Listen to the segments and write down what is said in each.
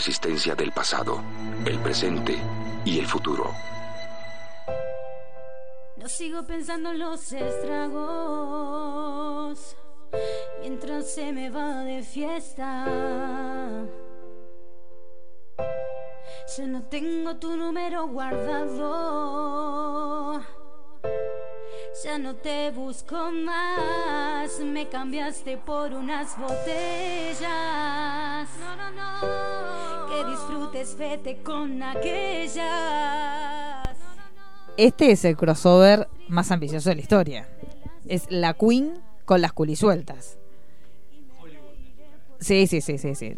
resistencia del pasado, el presente y el futuro. No sigo pensando en los estragos mientras se me va de fiesta. Ya no tengo tu número guardado. Ya no te busco más. Me cambiaste por unas botellas. No, no, no. Disfrutes, vete con aquellas. Este es el crossover más ambicioso de la historia. Es la Queen con las culisueltas. Sí, sí, sí, sí, sí.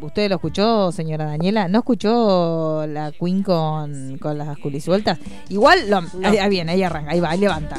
¿Usted lo escuchó, señora Daniela? ¿No escuchó la Queen con, con las culisueltas? Igual, lo, ahí, ahí viene, ahí arranca, ahí va, ahí levanta.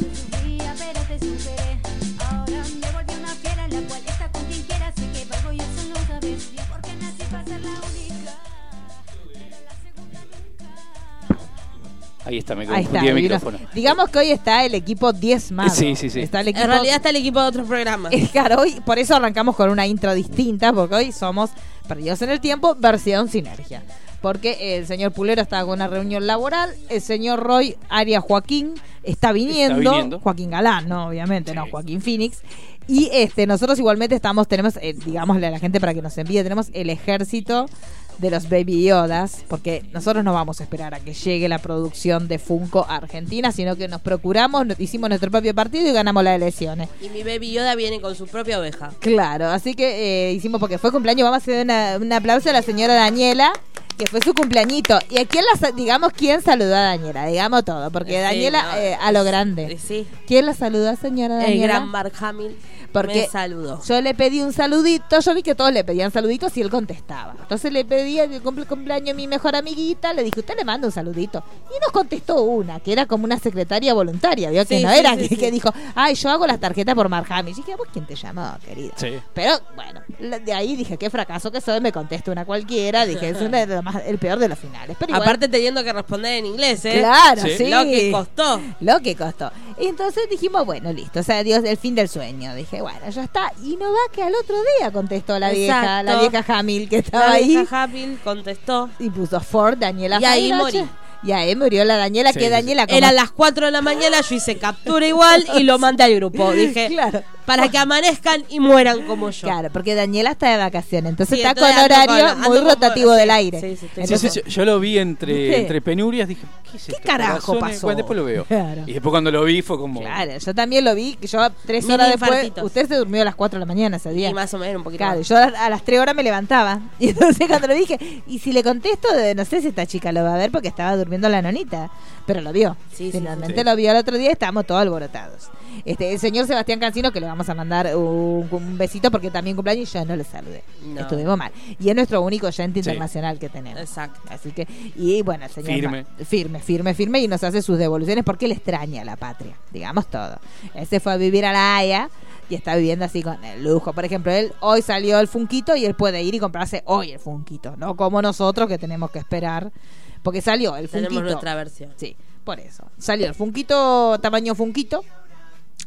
Ahí está, me Ahí está. confundí de divino. micrófono. Digamos que hoy está el equipo diezmado. Sí, sí, sí. Está el equipo, En realidad está el equipo de otros programas. Claro, hoy, por eso arrancamos con una intro distinta, porque hoy somos Perdidos en el Tiempo, versión Sinergia. Porque el señor Pulero está con una reunión laboral, el señor Roy Arias Joaquín está viniendo, viniendo. Joaquín Galán, no, obviamente, no, Joaquín Phoenix. Y este, nosotros igualmente estamos, tenemos, eh, digámosle a la gente para que nos envíe, tenemos el ejército de los Baby Yodas, porque nosotros no vamos a esperar a que llegue la producción de Funko a Argentina, sino que nos procuramos, nos- hicimos nuestro propio partido y ganamos las elecciones. Y mi baby Yoda viene con su propia oveja. Claro, así que eh, hicimos porque fue cumpleaños, vamos a hacer una- un aplauso a la señora Daniela, que fue su cumpleañito. ¿Y a quién la, digamos, quién saludó a Daniela? Digamos todo, porque Sí, Daniela no, eh, a lo grande. Sí. ¿Quién la saludó, señora El Daniela? gran Mark Hamill Porque me saludó. Yo le pedí un saludito, yo vi que todos le pedían saluditos y él contestaba. Entonces le pedí el cumple cumpleaños a mi mejor amiguita, le dije, usted le manda un saludito. Y nos contestó una, que era como una secretaria voluntaria, vio que no sí, era, sí, que, sí. que dijo, ay, yo hago las tarjetas por Marjami. Y dije, ¿vos quién te llamó, querida? Sí. Pero bueno, de ahí dije, qué fracaso que soy, me contesta una cualquiera, dije, es una de más- el peor de los finales. Pero igual- Aparte teniendo que responder en inglés, ¿eh? Claro, sí. Lo que costó. Lo que costó. Y entonces dijimos, bueno, listo, o sea, Dios, el fin del sueño. Dije, bueno, ya está. Y no va que al otro día contestó la vieja, Exacto. la vieja Hamil que estaba La ahí. vieja Hamill contestó. Y puso Ford, Daniela Y ahí morí. Y ahí murió la Daniela, Sí, que Daniela como- Eran las 4 de la mañana, yo hice captura igual y lo mandé al grupo. Dije, Claro. Para que amanezcan y mueran como yo. Claro, porque Daniela está de vacaciones, entonces Sí, está entonces con horario con- muy con- rotativo sí, del aire. sí, Entonces- sí, sí, yo lo vi entre, entre penurias, dije, ¿qué es esto? carajo Corazones? pasó? Bueno, después lo veo. Claro. Y después cuando lo vi fue como... Claro, yo también lo vi, que yo tres Mini horas después, infartitos. usted se durmió a las 4 de la mañana ese día. Y más o menos, un poquito Claro, más. yo a a las 3 horas me levantaba. Y entonces cuando lo dije, y si le contesto, de- no sé si esta chica lo va a ver porque estaba durmiendo la nonita. Pero lo vio. Sí, sí, Finalmente sí. lo vio el otro día y estábamos todos alborotados. Este, el señor Sebastián Cancino, que le vamos a mandar un, un besito porque también cumpleaños y yo no le saludé. No. Estuvimos mal. Y es nuestro único oyente Sí. internacional que tenemos. Exacto. Así que, y bueno, el señor. Firme. ma- Firme, firme, firme. Y nos hace sus devoluciones porque él extraña a la patria. Digamos todo. Él se fue a vivir a La Haya y está viviendo así con el lujo. Por ejemplo, él hoy salió el Funquito y él puede ir y comprarse hoy el Funquito. No como nosotros que tenemos que esperar. Porque salió el Funquito. Tenemos nuestra versión. Sí, por eso. Salió el Funquito, tamaño Funquito.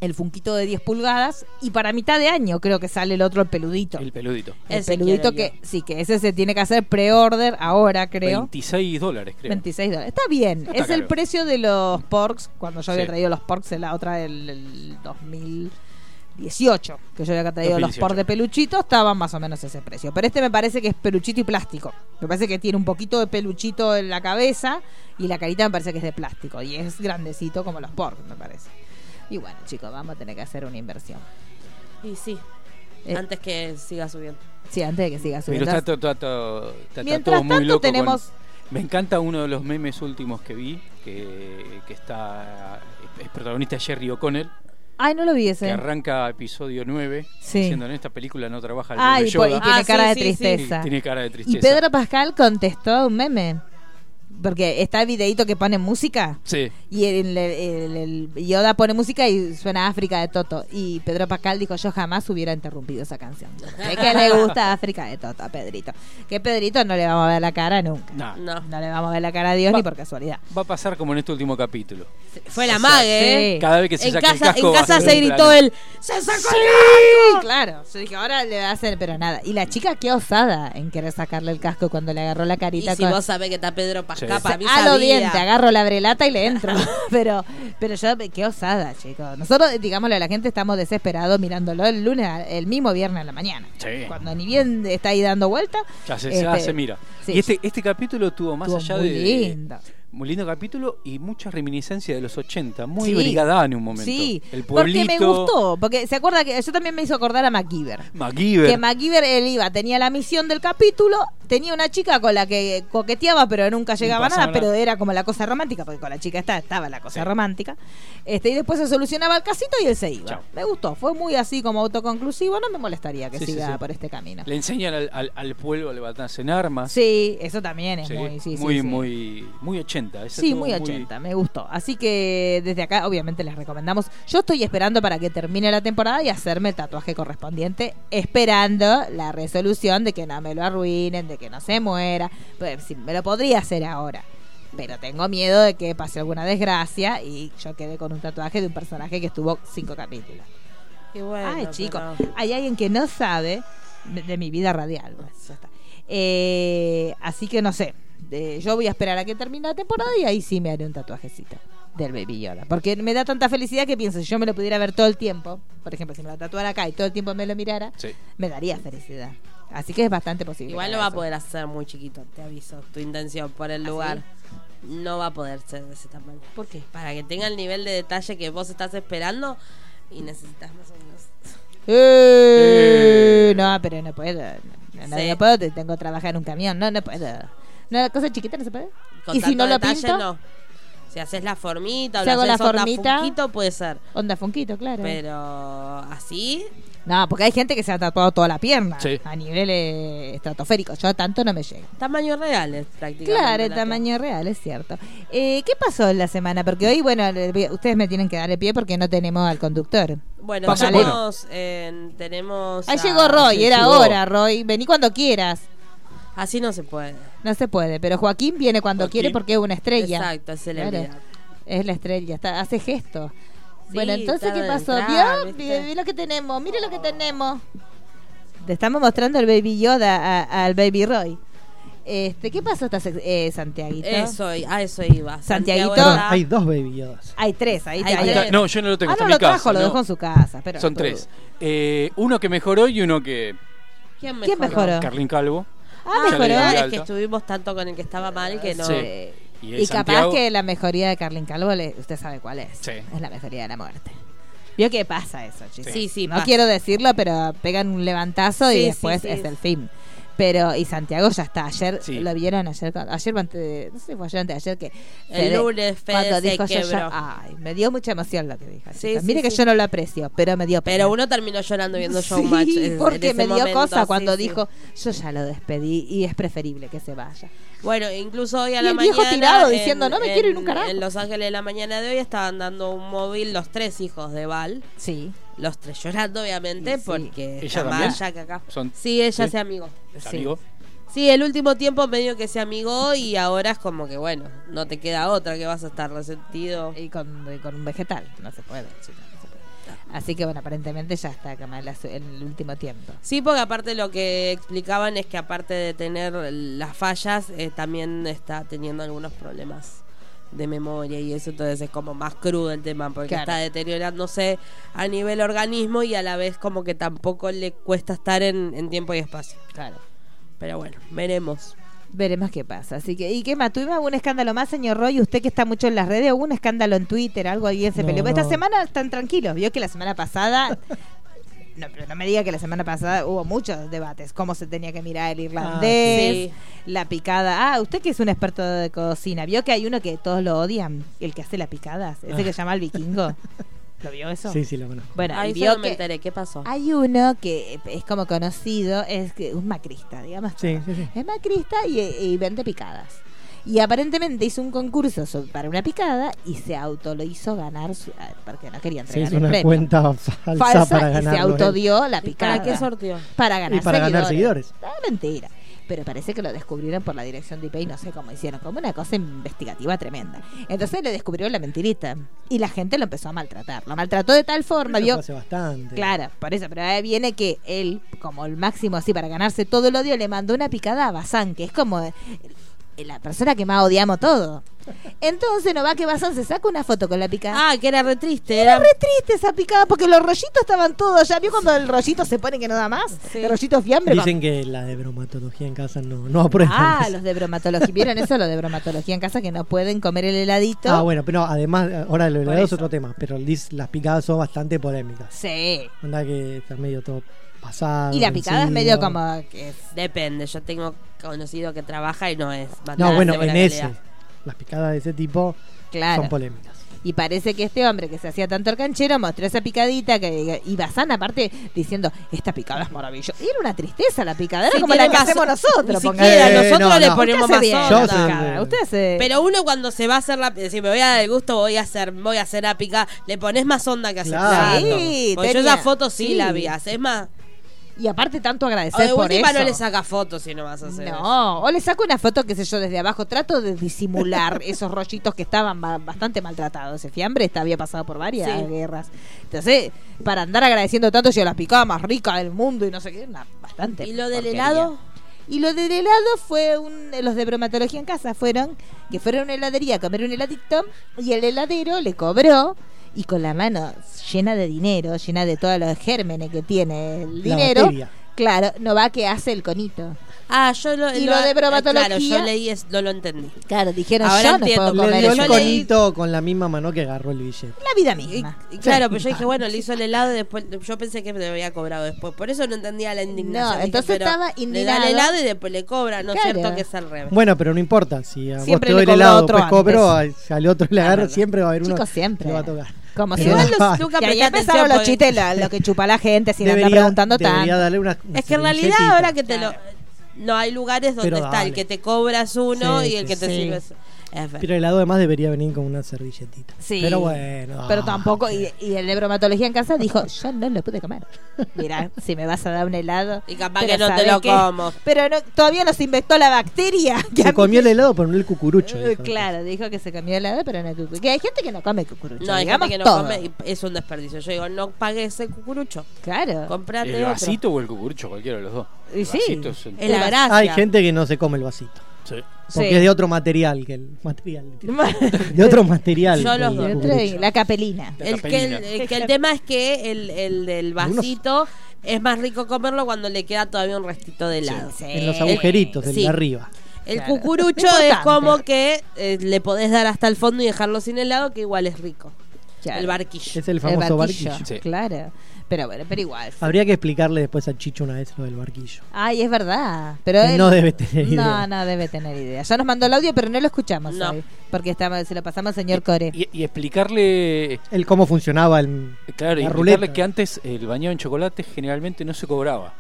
El Funquito de 10 pulgadas. Y para mitad de año creo que sale el otro, el peludito. El peludito. El Ese peludito que, sí, que ese se tiene que hacer pre-order ahora, creo. 26 dólares, creo. 26 dólares. Está bien. No está es el precio de los porks. Cuando yo había Sí. traído los porks en la otra del, del 2018, que yo había traído los 2018. porks de peluchito, estaban más o menos ese precio. Pero este me parece que es peluchito y plástico. Me parece que tiene un poquito de peluchito en la cabeza y la carita me parece que es de plástico. Y es grandecito como los porks, me parece. Y bueno, chicos, vamos a tener que hacer una inversión. Y sí, Eh, antes que siga subiendo. Sí, antes de que siga Pero subiendo. está, todo- todo- todo- está- está Mientras todo muy tanto, loco. con- tenemos- Me encanta uno de los memes últimos que vi, que, que está es protagonista Jerry O'Connell, Ay, no lo vi que ese. arranca episodio 9 Sí. diciendo en esta película no trabaja el Ay, pues, y Yoda. tiene Ah, cara sí, de sí, sí. tristeza. Sí, tiene cara de Y tristeza. Pedro Pascal contestó a un meme. Porque está el videito que pone música. Sí. Y el, el- el- el Yoda pone música y suena África de Toto. Y Pedro Pascal dijo, yo jamás hubiera interrumpido esa canción. Es que le gusta África de Toto a Pedrito. Que Pedrito no le vamos a ver la cara nunca. No. No. No le vamos a ver la cara a Dios Va- ni por casualidad. Va a pasar como en este último capítulo. Fue la O sea, mague, ¿eh? sí. Cada vez que se En casa, el casco en casa se gritó el ¡Se sacó el Sí, claro. Yo dije, ahora le va a hacer, pero nada. Y la chica, qué osada en querer sacarle el casco cuando le agarró la Y carita. si con- vos sabés que está Pedro Pascal, Mí a lo diente, agarro la brelata y le entro. pero, pero yo, qué osada, chicos. Nosotros, digámosle a la gente, estamos desesperados mirándolo el lunes, el mismo viernes a la mañana. Sí. Cuando ni bien está ahí dando vuelta. Ya se, ya este, se mira. sí. Y este, este capítulo tuvo más Estuvo allá muy de. lindo. Muy lindo capítulo y mucha reminiscencia de los 80. Muy Sí. en un momento. Sí, El porque pueblito. me gustó. Porque se acuerda que yo también me hizo acordar a MacGyver. MacGyver. Que MacGyver él iba, tenía la misión del capítulo, tenía una chica con la que coqueteaba, pero nunca llegaba a pasaba nada, pero nada. era como la cosa romántica, porque con la chica esta estaba la cosa Sí. romántica. Este, y después se solucionaba el casito y él se iba. Chao. Me gustó, fue muy así como autoconclusivo, no me molestaría que Sí, siga por este camino. Le enseñan al, al, al pueblo a levantarse en armas. Sí, eso también es muy, muy, muy, muy 80. Sí, muy 80, me gustó. Así que desde acá, obviamente, les recomendamos. Yo estoy esperando para que termine la temporada y hacerme el tatuaje correspondiente, esperando la resolución de que no me lo arruinen, de que no se muera. Pues sí, me lo podría hacer ahora. Pero tengo miedo de que pase alguna desgracia y yo quede con un tatuaje de un personaje que estuvo cinco capítulos. Y bueno, Ay, chicos, pero- hay alguien que no sabe de, de mi vida radial. pues, ya está. Eh, así que no sé. Eh, yo voy a esperar a que termine la temporada y ahí sí me haré un tatuajecito del Baby Yoda. Porque me da tanta felicidad que pienso, si yo me lo pudiera ver todo el tiempo, por ejemplo, si me lo tatuara acá y todo el tiempo me lo mirara, Sí. me daría felicidad. Así que es bastante posible. Igual que lo va a poder hacer muy chiquito, te aviso. Tu intención por el ¿Ah, lugar. No va a poder ser de ese tamaño. ¿Por qué? Para que tenga el nivel de detalle que vos estás esperando y necesitas más o menos. Eh, No, pero no puedo. No, no, Sí. no puedo, te- tengo que trabajar en un camión. No, no puedo. ¿No, cosa chiquita no se puede? Con ¿Y si tanto no lo detalle, pinto? no. Si haces la formita o Si lo hago la haces onda formita. funquito, puede ser. Onda Funquito, claro. Pero así, No, porque hay gente que se ha tatuado toda la pierna Sí. a nivel eh, estratosférico. Yo tanto no me llega. tamaños reales prácticamente. Claro, el la tamaño real, es cierto. Eh, ¿Qué pasó en la semana? Porque hoy, bueno, le voy a- ustedes me tienen que dar el pie porque no tenemos al conductor. Bueno, Pasó, tenemos, eh, tenemos Ahí a- llegó Roy, sí, era llegó. hora, Roy. Vení cuando quieras. Así no se puede. No se puede, pero Joaquín viene cuando Joaquín. quiere porque es una estrella. Exacto, es celebridad. Claro. Es la estrella, está, hace gestos. Sí, bueno, entonces, ¿qué pasó? entrar, ¿Vio? vi lo que tenemos, mire lo que tenemos. Te estamos mostrando el Baby Yoda a- al Baby Roy. Este, ¿Qué pasó esta eh, Santiaguito? Eso, a eso iba. Santiaguito. Santiago hay dos Baby Yodas. Hay tres, ahí, Hay tres. No, yo no lo tengo, Ah, está no en lo mi casa. trajo, lo no. dejó en su casa. Pero Son tres. Eh, uno que mejoró y uno que. ¿Quién ¿Quién mejoró? Carlín Calvo. Ah, mejoró. es que estuvimos tanto con el que estaba mal que no. Sí. Eh, Y, capaz que la mejoría de Carlin Calvo, le- usted sabe cuál es. Sí. Es la mejoría de la muerte. ¿Vio qué pasa eso, chicos? Sí, sí, No pasa. quiero decirlo, pero pegan un levantazo y después sí, sí. es el fin. Pero, y Santiago ya está. Ayer, Sí. ¿lo vieron ayer? Ayer, antes, no sé si fue ayer antes de ayer que. El Fede- lunes Fede cuando se dijo yo ya- quebró. Ay, me dio mucha emoción lo que dijo. Sí, sí, Mire que yo no lo aprecio, pero me dio pena. Pero uno terminó llorando viendo Showmatch. en- en porque ese me dio momento, cosa cuando sí. dijo, yo ya lo despedí y es preferible que se vaya. Bueno, incluso hoy a Y la el viejo mañana. tirado diciendo, "No me quiero ir un en- carajo". En Los Ángeles de la mañana de hoy estaban dando un móvil los tres hijos de Val. Sí. Los tres llorando, obviamente, sí. porque ¿Ella está también? mal ya que acá. Son- Sí, ella ¿Sí? se amigó. ¿Es Sí. amigo? Sí, el último tiempo medio que se amigó y ahora es como que, bueno, no te queda otra que vas a estar resentido. Y con, y con un vegetal, no se puede. chicos, no se puede. Así que bueno, aparentemente ya está como en, la su- en el último tiempo. Sí, porque aparte lo que explicaban es que aparte de tener las fallas, eh, también está teniendo algunos problemas de memoria y eso, entonces es como más crudo el tema, porque Claro. está deteriorándose a nivel organismo y a la vez como que tampoco le cuesta estar en, en tiempo y espacio. Claro. Pero bueno, veremos. Veremos qué pasa. Así que, ¿y qué más? ¿Tuvimos algún escándalo más, señor Roy? Usted que está mucho en las redes, ¿hubo un escándalo en Twitter? ¿Algo alguien se No, peleó? Esta no. semana están tranquilos. Vio que la semana pasada no, pero no me diga que la semana pasada hubo muchos debates. Cómo se tenía que mirar el irlandés, sí. la picada. Ah, usted que es un experto de cocina, ¿vio que hay uno que todos lo odian? El que hace las picadas, ese que se llama el vikingo. ¿Lo vio eso? Sí, sí, lo conozco. Bueno, Ahí vio donde me que enteré. ¿Qué pasó? hay uno que es como conocido, es que un macrista, digamos. Sí, sí, sí. Es macrista y, y vende picadas. Y aparentemente hizo un concurso so- para una picada y se auto lo hizo ganar su- ah, porque no quería Se entregar hizo el una premio. cuenta falsa, Falsa para y ganar. se autodió la picada. ¿Para qué sorteó? Para ganar Y para ganar seguidores. seguidores. Ah, mentira. Pero parece que lo descubrieron por la dirección de IP y no sé cómo hicieron, como una cosa investigativa tremenda. Entonces le descubrieron la mentirita y la gente lo empezó a maltratar. Lo maltrató de tal forma, vio, hace bastante. Claro, por eso, pero ahí viene que él, como el máximo así para ganarse todo el odio, le mandó una picada a Bazán, que es como eh, la persona que más odiamos todo. Entonces no va que Bazán se saca una foto con la picada. Ah, que era re triste. Era Era re triste esa picada porque los rollitos estaban todos. ¿Ya vio cuando el rollito se pone que no da más? Sí. El rollito fiambre. Dicen que la de bromatología en casa no, no aprueban. Ah, eso. los de bromatología. ¿Vieron eso? Los de bromatología en casa que no pueden comer el heladito. Ah, bueno, pero además, ahora Por helado es otro tema, pero las picadas son bastante polémicas. Sí. Onda que está medio todo pasado. Y la picada es medio como que es Depende, yo tengo conocido que trabaja y no es. No, bueno, en ese. Las picadas de ese tipo claro. son polémicas. Y parece que este hombre que se hacía tanto el canchero mostró esa picadita que y Bazán aparte diciendo, esta picada es maravillosa. Y era una tristeza la picada, era Sí, como la que hacemos nosotros. Ni siquiera, Eh, nosotros no, le no. ponemos Usted más onda. Hace... Pero uno cuando se va a hacer la, si me voy a dar el gusto, voy a hacer, voy a hacer la picada, le pones más onda que hacer Claro. Sí, Porque yo esa foto sí, sí. la vi. Es más, Y aparte tanto o agradecer de por eso. no le saca fotos si no vas a hacer eso. No, o le saco una foto, qué sé yo, desde abajo. Trato de disimular esos rollitos que estaban ba- bastante maltratados. Ese fiambre está- había pasado por varias Sí. guerras. Entonces, para andar agradeciendo tanto, yo las picaba más ricas del mundo y no sé qué, una, bastante. ¿Y lo del porquería. helado? Y lo del helado fue un. Los de bromatología en casa fueron que fueron a una heladería a comer un heladito y el heladero le cobró. Y con la mano llena de dinero, llena de todos los gérmenes que tiene el dinero, claro, no va que hace el conito. Ah, yo lo, Y lo de bromatología. Claro, yo leí, es- no lo entendí. Claro, dijeron Ahora yo no entiendo. puedo Le comer Le dio el conito con la misma mano que agarró el billete. La vida Y, misma. y claro, pero yo dije, bueno, le hizo el helado y después yo pensé que me había cobrado después. Por eso no entendía la indignación. No, Dije, entonces pero estaba Le da indignado. el helado y después le cobra, ¿no es Claro. cierto que es al revés? Bueno, pero no importa. Si a Siempre vos te le doy el helado, otro después cobro, al otro le agarro, siempre va a haber uno Chicos, siempre. que le va a tocar. Como si Igual no, los, Que ahí empezaron los chistes, lo que chupa la gente sin andar debería, preguntando debería tanto. darle una, una Es que en realidad ahora que te lo... No, hay lugares donde Pero está el que te cobras uno Sí, y el que te sí. Es-. Pero el helado además debería venir con una servilletita. Sí. Pero bueno. Pero ah, tampoco, y, y el de bromatología en casa dijo, yo no lo pude comer. Mira, si me vas a dar un helado. Y capaz que no te ¿sabés lo qué? como. Pero no, todavía no se inventó la bacteria. que Se mí- comió el helado, pero no el cucurucho. Eh, dijo. Claro, dijo que se comió helado, pero no cucurucho. Que hay gente que no come cucurucho. No, hay gente que no todo. come y es un desperdicio. Yo digo, no pagues ese cucurucho. Claro. Comprate ¿El otro. vasito o el cucurucho? Cualquiera de los dos. Y El sí. vasito es el- El-. Hay gente que no se come el vasito. Sí. Porque Sí. es de otro material que el material. De otro material. Yo los dos. La capelina. La El que, el, capelina. el que el tema es que el, el del vasito es más rico comerlo cuando le queda todavía un restito de helado. Sí. En los agujeritos, el Sí. de arriba. El Claro. cucurucho es como que eh, le podés dar hasta el fondo y dejarlo sin helado, que igual es rico. Claro. El barquillo. Es el El famoso barquillo. barquillo. Sí. Claro. Pero bueno, pero igual. Habría que explicarle después a Chicho una vez lo del barquillo. Ay, es verdad. Pero él- no debe tener No, idea. no debe tener idea. Ya nos mandó el audio, pero no lo escuchamos No. hoy. Porque estamos, se lo pasamos al señor Core. Y, y explicarle, El cómo funcionaba el. claro, y explicarle ruleta. que antes el bañado en chocolate generalmente no se cobraba.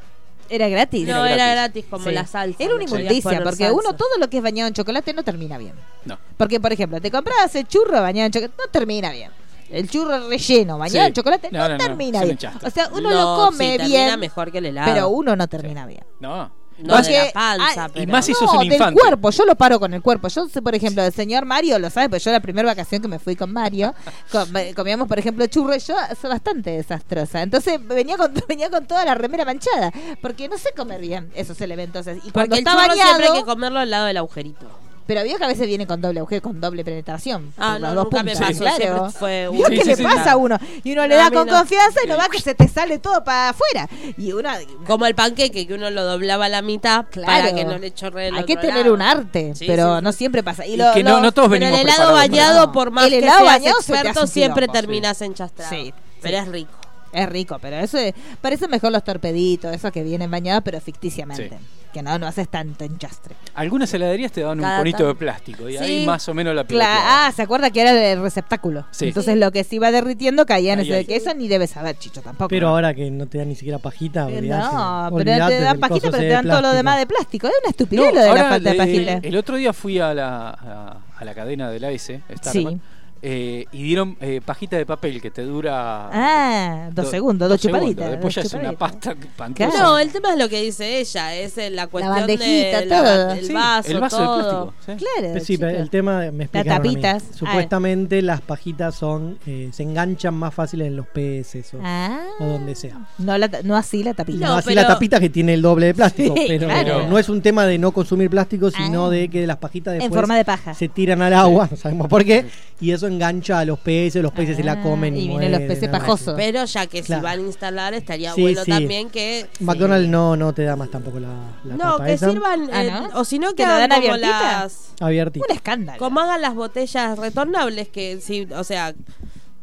Era gratis. No, Era era gratis. gratis como Sí. la salsa. Era una inmundicia, porque salsa. uno todo lo que es bañado en chocolate no termina bien. No. Porque, por ejemplo, te comprabas el churro bañado en chocolate, no termina bien. El churro relleno, bañado Sí. en chocolate, no, No, no, no, termina bien. O sea, uno No, lo come sí, termina bien, mejor que el helado. pero uno no termina bien. No. No de Porque- la panza, ah, y pero... y más si sos No, un del infante. cuerpo, yo lo paro con el cuerpo. Yo sé, por ejemplo, el señor Mario lo sabe, pues yo la primera vacación que me fui con Mario, com- comíamos, por ejemplo, churro y yo soy bastante desastrosa. Entonces venía con, venía con toda la remera manchada, porque no sé comer bien esos elementos. Y cuando Porque el churro bañado, siempre hay que comerlo al lado del agujerito. Pero vio que a veces viene con doble agujero, con doble penetración. Ah, no, dos nunca me puntas, pasó, claro. fue un- ¿Vio Sí, qué sí, le sí, pasa nada. a uno? Y uno le No, da con no. confianza y no va que se te sale todo para afuera. Y uno, Como el panqueque, que uno lo doblaba a la mitad Claro. para que no le chorre el hay que tener lado. un arte, Sí, pero no siempre pasa. Y, Y lo- que no, lo- no todos Pero el helado bañado, por más El que seas experto, siempre terminas en chastra. Sí. Pero es rico. Es rico, pero eso es- parece mejor los torpeditos, esos que vienen bañados, pero ficticiamente. Sí. Que no, no haces tanto enchastre. Algunas heladerías te dan un conito tanto. de plástico y Sí. ahí más o menos la piloteaba. ah, se acuerda que era el receptáculo. Sí. Entonces lo que se iba derritiendo caía en Ahí, ese ahí. queso, ni debes saber, Chicho, tampoco. Pero ahora que no te dan ni siquiera pajita, Eh, olvidate, no, pero te dan del pajita, pero te dan todo lo demás de plástico. Es una estupidez No, lo de la falta de pajita. El otro día fui a la, a, a la cadena de la S, Starbucks, Sí. Eh, y dieron eh, pajita de papel que te dura Ah, dos do- segundos, dos segundos. chupaditas. Después ya dos es una pasta espantosa. Claro. No, el tema es lo que dice ella, es eh, la cuestión bandejita, de todo. el Sí, vaso, el vaso todo. de plástico. sí. Claro. Pues sí, chico. el tema me explicaron a mí. tapitas. Supuestamente las pajitas son eh, se enganchan más fáciles en los peces o, Ah. o donde sea. No, la no así la tapita. No, No, así pero- la tapita que tiene el doble de plástico, Sí, pero claro. no es un tema de no consumir plástico, sino Ah. de que las pajitas después en forma de paja. se tiran al agua, no sabemos por qué, y eso engancha a los peces, los peces se la Ah, comen y, y vienen los peces pajosos. Pero ya que Claro. si van a instalar estaría Sí, bueno sí. también que McDonald's no, no te da más tampoco la, la no tapa que esa. sirvan Ah, eh, ¿no? o si no que ¿Te lo hagan dan como las abiertita. Un escándalo. como hagan las botellas retornables que si o sea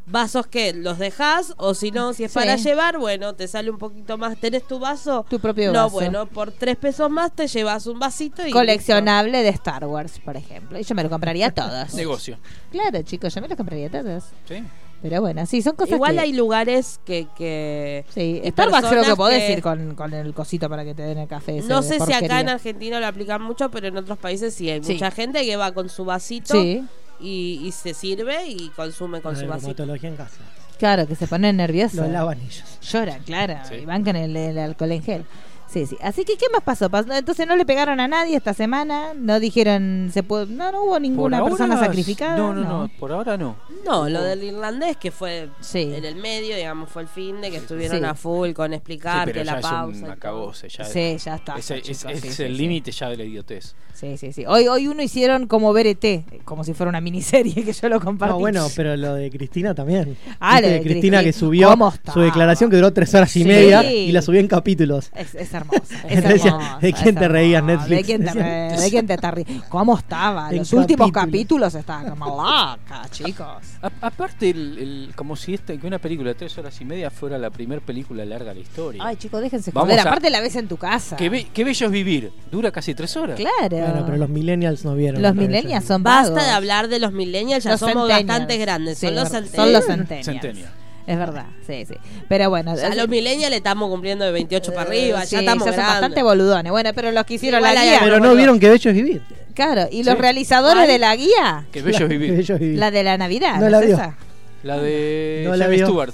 vasos que los dejas o si no si es Sí. para llevar bueno te sale un poquito más tenés tu vaso Tu propio no vaso. bueno por tres pesos más te llevas un vasito y Coleccionable de Star Wars, por ejemplo. Y yo me lo compraría todos. Negocio. claro, chicos, yo me lo compraría todos. ¿sí? Pero bueno, sí, son cosas igual que... hay lugares que que Sí, Starbucks creo que podés que- ir con, con el cosito para que te den el café. no sé si acá en Argentina lo aplican mucho, pero en otros países sí hay Sí. mucha gente que va con su vasito Sí, y, y se sirve y consume con La su vasito. en casa. claro, que se ponen nerviosos. Lo lavan ellos. Lloran, claro, Sí. y van con el, el alcohol en gel. Sí, sí. Así que, ¿qué más pasó? Pasó- Entonces no le pegaron a nadie esta semana, no dijeron, se puede, no, no hubo ninguna ahora, persona sacrificada. No, no, no, por ahora no. No, lo del irlandés que fue Sí. en el medio, digamos, fue el fin de que estuvieron Sí. a full con explicar Sí, pero que ya la es pausa. un acabose, ya Sí, ya está. Es, es- chicos, es sí, sí, el sí. límite ya de la idiotez. Sí, sí, sí. Hoy, hoy uno hicieron como BRT, como si fuera una miniserie que yo lo compartí. No, bueno, pero lo de Cristina también. Ah, lo de Cristina Cristi- que subió su declaración que duró tres horas y Sí. media y la subió en capítulos. Es, Es hermosa, ¿de quién te reías. Netflix? ¿De quién te, re- de quién te está ri- ¿Cómo estaba? En Los últimos capítulos. capítulos estaban como loca, chicos. A- aparte, el, el- como si este, que una película de tres horas y media fuera la primera película larga de la historia. Ay, chicos, déjense Vamos joder. a- Aparte la ves en tu casa. qué, be- qué bello es vivir. Dura casi tres horas. Claro. Bueno, pero los millennials no vieron. Los millennials son Basta vagos. de hablar de los millennials, ya Los somos bastante grandes, Sí, son los. Son los centennials. Centennial. Es verdad, sí, sí. Pero bueno. Ya es- los millennials le estamos cumpliendo de 28 para arriba, Eh, sí, ya estamos son grandes. bastante boludones. Bueno, pero los que hicieron Igual la guía. Pero no vieron que bello es vivir. Claro, y los realizadores de la guía, Qué bello es vivir. bello es vivir. la de la Navidad, No ¿no, la es vio. esa? La de No la. Stewart.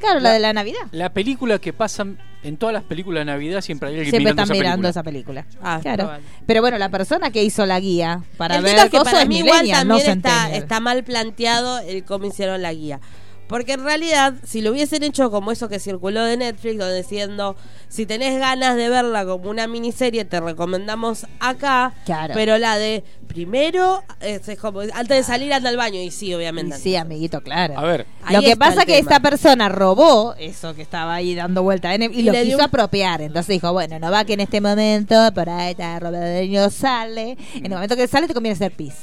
Claro, la de la Navidad. La película que pasan en todas las películas de Navidad siempre hay alguien Siempre mirando están esa mirando película. esa película. Ah, claro. Pero bueno, la persona que hizo la guía para el ver es que cosas para es mí igual no también está, está mal planteado el cómo hicieron la guía. Porque en realidad, si lo hubiesen hecho como eso que circuló de Netflix, donde diciendo, si tenés ganas de verla como una miniserie, te recomendamos acá. Claro. Pero la de primero, es, es como, antes de salir anda al baño. Y sí, Y obviamente. sí, amiguito, claro. A ver, Ahí Lo que pasa el que tema. esta persona robó eso que estaba ahí dando vuelta en y, Y lo quiso un- apropiar. Entonces dijo, bueno, no va que en este momento por ahí está Robert sale. En el momento que sale te conviene hacer pis.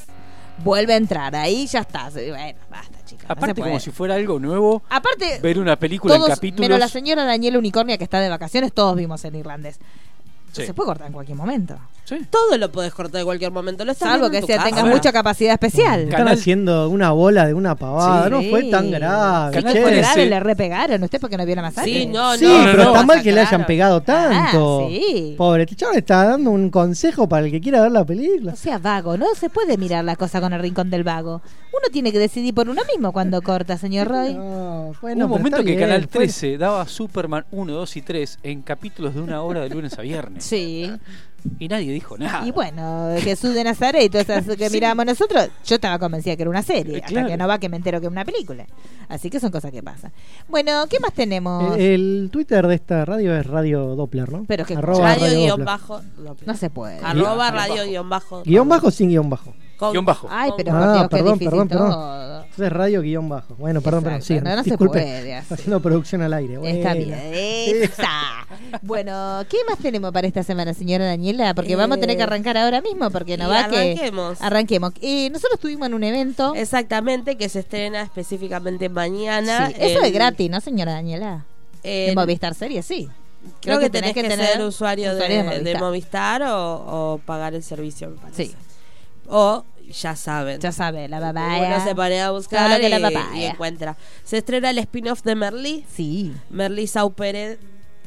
Vuelve a entrar, ahí ya está. Bueno, basta, no aparte como si fuera algo nuevo, Aparte, ver una película todos, en capítulos. menos la señora Daniela Unicornia que está de vacaciones, todos vimos en irlandés. Sí. Se puede cortar en cualquier momento. Sí. Todo lo podés cortar en cualquier momento. Lo estás Salvo que sea, tengas Ahora- mucha capacidad especial. Están Canal- haciendo una bola de una pavada. Sí. no fue tan grave. Canal che. Grave, le repegaron. ¿Usted porque no vio la masacre? Sí, no, Sí, no. pero no, está no, mal que le hayan pegado tanto. Ah, sí. Pobre, este chaval está dando un consejo para el que quiera ver la película. No sea vago, no se puede mirar la cosa con el rincón del vago. Uno tiene que decidir por uno mismo cuando corta, señor Roy. No, bueno, Hubo pero un momento está que bien, Canal fue- 13 daba Superman 1, 2 y 3 en capítulos de una hora de lunes a viernes. Sí. Y nadie dijo nada. Y bueno, Jesús de Nazaret y todas esas que Sí. mirábamos nosotros, yo estaba convencida que era una serie, hasta Claro. que no va que me entero que es una película. Así que son cosas que pasan. Bueno, ¿qué más tenemos? Eh, El Twitter de esta radio es Radio Doppler, ¿no? Pero que- Arroba Radio guion Doppler. bajo. no se puede. Arroba Guión radio bajo. guion bajo. ¿Guión bajo o sin guion bajo? Con- Guión bajo. Ay, pero Ah, Dios, qué perdón, difícil perdón, perdón. todo. Entonces radio guion bajo. Bueno, perdón, perdón, Exacto, sigan. no, no se Disculpe. puede así. Haciendo producción al aire. Está Bueno. bien. Esa. Bueno, ¿qué más tenemos para esta semana, señora Daniela? Porque vamos a tener que Eh, arrancar ahora mismo, porque no y va que... arranquemos. Arranquemos. Eh, nosotros estuvimos en un evento. Exactamente, que se estrena específicamente mañana. Sí, Eso es gratis, ¿no, señora Daniela? En Movistar Series, sí. Creo, que, tenés que, tener ser usuario, de, usuario de Movistar, o, o pagar el servicio, me parece. Sí. O ya saben. Ya sabe, la babaya. Uno se pone a buscar que y, la papaya. y encuentra. Se estrena el spin-off de Merlí. Sí. Merlí Saupere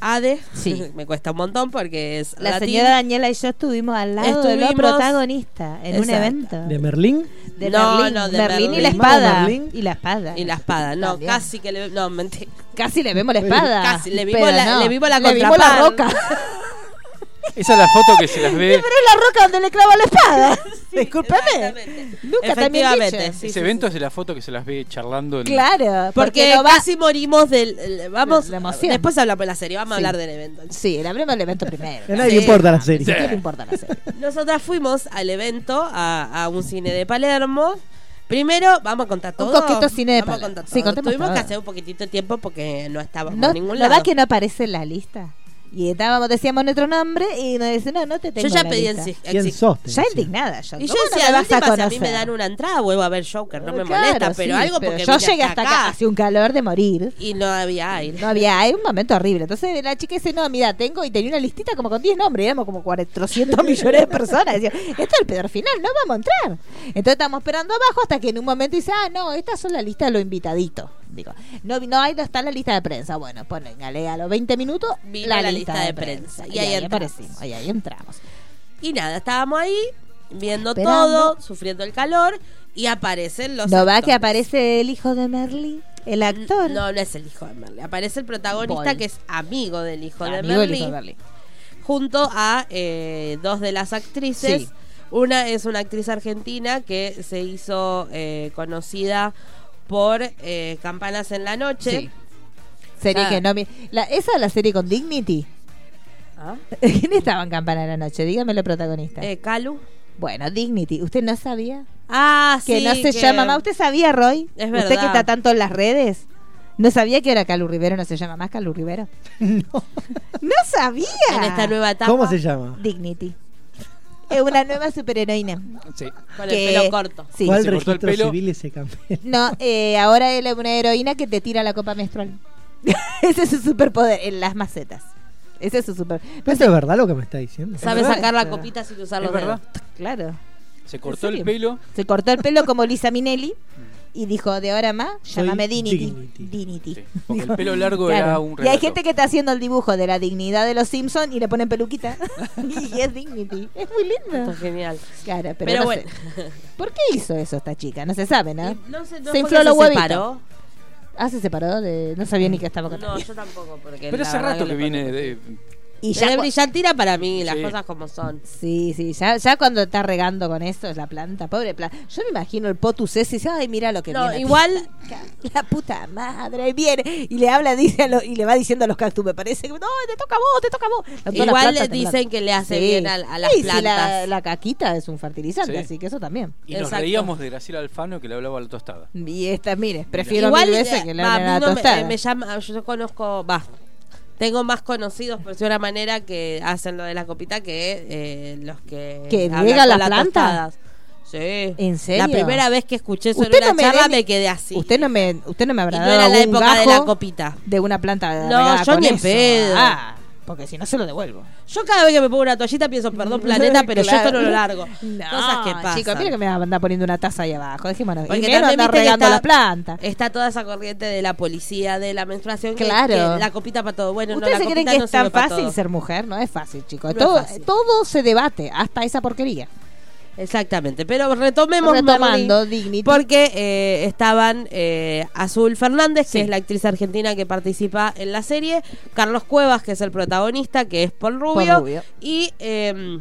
Ade. Sí. Me cuesta un montón porque es La latín. señora Daniela y yo estuvimos al lado de los Estuvimos- protagonistas en un evento. ¿De Merlín? De No, Merlín, no, de Merlín y la ¿El mago espada. Y la espada. Y la espada. No, También. casi que le. No, mentira. Casi le vemos la espada. Casi, le vimos pero la- no. le vimos la Le vimos la contrapán. roca. Esa es la foto que se las ve. Pero es la roca donde le clava la espada. Discúlpame. Exactamente. Nunca también dicho. sí, Ese sí, evento sí. es de la foto que se las ve charlando en. Claro. Porque va- casi morimos del. el- Vamos. La emoción. Después hablamos de la serie. Vamos Sí. a hablar del evento. Sí, el abrimos el evento primero. A nadie Sí. le importa la serie. ¿Qué le importa la serie? Nosotras fuimos al evento, a, a un cine de Palermo. Primero, vamos a contar todo. coqueto cine de Vamos a Palermo. contar Sí, todo. contemos Tuvimos todo. que hacer un poquitito de tiempo porque no estábamos No, en ningún ¿no lado. va que no aparece en la lista? Y estábamos, decíamos nuestro nombre y nos dicen, no, no te tengo Yo ya la pedí lista. el ¿Quién sos? te Ya decía. indignada. Yo, Y yo ¿cómo no decía, me vas a mí me dan una entrada, vuelvo a ver Joker, no me Claro, molesta, pero sí, algo pero porque yo vine llegué hasta acá, hacía un calor de morir. y no había aire. No había, hay un momento horrible. Entonces la chica dice, no, mira, tengo, y tenía una listita como con 10 nombres, y éramos como 400 millones de personas. Decía, esto es el peor final, no vamos a entrar. Entonces estamos esperando abajo hasta que en un momento dice, ah, no, estas son la lista de los invitaditos. Digo, no, no, ahí no está la lista de prensa. Bueno, póngale a los 20 minutos Vino la, la lista, lista de, prensa. prensa. Y, Y ahí, ahí aparecimos, ahí, ahí entramos. Y nada, estábamos ahí viendo Esperando. todo, sufriendo el calor y aparecen los ¿No va que aparece el hijo de Merly? El actor. No, no es el hijo de Merle. Aparece el protagonista Boy. que es amigo del hijo de Amigo hijo de Merly. junto a eh, dos de las actrices. Sí. Una es una actriz argentina que se hizo eh, conocida por eh, Campanas en la Noche. Sí. Serie Ah. que no la, ¿Esa es la serie con Dignity? ¿Ah? ¿Quién estaba en Campana de la Noche? Dígame el protagonista. Eh, Calu. Bueno, Dignity. ¿Usted no sabía? Ah, Que sí. no se que- llama más. ¿Usted sabía, Roy? Es ¿Usted que verdad. está tanto en las redes? ¿No sabía que ahora Calu Rivero no se llama más Calu Rivero? No. ¡No sabía! En esta nueva etapa. ¿Cómo se llama? Dignity. Es una nueva superheroína. Sí. Con que- el pelo corto. Sí. ¿Cuál Se cortó el registro pelo. civil ese campeón? No, eh, ahora él es una heroína que te tira la copa menstrual. Ese es su superpoder en las macetas. Ese es su super. ¿Eso es verdad lo que me está diciendo? Sabe verdad? sacar la copita sin usar los verdad. dedos. Claro. Se cortó el pelo. Se cortó el pelo como Lisa Minelli y dijo, de ahora más, llámame Dignity. Dignity. Dignity. Sí, porque el Dijo, pelo largo claro. era un Y hay gente que está haciendo el dibujo de la dignidad de los Simpsons y le ponen peluquita. y es Dignity. Es muy lindo. Está genial. Claro, pero, Pero no bueno. sé. ¿Por qué hizo eso esta chica? No se sabe, ¿no? No sé, no Se infló los se huevitos. Ah, se separó de... No sabía ni que estaba con No, yo tampoco. Porque Pero hace rato que viene de. Y Ya ya de brillantina para mí, las Sí. cosas como son. Sí, sí, ya, ya cuando está regando con eso es la planta, pobre planta. Yo me imagino el potus ese y dice, ay, mira lo que No, viene. igual La puta madre, viene y le habla, dice a lo- y le va diciendo a los cactus, me parece que no, te toca a vos, te toca a vos. Igual plantas le dicen que le hace bien a- a las Sí, sí, la, plantas. la caquita es un fertilizante, Sí. así que eso también. Y nos Exacto. reíamos de Graciela Alfano que le hablaba a la tostada. Y esta, mire, prefiero Igual mil veces eh, que le a la me, tostada. eh, me llama, yo conozco, va, tengo más conocidos por una manera que hacen lo de la copita que eh, los que ¿Que riega la las planta? tostadas. Sí. ¿En serio? La primera vez que escuché eso en una no me charla me, quedé así. Usted no me, usted no me y habrá no dado era la época de la gajo copita. de una planta No, yo con ni en pedo. Ah, porque si no se lo devuelvo. Yo cada vez que me pongo una toallita pienso, perdón planeta, pero yo esto no lo largo. No, Cosas que pasan. Chicos, mira que me va a andar poniendo una taza ahí abajo. Dejémonos. Porque y menos andar regando está- la planta. Está toda esa corriente de la policía, de la menstruación, Claro. que la copita para todo. Bueno, no, ¿Usted la se cree copita que no es tan fácil ser mujer? No es fácil, chicos. No todo, fácil. todo se debate, hasta esa porquería. Exactamente, pero retomemos Retomando, Merlí, Dignity. porque eh, estaban eh, Azul Fernández, Sí. que es la actriz argentina que participa en la serie, Carlos Cuevas, que es el protagonista, que es Paul Rubio, Rubio. y eh,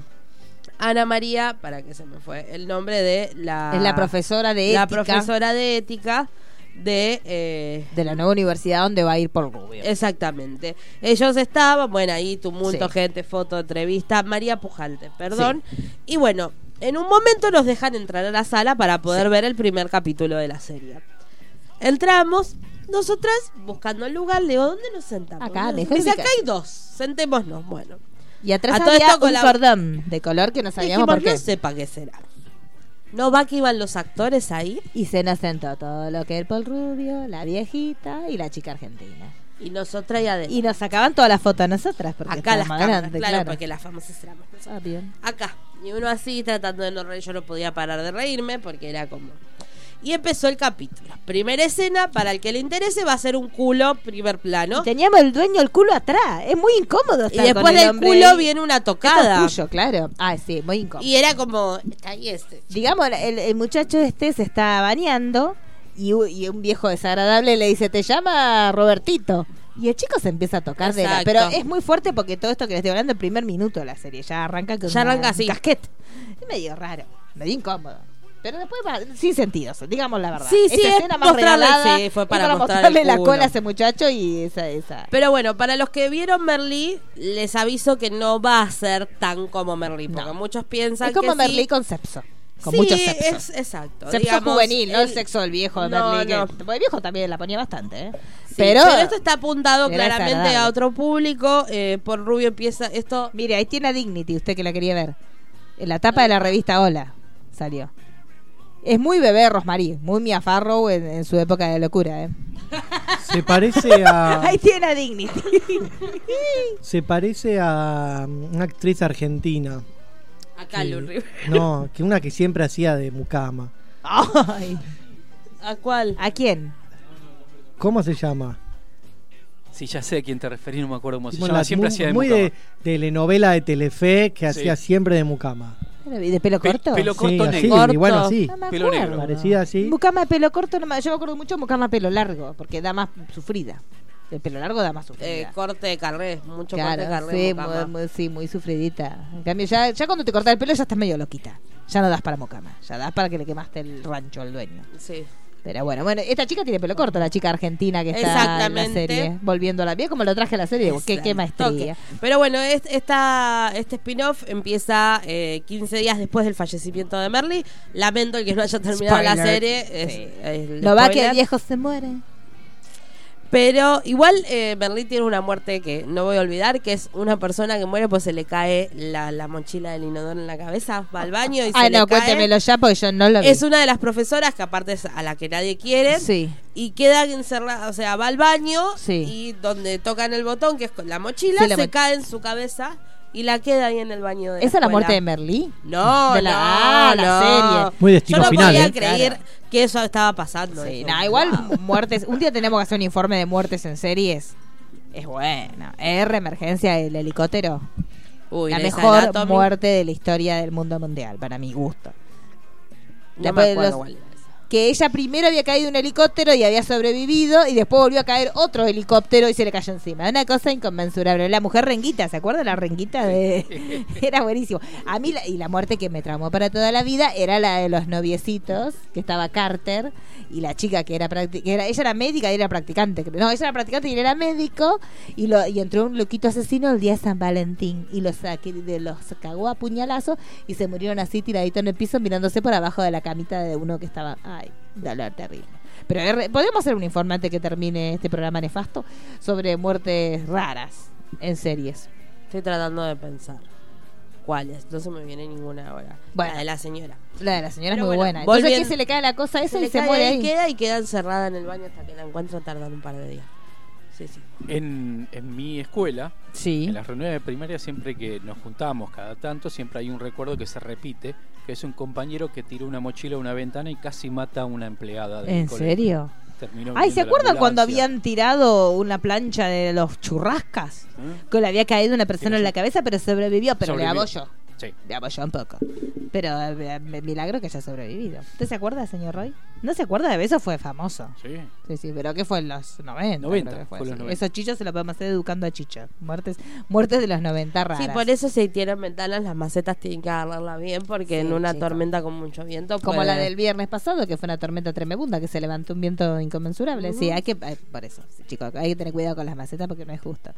Ana María, para que se me fue el nombre de la, Es la profesora de la ética profesora de ética de eh, de la nueva universidad donde va a ir por Rubio. Exactamente. Ellos estaban, bueno, ahí tumulto, Sí. gente, foto, entrevista, María Pujalte, perdón. Y bueno, en un momento nos dejan entrar a la sala para poder ver el primer capítulo de la serie. Entramos, nosotras buscando el lugar, le digo, ¿dónde nos sentamos? Acá, Nos dice, acá hay dos, sentémonos. Bueno, Y atrás A todo había esto con un la- cordón de color que no sabíamos dijimos, por qué. no sepa qué será. ¿No va que iban los actores ahí? Y se nos sentó todo lo que el Paul Rubio, la viejita y la chica argentina. Y nosotras y adentro. Y nos sacaban todas las fotos a nosotras. Porque Acá las cámaras, adelante, claro, claro. porque las famosas éramos nosotras. Ah, bien. Acá. Y uno así, tratando de no reír, yo no podía parar de reírme porque era como... Y empezó el capítulo. Primera escena, para el que le interese, va a ser un culo primer plano. Y teníamos el dueño el culo atrás. Es muy incómodo Y estar después con el del hombre culo viene una tocada. es tuyo, claro. Ah, sí, muy incómodo. Y era como, está ahí este. Digamos, el, el muchacho este se está bañando y, un viejo desagradable le dice, te llama Robertito. Y el chico se empieza a tocar de la... Pero es muy fuerte porque todo esto que le estoy hablando, el primer minuto de la serie, ya arranca con Ya una- arranca un así. casquete. Es medio raro, medio incómodo. Pero después va, sin sentido, digamos la verdad. Sí, sí, Esa es escena más mostrarle- regalada sí, fue es para mostrarle el la cola a ese muchacho y esa... esa. Pero bueno, para los que vieron Merlí, les aviso que no va a ser tan como Merlí, porque No. muchos piensan Es como que Merlí sí. con sexo. Con Sí, mucho sexo. es exacto. Sexo digamos, juvenil, no el sexo del viejo de No, Merlí. no. el viejo también la ponía bastante, ¿eh? Sí, pero, esto está apuntado claramente a otro público. eh, por Rubio empieza esto. Mire, ahí tiene a Dignity, usted que la quería ver. En la tapa de la revista Hola salió. Es muy bebé Rosmarie, muy Mia Farrow en, en su época de locura, ¿eh? Se parece a. Ahí tiene a Dignity. Se parece a una actriz argentina. Acá, Rivera. No, que una que siempre hacía de mucama. Ay, ¿A cuál? ¿A quién? ¿Cómo se llama? Sí, ya sé a quién te referís, no me acuerdo cómo se Tipo llama. la- Siempre hacía de muy mucama. de telenovela de Telefe que Sí. hacía siempre de mucama. ¿De pelo Pe- corto? pelo Sí, corto así, negro. y bueno, sí. No me Pelo acuerdo. negro. Parecida así. Mucama de pelo corto, no me- yo me acuerdo mucho de mucama de pelo largo, porque da más sufrida. El pelo largo da más sufrida. Eh, corte de carré, mucho corte de Claro, carré. sí, muy, muy- sí, muy sufridita. En cambio, ya, ya cuando te cortas el pelo ya estás medio loquita. Ya no das para mucama, ya das para que le quemaste el rancho al dueño. Sí. Pero bueno, bueno, esta chica tiene pelo corto, la chica argentina que está en la serie, volviendo a la bien como lo traje a la serie, qué, qué maestría. Pero bueno, es- esta, este spin-off empieza eh, 15 días después del fallecimiento de Merly. Lamento el que no haya terminado la serie. es- Sí. es va que el viejo se muere. Pero igual eh, Merlí tiene una muerte que no voy a olvidar, que es una persona que muere pues se le cae la, la mochila del inodoro en la cabeza, va al baño y Ay, se le no, cae. cuéntemelo ya porque yo no lo vi. Es una de las profesoras que aparte es a la que nadie quiere Sí. y queda encerrada, o sea, va al baño Sí. y donde tocan el botón, que es con la mochila, Sí, la se cae en su cabeza y la queda ahí en el baño de ¿Esa es la muerte de Merlí? No, De la- no, ah, la no. serie. Muy destino Yo no final, podía ¿eh? creer Claro. que eso estaba pasando. Sí, eso. nada, igual Wow. muertes. Un día tenemos que hacer un informe de muertes en series. Es bueno. R, emergencia del helicóptero. Uy, la mejor Anatomy. muerte de la historia del mundo mundial, para mi gusto. No Después me acuerdo los- esa. Que ella primero había caído un helicóptero y había sobrevivido y después volvió a caer otro helicóptero y se le cayó encima. Una cosa inconmensurable. La mujer renguita, ¿se acuerda la renguita? de Era buenísimo. A mí, la- y la muerte que me traumó para toda la vida era la de los noviecitos, que estaba Carter y la chica que era, ella era médica y era practicante. No, ella era practicante y él era médico y, lo, y entró un loquito asesino el día de San Valentín y los, de, los cagó a puñalazo y se murieron así tiraditos en el piso mirándose por abajo de la camita de uno que estaba... dolor terrible. Pero podemos hacer un informante que termine este programa nefasto sobre muertes raras en series. Estoy tratando de pensar. ¿Cuáles? No se me viene ninguna ahora. Bueno. La de la señora. La de la señora Pero es muy bueno, buena. Entonces, volviendo- ¿qué se le cae la cosa esa Se y se muere ahí, queda y queda encerrada en el baño hasta que la encuentran. Tardan un par de días. Sí, sí. En, en mi escuela, Sí. en las reuniones de primaria, siempre que nos juntábamos cada tanto, siempre hay un recuerdo que se repite, que es un compañero que tiró una mochila a una ventana y casi mata a una empleada del ¿En colegio. serio? Terminó Ay, ¿se acuerdan cuando habían tirado una plancha de los churrascas? ¿Eh? Que le había caído una persona en la cabeza, pero sobrevivió, pero le abolló. Sí. Le abolló un poco. Pero eh, me- milagro que haya sobrevivido. ¿Usted se acuerda, señor Roy? ¿No se acuerda de eso? Fue famoso. Sí. Sí, sí, pero ¿qué fue en los 90? 90, creo que fue, los sí. 90. Esos chichos se los podemos hacer educando a chichos. Muertes, muertes de los 90 raras. Sí, por eso si tienen ventanas, las macetas tienen que agarrarla bien, porque Sí, en una chico. tormenta con mucho viento. Como puede- la del viernes pasado, que fue una tormenta tremenda, que se levantó un viento inconmensurable. Sí, hay que. ay, por eso, sí, chicos, hay que tener cuidado con las macetas porque no es justo.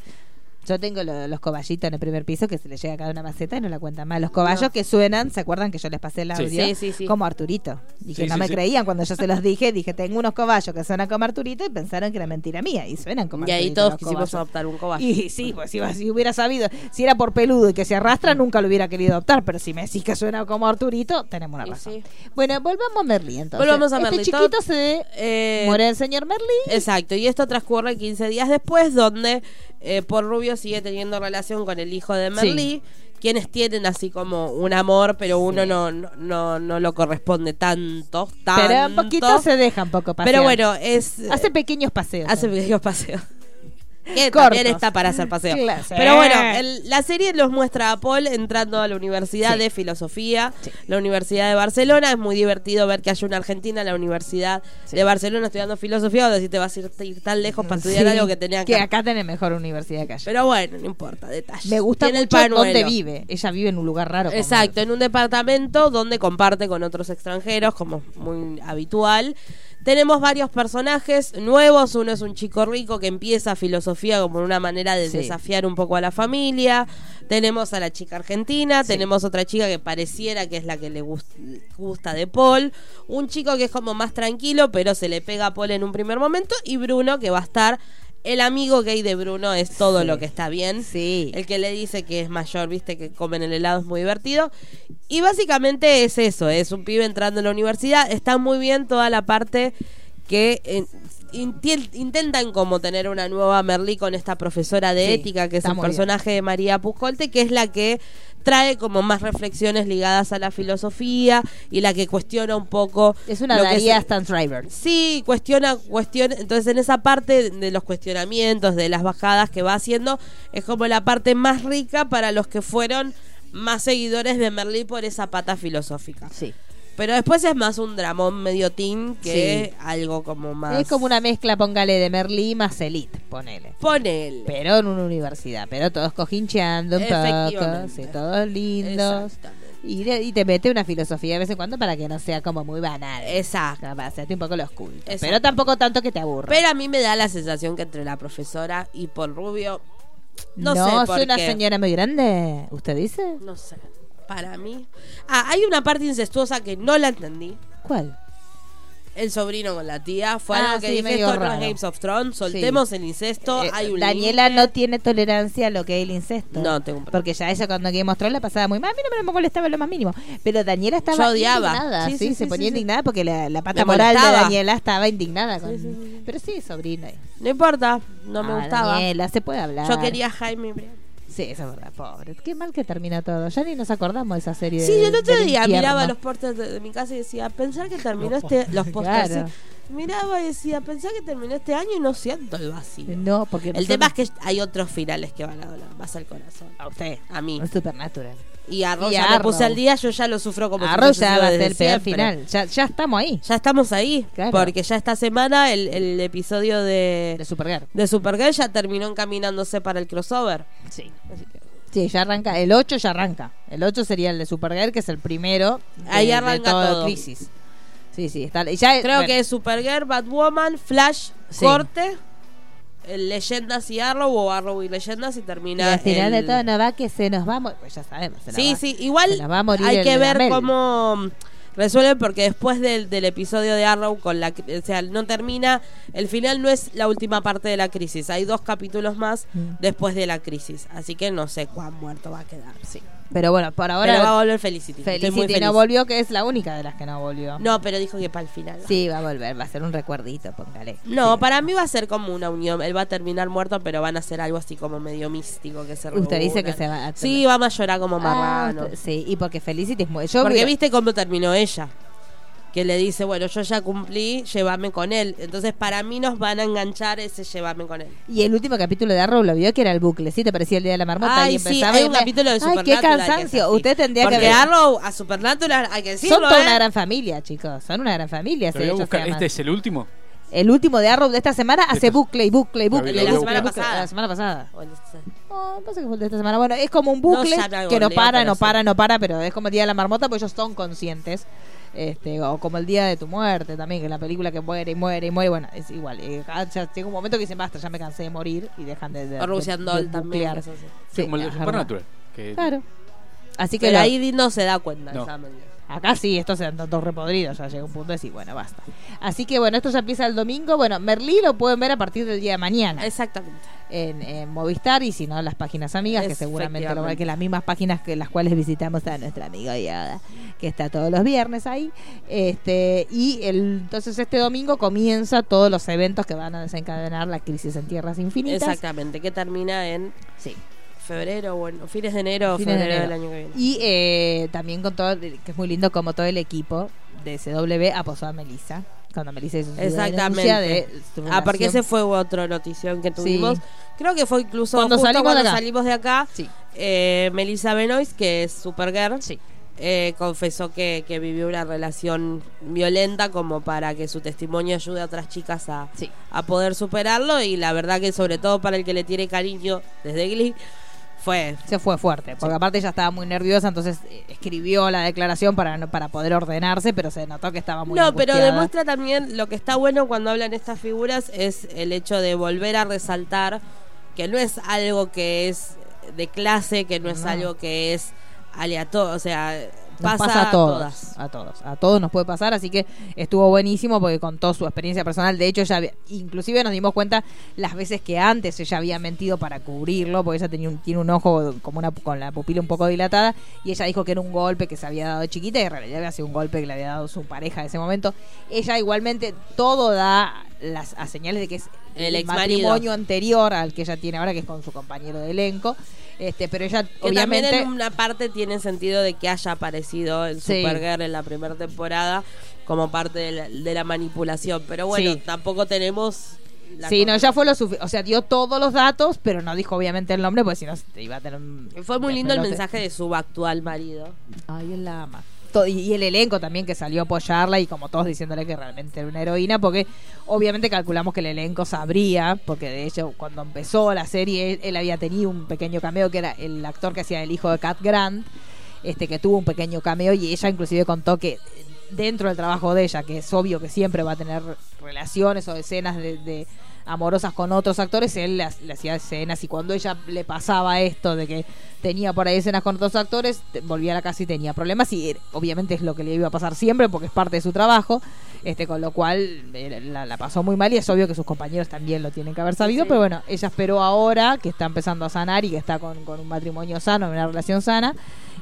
Yo tengo lo- los coballitos en el primer piso que se le llega a cada una maceta y no la cuentan más. Los cobayos que suenan, ¿se acuerdan que yo les pasé el audio? Sí, sí, sí. Como Arturito. Y que no me creían cuando yo se los dije. Dije, tengo unos cobayos que suenan como Arturito y pensaron que era mentira mía. Y suenan como Y ahí Arturito todos los quisimos cobayos. adoptar un cobayo. Y sí, pues si, si hubiera sabido, si era por peludo y que se arrastra, nunca lo hubiera querido adoptar. Pero si me decís que suena como Arturito, tenemos una Y razón. Bueno, volvamos a Merlí entonces. Volvamos a este Merlí. chiquito Todo- se Eh, muere el señor Merlí. Exacto, y esto transcurre 15 días después, donde eh, Paul Rubio sigue teniendo relación con el hijo de Merlí, quienes tienen así como un amor, pero uno no, no, no, no lo corresponde tanto, tanto. Pero un poquito se deja un poco pasear. Pero bueno, es... Hace pequeños paseos. hace pequeños paseos. Que Cortos. también está para hacer paseo. Claro. Pero bueno, el- la serie nos muestra a Paul entrando a la Universidad Sí. de Filosofía, Sí. la Universidad de Barcelona. Es muy divertido ver que hay una argentina en la Universidad de Barcelona estudiando filosofía, o si te vas a ir, ir tan lejos para estudiar algo que tenía que que... acá tenés mejor universidad que allá. Pero bueno, no importa, detalles. Me gusta Tiene el mucho panuelo. dónde vive. Ella vive en un lugar raro. Exacto, en un departamento donde comparte con otros extranjeros, como muy habitual. Tenemos varios personajes nuevos. Uno es un chico rico que empieza filosofía como una manera de Sí. desafiar un poco a la familia. Tenemos a la chica argentina. Tenemos otra chica que pareciera que es la que le gust- gusta de Paul. Un chico que es como más tranquilo, pero se le pega a Paul en un primer momento. Y Bruno, que va a estar. El amigo gay de Bruno es todo Sí. lo que está bien. Sí. El que le dice que es mayor, viste, que comen el helado es muy divertido. Y básicamente es eso, es un pibe entrando en la universidad. Está muy bien toda la parte que eh, intentan como tener una nueva Merlí con esta profesora de Sí, ética, que es el bien. personaje de María Puscolte, que es la que trae como más reflexiones ligadas a la filosofía y la que cuestiona un poco Es una Daría Stan Driver. Sí, cuestiona, cuestiona. Entonces, en esa parte de los cuestionamientos, de las bajadas que va haciendo, es como la parte más rica para los que fueron más seguidores de Merlí por esa pata filosófica. Sí. Pero después es más un dramón medio teen que Sí. algo como más. Es como una mezcla, póngale, de Merlí más Elite, ponele. Ponele. Pero en una universidad, pero todos cojincheando un poco, sí, todos lindos. Y, de- y te mete una filosofía de vez en cuando para que no sea como muy banal. Exacto. Para hacerte un poco los cultos. Pero tampoco tanto que te aburra. Pero a mí me da la sensación que entre la profesora y Paul Rubio. No, no, sé por una qué. señora muy grande. ¿Usted dice? No sé. Para mí. Ah, hay una parte incestuosa que no la entendí. ¿Cuál? El sobrino con la tía. Fue Ah, algo que sí, dije, esto. Games of Thrones. Soltemos el incesto. Eh, hay un Daniela no tiene tolerancia a lo que es el incesto. No, tengo un problema. Porque ya ella cuando Game of Thrones la pasaba muy mal. A mí no me molestaba lo más mínimo. Pero Daniela estaba Yo odiaba. indignada. Sí, se ponía indignada porque la, la pata Me moral de. Daniela estaba indignada. Con... Pero sí, sobrina. No importa. No me Ah, gustaba. Daniela, se puede hablar. Yo quería a Jaime Brian. Sí, eso es verdad, pobre. Qué mal que termina todo. Ya ni nos acordamos de esa serie. Sí, yo el otro día infierno. miraba los pósters de, de mi casa y decía, pensar que terminó este. Los pósters. Claro. sí. Miraba y decía, pensar que terminó este año y no siento el vacío. No, porque El tema es que hay otros finales que van a doler más al corazón. a usted, A mí. es Supernatural. Y a Arrow Y ya a me Arrow. puse al día, yo ya lo sufro como si Arrow fuese ya va a ser desde el peor final. Ya, ya estamos ahí. Ya estamos ahí. Claro. Porque ya esta semana el, el episodio de, De Supergirl. de Supergirl ya terminó encaminándose para el crossover. Sí. Así que- Sí, ya arranca. El 8 ya arranca. El 8 sería el de Supergirl, que es el primero. de- Ahí de arranca toda todo. Crisis. Sí, sí. Está, ya, Creo bueno, que es Supergirl, Batwoman, Flash, Sí. Corte, Leyendas y Arrow o Arrow y Leyendas y y termina. al final el- de todo no va que se nos va a morir. Pues ya sabemos. se nos Sí, va. sí, igual se nos va a morir hay que ver cómo mm, resuelven porque después del, del episodio de Arrow con la o sea, no termina, el final no es la última parte de la crisis, hay dos capítulos más Mm. después de la crisis, así que no sé cuán muerto va a quedar. Sí. Pero bueno, por ahora. Pero va a volver Felicity. estoy muy Felicity feliz. no volvió, que es la única de las que no volvió. No, pero dijo que para el final. va. Sí, va a volver. Va a ser un recuerdito, póngale. No, Sí. para mí va a ser como una unión. Él va a terminar muerto, pero van a hacer algo así como medio místico que se Usted dice que se va a. Sí, vamos a llorar como Ah, marrano. usted- sí, y porque Felicity es muy. Yo Porque veo- viste cómo terminó ella. Que le dice, bueno, yo ya cumplí, llévame con él. Entonces, para mí nos van a enganchar ese llévame con él. Y el último capítulo de Arrow lo vio que era el bucle, ¿sí? Te parecía el día de la marmota Ay, y sí, empezaba hay y un me- capítulo de Ay, Supernatural. qué que es cansancio. Usted tendría Porque que ver. Arrow a Supernatural, hay que decirlo, Son toda ¿eh? una gran familia, chicos. Son una gran familia. Sí. ¿Este es el último? El último de Arrow de esta semana hace Esta- bucle y bucle y bucle. La semana bucle. pasada. La semana pasada. No, qué fue de esta semana. Bueno, es como un bucle que no para, no para, no para, pero es como el día de la marmota, pues ellos son conscientes. Este, o como el día de tu muerte también, que es la película que muere y muere y muere, bueno, es igual. eh, ya llega un momento que dicen basta, ya me cansé de morir y dejan de, de, de- también. que. Sí, como el de. Supernatural. Que Claro. Así que Pero ahí no se da cuenta No. Acá sí, estos se dan todos repodridos, ya llega un punto de decir, bueno, basta. Así que bueno, esto ya empieza el domingo. Bueno, Merlí lo pueden ver a partir del día de mañana Exactamente. en, en Movistar y si no, las páginas amigas, que seguramente lo Efectivamente. que las mismas páginas que las cuales visitamos a nuestra amiga Yoda, que está todos los viernes ahí. Este Y el, entonces este domingo comienza todos los eventos que van a desencadenar la crisis en tierras infinitas. Exactamente. Que termina en Sí. Febrero, bueno, fines de enero o Fines de febrero enero. del año que viene. Y eh, también con todo, que es muy lindo como todo el equipo de CW aposó a Melissa. Cuando Melissa hizo su Exactamente. de su Ah, porque ese fue otro notición que tuvimos. Sí. Creo que fue incluso Cuando justo salimos de cuando acá. salimos de acá. Sí. eh, Melissa Benoist, que es Supergirl, Sí. eh, confesó que, que vivió una relación violenta como para que su testimonio ayude a otras chicas a, Sí. a poder superarlo y la verdad que sobre todo para el que le tiene cariño desde Glee fue Se fue fuerte, porque aparte ella estaba muy nerviosa, entonces eh, escribió la declaración para, para poder ordenarse, pero se notó que estaba muy No, pero demuestra también lo que está bueno cuando hablan estas figuras es el hecho de volver a resaltar que no es algo que es de clase, que no es No. algo que es aleatorio, o sea, Nos pasa, pasa a todos, todas. a todos, a todos nos puede pasar, así que estuvo buenísimo porque contó su experiencia personal. De hecho, había- inclusive nos dimos cuenta las veces que antes ella había mentido para cubrirlo, porque ella tenía un, tiene un ojo como una con la pupila un poco dilatada y ella dijo que era un golpe que se había dado chiquita y en realidad había sido un golpe que le había dado su pareja en ese momento. Ella igualmente todo da las a señales de que es El matrimonio anterior al que ella tiene ahora, que es con su compañero de elenco. Este, pero ella Que obviamente también en una parte tiene sentido de que haya aparecido en Sí. Supergirl en la primera temporada como parte de la, de la manipulación. Pero bueno, Sí. tampoco tenemos... la Sí, no, ya fue lo suficiente. O sea, dio todos los datos, pero no dijo obviamente el nombre, porque si no iba a tener un. Fue muy lindo el mensaje de su actual marido. Ay, él la ama. Y el elenco también que salió a apoyarla y como todos diciéndole que realmente era una heroína, porque obviamente calculamos que el elenco sabría, porque de hecho cuando empezó la serie él, él había tenido un pequeño cameo que era el actor que hacía el hijo de Cat Grant, este que tuvo un pequeño cameo y ella inclusive contó que dentro del trabajo de ella, que es obvio que siempre va a tener relaciones o escenas de, de amorosas con otros actores, él le, ha- le hacía escenas y cuando ella le pasaba esto de que tenía por ahí escenas con otros actores, volvía a la casa y tenía problemas y eh, obviamente es lo que le iba a pasar siempre porque es parte de su trabajo, este con lo cual eh, la, la pasó muy mal y es obvio que sus compañeros también lo tienen que haber sabido, Sí. pero bueno, ella esperó ahora que está empezando a sanar y que está con, con un matrimonio sano, una relación sana.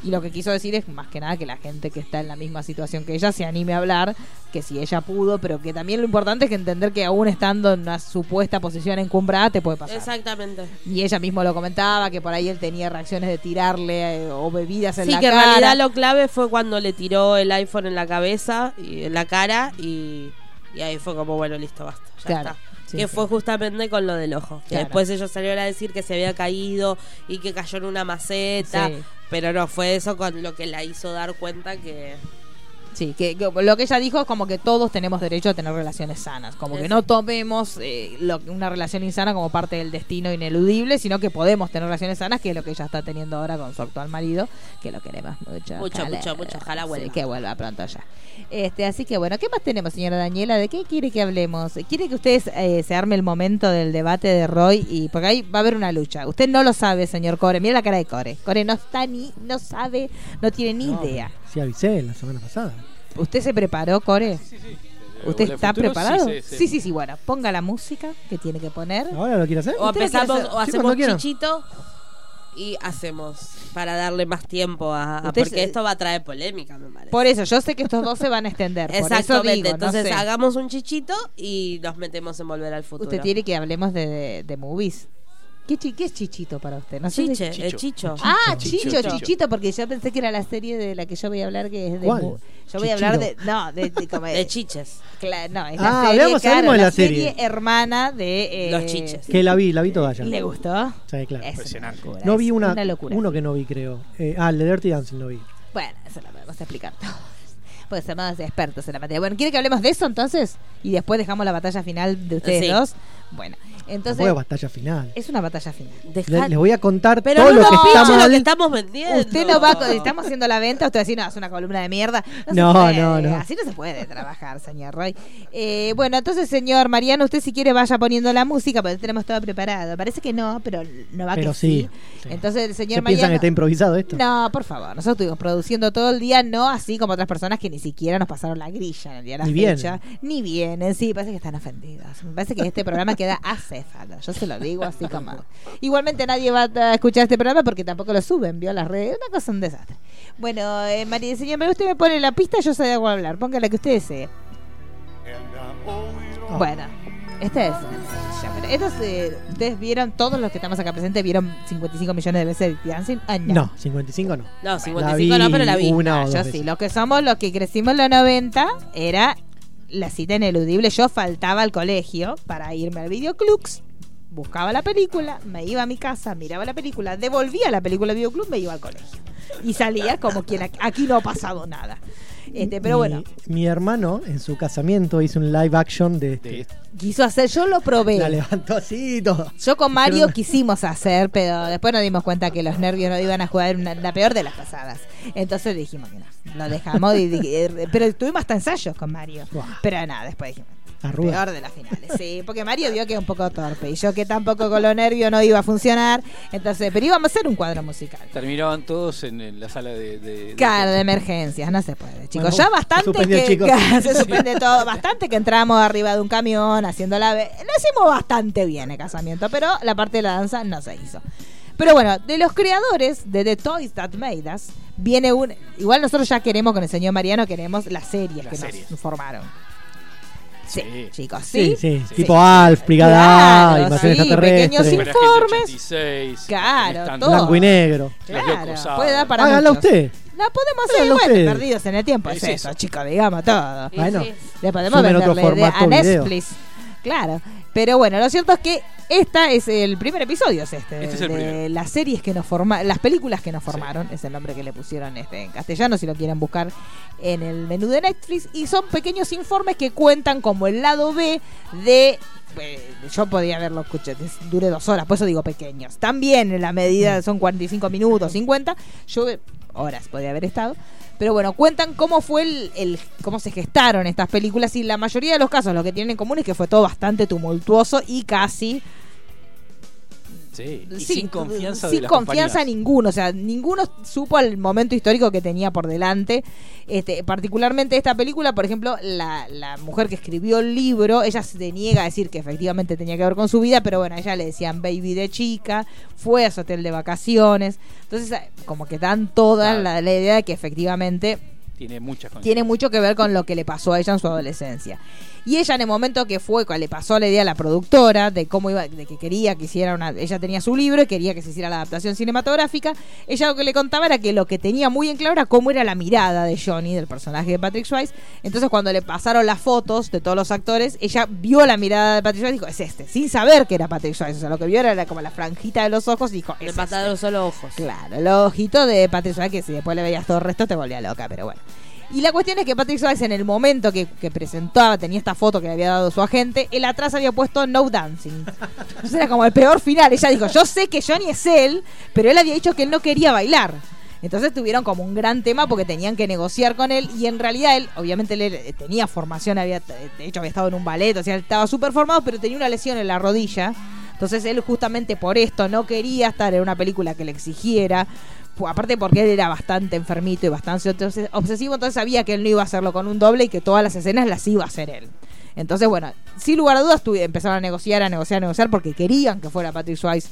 Y lo que quiso decir es más que nada que la gente que está en la misma situación que ella se anime a hablar, que si ella pudo, pero que también lo importante es que entender que aún estando en una supuesta posición encumbrada te puede pasar. Exactamente. Y ella mismo lo comentaba, que por ahí él tenía reacciones de tirarle eh, o bebidas en Sí, la que en cara. realidad lo clave fue cuando le tiró el iPhone en la cabeza y en la cara y, y ahí fue como, bueno, listo, basta. Ya Claro, está. Sí, que sí. fue justamente con lo del ojo. Claro. después ellos salieron a decir que se había caído y que cayó en una maceta. Pero no, fue eso con lo que la hizo dar cuenta que... Sí, que, que lo que ella dijo es como que todos tenemos derecho a tener relaciones sanas, como que no tomemos eh, lo- una relación insana como parte del destino ineludible, sino que podemos tener relaciones sanas, que es lo que ella está teniendo ahora con su actual marido, que lo queremos mucho. Mucho, mucho, mucho, ojalá Sí, vuelva. que vuelva pronto ya. Este, así que bueno, ¿qué más tenemos, señora Daniela? ¿De qué quiere que hablemos? ¿Quiere que ustedes eh, se arme el momento del debate de Roy? y Porque ahí va a haber una lucha. Usted no lo sabe, señor Core. Mira la cara de Core. Core no está ni, no sabe, no tiene ni No, idea. Sí, avisé la semana pasada. ¿Usted se preparó, Core? ¿Usted ¿El está futuro? preparado? Sí, sí, sí. sí, sí, sí, Bueno, ponga la música que tiene que poner. ¿Ahora lo quiere hacer? O ¿Usted lo quiere empezamos hacer? o hacemos chichito y hacemos para darle más tiempo a... a- porque se- esto va a traer polémica, me parece. Por eso, yo sé que estos dos se van a extender. Por eso Exactamente, no entonces sé. hagamos un chichito y nos metemos en volver al futuro. Usted quiere que hablemos de, de, de movies. ¿Qué, chi- qué es chichito para usted? No Chiche, Chicho. el chicho. Ah, Chicho, Chicho, Chicho. Chichito, porque yo pensé que era la serie de la que yo voy a hablar que es de ¿Cuál? Yo voy a hablar de no, de, de, como- De chiches. Cla- no, es Ah, la serie, hablamos- claro, de la la serie. hermana de eh, Los chiches. Que la vi, la vi toda ya. ¿Le gustó? Sí, claro. Es una locura, No vi una, una locura. uno que no vi, creo. Eh, ah, el de Dirty Dancing no vi. Bueno, eso lo podemos explicar todos. Porque somos expertos en la materia. Bueno, ¿quiere que hablemos de eso entonces? Y después dejamos la batalla final de ustedes Sí. dos. Bueno, No entonces fue batalla final. es una batalla final. Le- Dejá- les voy a contar Pero todo no lo que lo que estamos vendiendo. Usted no va, estamos haciendo la venta, usted va a decir, no, es una columna de mierda. No, No, puede, no, no. Así no se puede trabajar, señor Roy. Eh, bueno, entonces, señor Mariano, usted si quiere vaya poniendo la música, porque tenemos todo preparado. Parece que no, pero no va Pero que sí. sí. Entonces, el señor ¿Se piensan que Mariano... está improvisado esto? No, por favor, nosotros estuvimos produciendo todo el día, no así como otras personas que ni siquiera nos pasaron la grilla en el día de la Ni fecha. vienen. Ni vienen, sí, parece que están ofendidos. Me parece que este programa queda acéfalo, yo se lo digo así como. Igualmente nadie va a escuchar este programa porque tampoco lo suben, vio las redes, una cosa un desastre. Bueno, eh, María, señor, pero usted me pone la pista, yo sé de algo hablar, ponga la que usted desee. Bueno, esta es estos, eh, ustedes vieron, todos los que estamos acá presentes, vieron 55 millones de veces Dancing. Ah, No, 55 no. No, La 55 no, pero la vi. Una o Ah, dos yo veces. sí, los que somos los que crecimos en los 90 era la cita ineludible. Yo faltaba al colegio para irme al videoclubs, buscaba la película, me iba a mi casa, miraba la película, devolvía la película al videoclub, me iba al colegio. Y salía como quien aquí- aquí no ha pasado nada. Este, pero Mi- bueno, Mi hermano en su casamiento hizo un live action de este. Quiso hacer, yo lo probé. La levantó así y todo. Yo con Mario Pero quisimos hacer, pero después nos dimos cuenta que los nervios no iban a jugar una- la peor de las pasadas. Entonces dijimos que no, lo dejamos. y pero tuvimos hasta ensayos con Mario. Pero nada, después dijimos. Arruga. Peor de las finales, sí, porque Mario vio que es un poco torpe y yo que tampoco con los nervios no iba a funcionar, entonces, pero íbamos a hacer un cuadro musical. Terminaban todos en, en la sala de. de- de- Claro, de emergencias, no se puede, chicos. Bueno, ya se bastante que chicos. se suspende todo, bastante que entramos arriba de un camión haciendo la ve- lo hicimos bastante bien el casamiento, pero la parte de la danza no se hizo. Pero bueno, de los creadores de The Toys That Made Us viene un igual nosotros ya queremos con el señor Mariano queremos las series Las que series. nos formaron. Sí, Sí. chicos, sí. Sí, sí. Sí. Tipo Alf, Brigada A, Claro, Invasión sí, Extraterrestre. pequeños informes. 86, Claro, todo. Blanco y negro. Claro, puede dar para Hágala usted. La podemos hacer, Hágalo bueno, perdidos en el tiempo, es, Es eso, eso. chicos, digamos todo. Bueno. sí. Le podemos Sumen otro venderle de- formato a. Netflix. Claro. Pero bueno, lo cierto es que esta es el primer episodio, es este, Este es el de primero. las series que nos formaron, las películas que nos formaron, es el nombre que le pusieron este en castellano, si lo quieren buscar en el menú de Netflix, y son pequeños informes que cuentan como el lado B de eh, yo podía haberlo escuchado, dure dos horas, por eso digo pequeños. También en la medida son 45 minutos, 50, yo horas podía haber estado. Pero bueno, cuentan cómo fue el, el- cómo se gestaron estas películas y la mayoría de los casos lo que tienen en común es que fue todo bastante tumultuoso y casi Sí, y sí, sin confianza sin de las confianza compañías. ninguno, o sea, ninguno supo el momento histórico que tenía por delante. Este, particularmente esta película, por ejemplo, la, la mujer que escribió el libro, ella se niega a decir que efectivamente tenía que ver con su vida, pero bueno, a ella le decían baby de chica, fue a su hotel de vacaciones, entonces eh, como que dan toda Claro. la, la idea de que efectivamente Tiene muchas tiene mucho que ver con lo que le pasó a ella en su adolescencia. Y ella en el momento que fue, cuando le pasó la idea a la productora de cómo iba, de que quería que hiciera una, ella tenía su libro y quería que se hiciera la adaptación cinematográfica, ella lo que le contaba era que lo que tenía muy en claro era cómo era la mirada de Johnny, del personaje de Patrick Swayze. Entonces cuando le pasaron las fotos de todos los actores, ella vio la mirada de Patrick Swayze y dijo, es este, sin saber que era Patrick Swayze. O sea, lo que vio era como la franjita de los ojos y dijo, Le es este. solo ojos. Claro, el ojito de Patrick Swayze, que si después le veías todo el resto te volvía loca, pero bueno. Y la cuestión es que Patrick Swayze en el momento que, que presentaba, tenía esta foto que le había dado su agente, él atrás había puesto no dancing. Entonces era como el peor final. Ella dijo, yo sé que Johnny es él, pero él había dicho que él no quería bailar. Entonces tuvieron como un gran tema porque tenían que negociar con él y en realidad él, obviamente él eh, tenía formación, había, de hecho había estado en un ballet, o sea, él estaba súper formado, pero tenía una lesión en la rodilla. Entonces él justamente por esto no quería estar en una película que le exigiera. Aparte porque él era bastante enfermito y bastante obsesivo, entonces sabía que él no iba a hacerlo con un doble y que todas las escenas las iba a hacer él. Entonces, bueno, sin lugar a dudas empezaron a negociar, a negociar, a negociar porque querían que fuera Patrick Swayze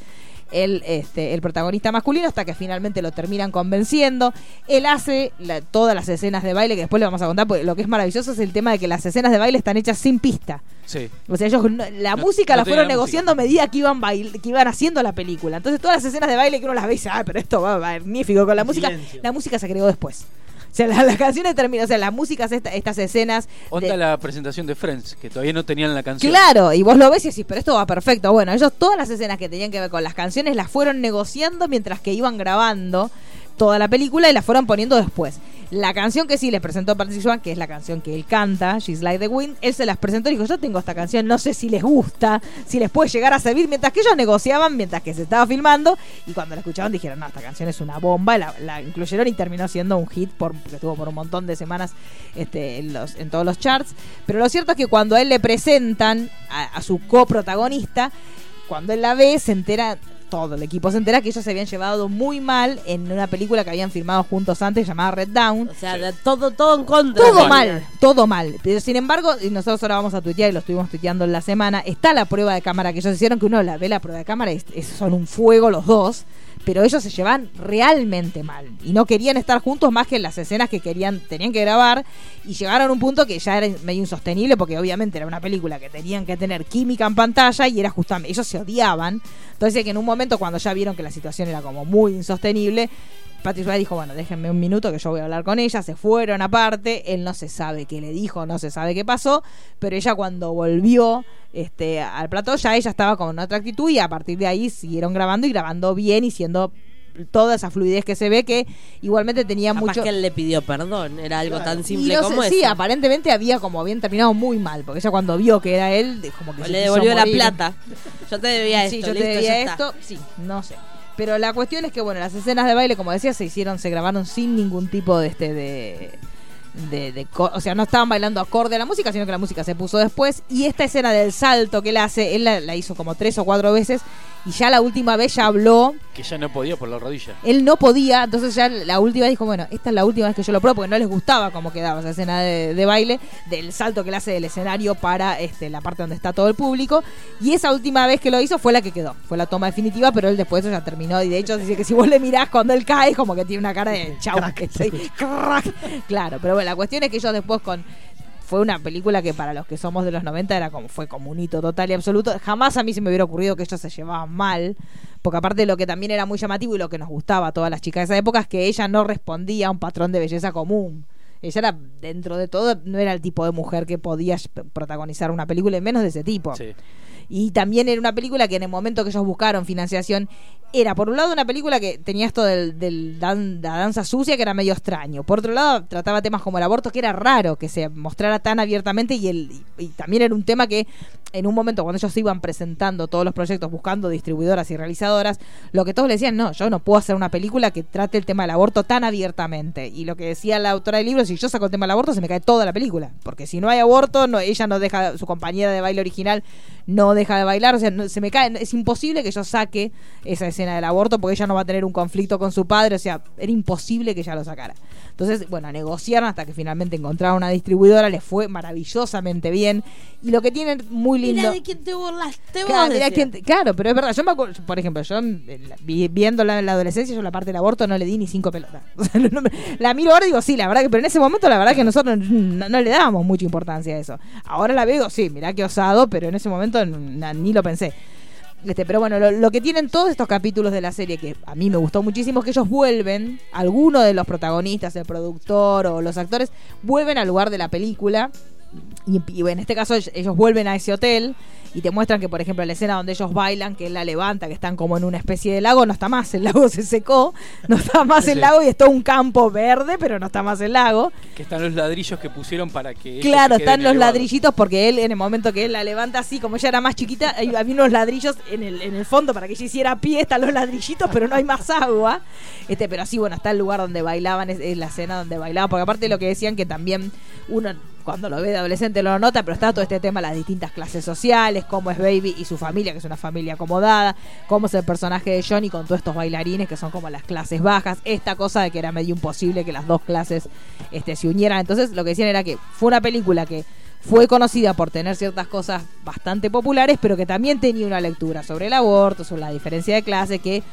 el, este, el protagonista masculino hasta que finalmente lo terminan convenciendo. Él hace la- todas las escenas de baile que después le vamos a contar porque lo que es maravilloso es el tema de que las escenas de baile están hechas sin pista. Sí. O sea, ellos no- la No- música no la fueron negociando a medida que iban bail- que iban haciendo la película. Entonces todas las escenas de baile que uno las ve y dice, ah, pero esto va magnífico con la música. Silencio. La música se agregó después. O sea, la- las canciones terminan, o sea, las músicas, esta- estas escenas. Onda de- la presentación de Friends, que todavía no tenían la canción. Claro, y vos lo ves y decís, pero esto va perfecto. Bueno, ellos todas las escenas que tenían que ver con las canciones las fueron negociando mientras que iban grabando toda la película y la fueron poniendo después. La canción que sí les presentó Patrick Swayze, que es la canción que él canta, She's Like the Wind, él se las presentó y dijo, yo tengo esta canción, no sé si les gusta, si les puede llegar a servir, mientras que ellos negociaban, mientras que se estaba filmando, y cuando la escucharon dijeron, no, esta canción es una bomba, la, la incluyeron y terminó siendo un hit por, porque estuvo por un montón de semanas este, en todos los charts. Pero lo cierto es que cuando a él le presentan a, a su coprotagonista, cuando él la ve, se entera, todo el equipo se entera que ellos se habían llevado muy mal en una película que habían filmado juntos antes llamada Red Down. O sea, todo, todo en contra. Todo mal, todo mal. Pero sin embargo, y nosotros ahora vamos a tuitear y lo estuvimos tuiteando en la semana, está la prueba de cámara que ellos hicieron, que uno la ve la prueba de cámara y son un fuego los dos, pero ellos se llevan realmente mal. Y no querían estar juntos más que en las escenas que querían, tenían que grabar, y llegaron a un punto que ya era medio insostenible, porque obviamente era una película que tenían que tener química en pantalla y era justamente, ellos se odiaban. Entonces que en un momento cuando ya vieron que la situación era como muy insostenible, Patrick Swayze dijo, bueno, déjenme un minuto que yo voy a hablar con ella. Se fueron aparte. Él no se sabe qué le dijo, no se sabe qué pasó. Pero ella cuando volvió este, al plató, ya ella estaba con otra actitud y a partir de ahí siguieron grabando y grabando bien y siendo toda esa fluidez que se ve que igualmente tenía Capaz mucho... que él le pidió perdón. Era algo tan Y simple no como sé, eso. sí, aparentemente había como bien terminado muy mal, porque ella cuando vio que era él, como que O se le devolvió la plata. Yo te debía esto. Sí, yo listo, te debía está. esto, sí, no sé. Pero la cuestión es que, bueno, las escenas de baile, como decía, se hicieron, se grabaron sin ningún tipo de este de. De, o sea, no estaban bailando acorde a la música, sino que la música se puso después. Y esta escena del salto que él hace, él la hizo como tres o cuatro veces. Y ya la última vez ya habló. Que ya no podía por la rodilla. Él no podía, entonces ya la última vez dijo, bueno, esta es la última vez que yo lo pruebo, porque no les gustaba cómo quedaba esa escena de, de baile, del salto que él hace del escenario para este, la parte donde está todo el público. Y esa última vez que lo hizo fue la que quedó, fue la toma definitiva, pero él después ya terminó. Y de hecho dice que si vos le mirás cuando él cae, es como que tiene una cara de chau. Crack, estoy- crack. Claro, pero bueno, la cuestión es que ellos después con fue una película que para los que somos de los 90 era como fue como un hito total y absoluto. Jamás a mí se me hubiera ocurrido que ellos se llevaban mal, porque aparte lo que también era muy llamativo y lo que nos gustaba a todas las chicas de esa época es que ella no respondía a un patrón de belleza común. Ella era, dentro de todo, no era el tipo de mujer que podía protagonizar una película, y menos de ese tipo. Sí. Y también era una película que en el momento que ellos buscaron financiación, era por un lado una película que tenía esto del, dan- la danza sucia que era medio extraño. Por otro lado, trataba temas como el aborto, que era raro que se mostrara tan abiertamente. Y, el, y también era un tema que en un momento cuando ellos iban presentando todos los proyectos, buscando distribuidoras y realizadoras, lo que todos le decían, no, yo no puedo hacer una película que trate el tema del aborto tan abiertamente. Y lo que decía la autora del libro, si yo saco el tema del aborto, se me cae toda la película. Porque si no hay aborto, no, ella no deja, su compañera de baile original no deja de bailar, o sea, no- se me cae, es imposible que yo saque esa escena del aborto porque ella no va a tener un conflicto con su padre, o sea, era imposible que ella lo sacara. Entonces, bueno, negociaron hasta que finalmente encontraron una distribuidora, les fue maravillosamente bien. Y lo que tienen muy lindo... Mira de quién te burlaste. Claro, quién te- claro, pero es verdad. Yo me acuerdo, por ejemplo, yo eh, la- vi- viéndola en la adolescencia, yo la parte del aborto no le di ni cinco pelotas. La miro ahora y digo, sí, la verdad que, pero en ese momento la verdad que nosotros no, no le dábamos mucha importancia a eso. Ahora la veo, sí, mirá qué osado, pero en ese momento na- ni lo pensé. Este, pero bueno, lo, que tienen todos estos capítulos de la serie, que a mí me gustó muchísimo, es que ellos vuelven, alguno de los protagonistas, el productor o los actores, vuelven al lugar de la película. Y, y en este caso ellos vuelven a ese hotel y te muestran que, por ejemplo, la escena donde ellos bailan, que él la levanta, que están como en una especie de lago, no está más, el lago se secó, no está más el lago y está un campo verde, pero no está más el lago. Que están los ladrillos que pusieron para que. Claro, están los elevados. ladrillitos porque él, en el momento que él la levanta así, como ella era más chiquita, había unos ladrillos en el, en el fondo para que ella hiciera pie, están los ladrillitos, pero no hay más agua. Este, pero sí, bueno, está el lugar donde bailaban, es, es la escena donde bailaban, porque aparte de lo que decían que también uno cuando lo ve de adolescente lo nota, pero está todo este tema, las distintas clases sociales, cómo es Baby y su familia, que es una familia acomodada, cómo es el personaje de Johnny con todos estos bailarines que son como las clases bajas, esta cosa de que era medio imposible que las dos clases este, se unieran. Entonces lo que decían era que fue una película que fue conocida por tener ciertas cosas bastante populares, pero que también tenía una lectura sobre el aborto, sobre la diferencia de clase, que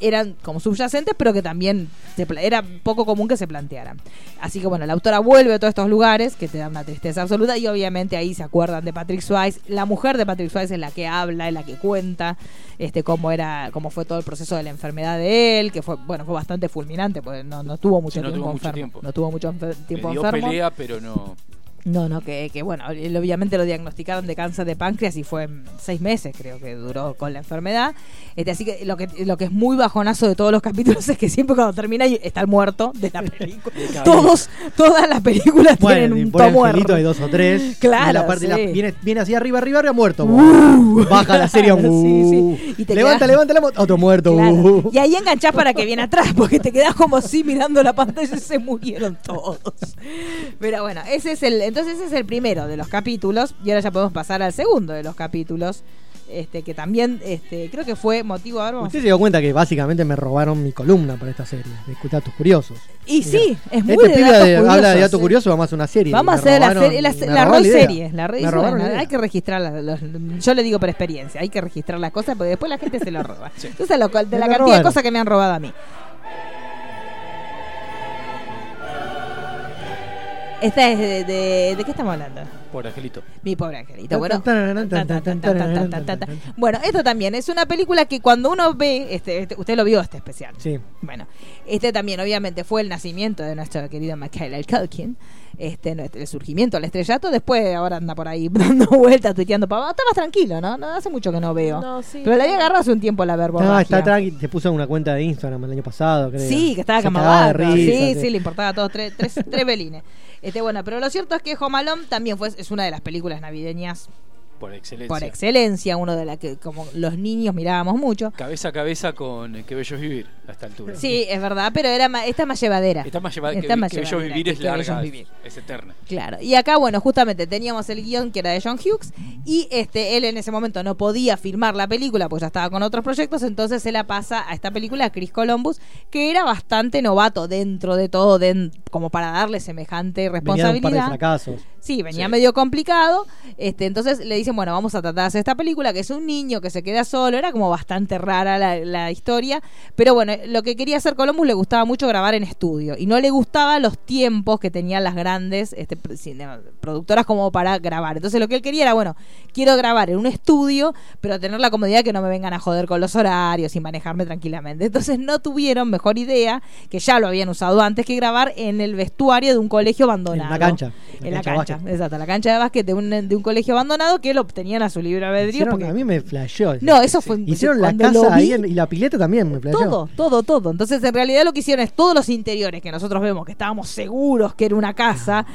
eran como subyacentes, pero que también se era poco común que se plantearan. Así que bueno, la autora vuelve a todos estos lugares que te dan una tristeza absoluta y obviamente ahí se acuerdan de Patrick Swayze. La mujer de Patrick Swayze es la que habla, es la que cuenta este cómo era, cómo fue todo el proceso de la enfermedad de él, que fue bueno fue bastante fulminante, porque no, no tuvo mucho Sí, no tiempo tuvo mucho tiempo. no tuvo mucho enfer- Le tiempo dio enfermo. pelea, pero no. No, no, que, que bueno, obviamente lo diagnosticaron de cáncer de páncreas y fue en seis meses, creo que duró con la enfermedad. Este, así que lo que lo que es muy bajonazo de todos los capítulos es que siempre cuando termina está el muerto de la película. Todos, todas las películas tienen un angelito R. hay dos o tres. Claro, la parte, la- sí. viene, viene así arriba, arriba, arriba, muerto. Uh. Baja la serie. Sí, uh. sí. Y te levanta, quedás- levanta, levanta. Otro muerto. Claro. uh. Y ahí enganchás para que viene atrás, porque te quedás como así mirando la pantalla y se murieron todos. Pero bueno, ese es el, entonces ese es el primero de los capítulos, y ahora ya podemos pasar al segundo de los capítulos, este, que también este, creo que fue motivo, a ver, Usted se dio cuenta que básicamente me robaron mi columna para esta serie, de datos curiosos. Y sí, es muy Este de datos de- curiosos, habla de datos sí. curiosos, vamos a hacer una serie. Vamos a hacer la, robaron- serie, la, me la idea. serie. La la hay que registrar los- yo le digo por experiencia, hay que registrar las cosas porque después la gente se lo roba. Entonces, lo, de Me la cantidad de cosas que me han robado a mí. Esta es de, de, qué estamos hablando? Pobre angelito. Mi pobre angelito. Bueno, bueno, esto también es una película que cuando uno ve, este, este, usted lo vio este especial. Sí. Bueno, este también obviamente fue el nacimiento de nuestro querido Michael Culkin. Este, el surgimiento al estrellato, después ahora anda por ahí dando vueltas, tuiteando para. Está más tranquilo, ¿no? No hace mucho que no veo. Pero le había agarrado hace un tiempo la verbo. Ah, está tranqui. Te puso en una cuenta de Instagram el año pasado, creo. Sí, que estaba camada. Sí, sí, sí, le importaba a todos tres, tres, tres belines. Este, bueno, pero lo cierto es que Home también fue, es una de las películas navideñas Por excelencia. por excelencia, uno de las que como los niños mirábamos mucho. Cabeza a cabeza con eh, Qué Bello es Vivir a esta altura. Sí, es verdad, pero era ma- esta es más llevadera. Está más llevada que, más que Bello llevadera Vivir que es larga, Vivir. es eterna. Claro. Y acá, bueno, justamente teníamos el guion que era de John Hughes y este él en ese momento no podía filmar la película pues ya estaba con otros proyectos, entonces se la pasa a esta película a Chris Columbus, que era bastante novato dentro de todo, como para darle semejante Venía de un par de responsabilidad. fracasos. Sí, venía Sí. medio complicado. Este, entonces le dicen, bueno, vamos a tratar de hacer esta película, que es un niño que se queda solo. Era como bastante rara la, la historia. Pero bueno, lo que quería hacer Columbus le gustaba mucho grabar en estudio. Y no le gustaban los tiempos que tenían las grandes este, productoras como para grabar. Entonces lo que él quería era, bueno, quiero grabar en un estudio, pero tener la comodidad que no me vengan a joder con los horarios y manejarme tranquilamente. Entonces no tuvieron mejor idea, que ya lo habían usado antes, que grabar en el vestuario de un colegio abandonado. En la cancha. En la de cancha, exacto, la cancha de básquet de un, de un colegio abandonado que lo obtenían a su libre albedrío. Hicieron- Porque, A mí me flasheó. no, eso fue Hicieron la casa vi, ahí en- y la pileta también me flasheó. todo, todo, todo. Entonces, en realidad lo que hicieron es todos los interiores que nosotros vemos, que estábamos seguros que era una casa.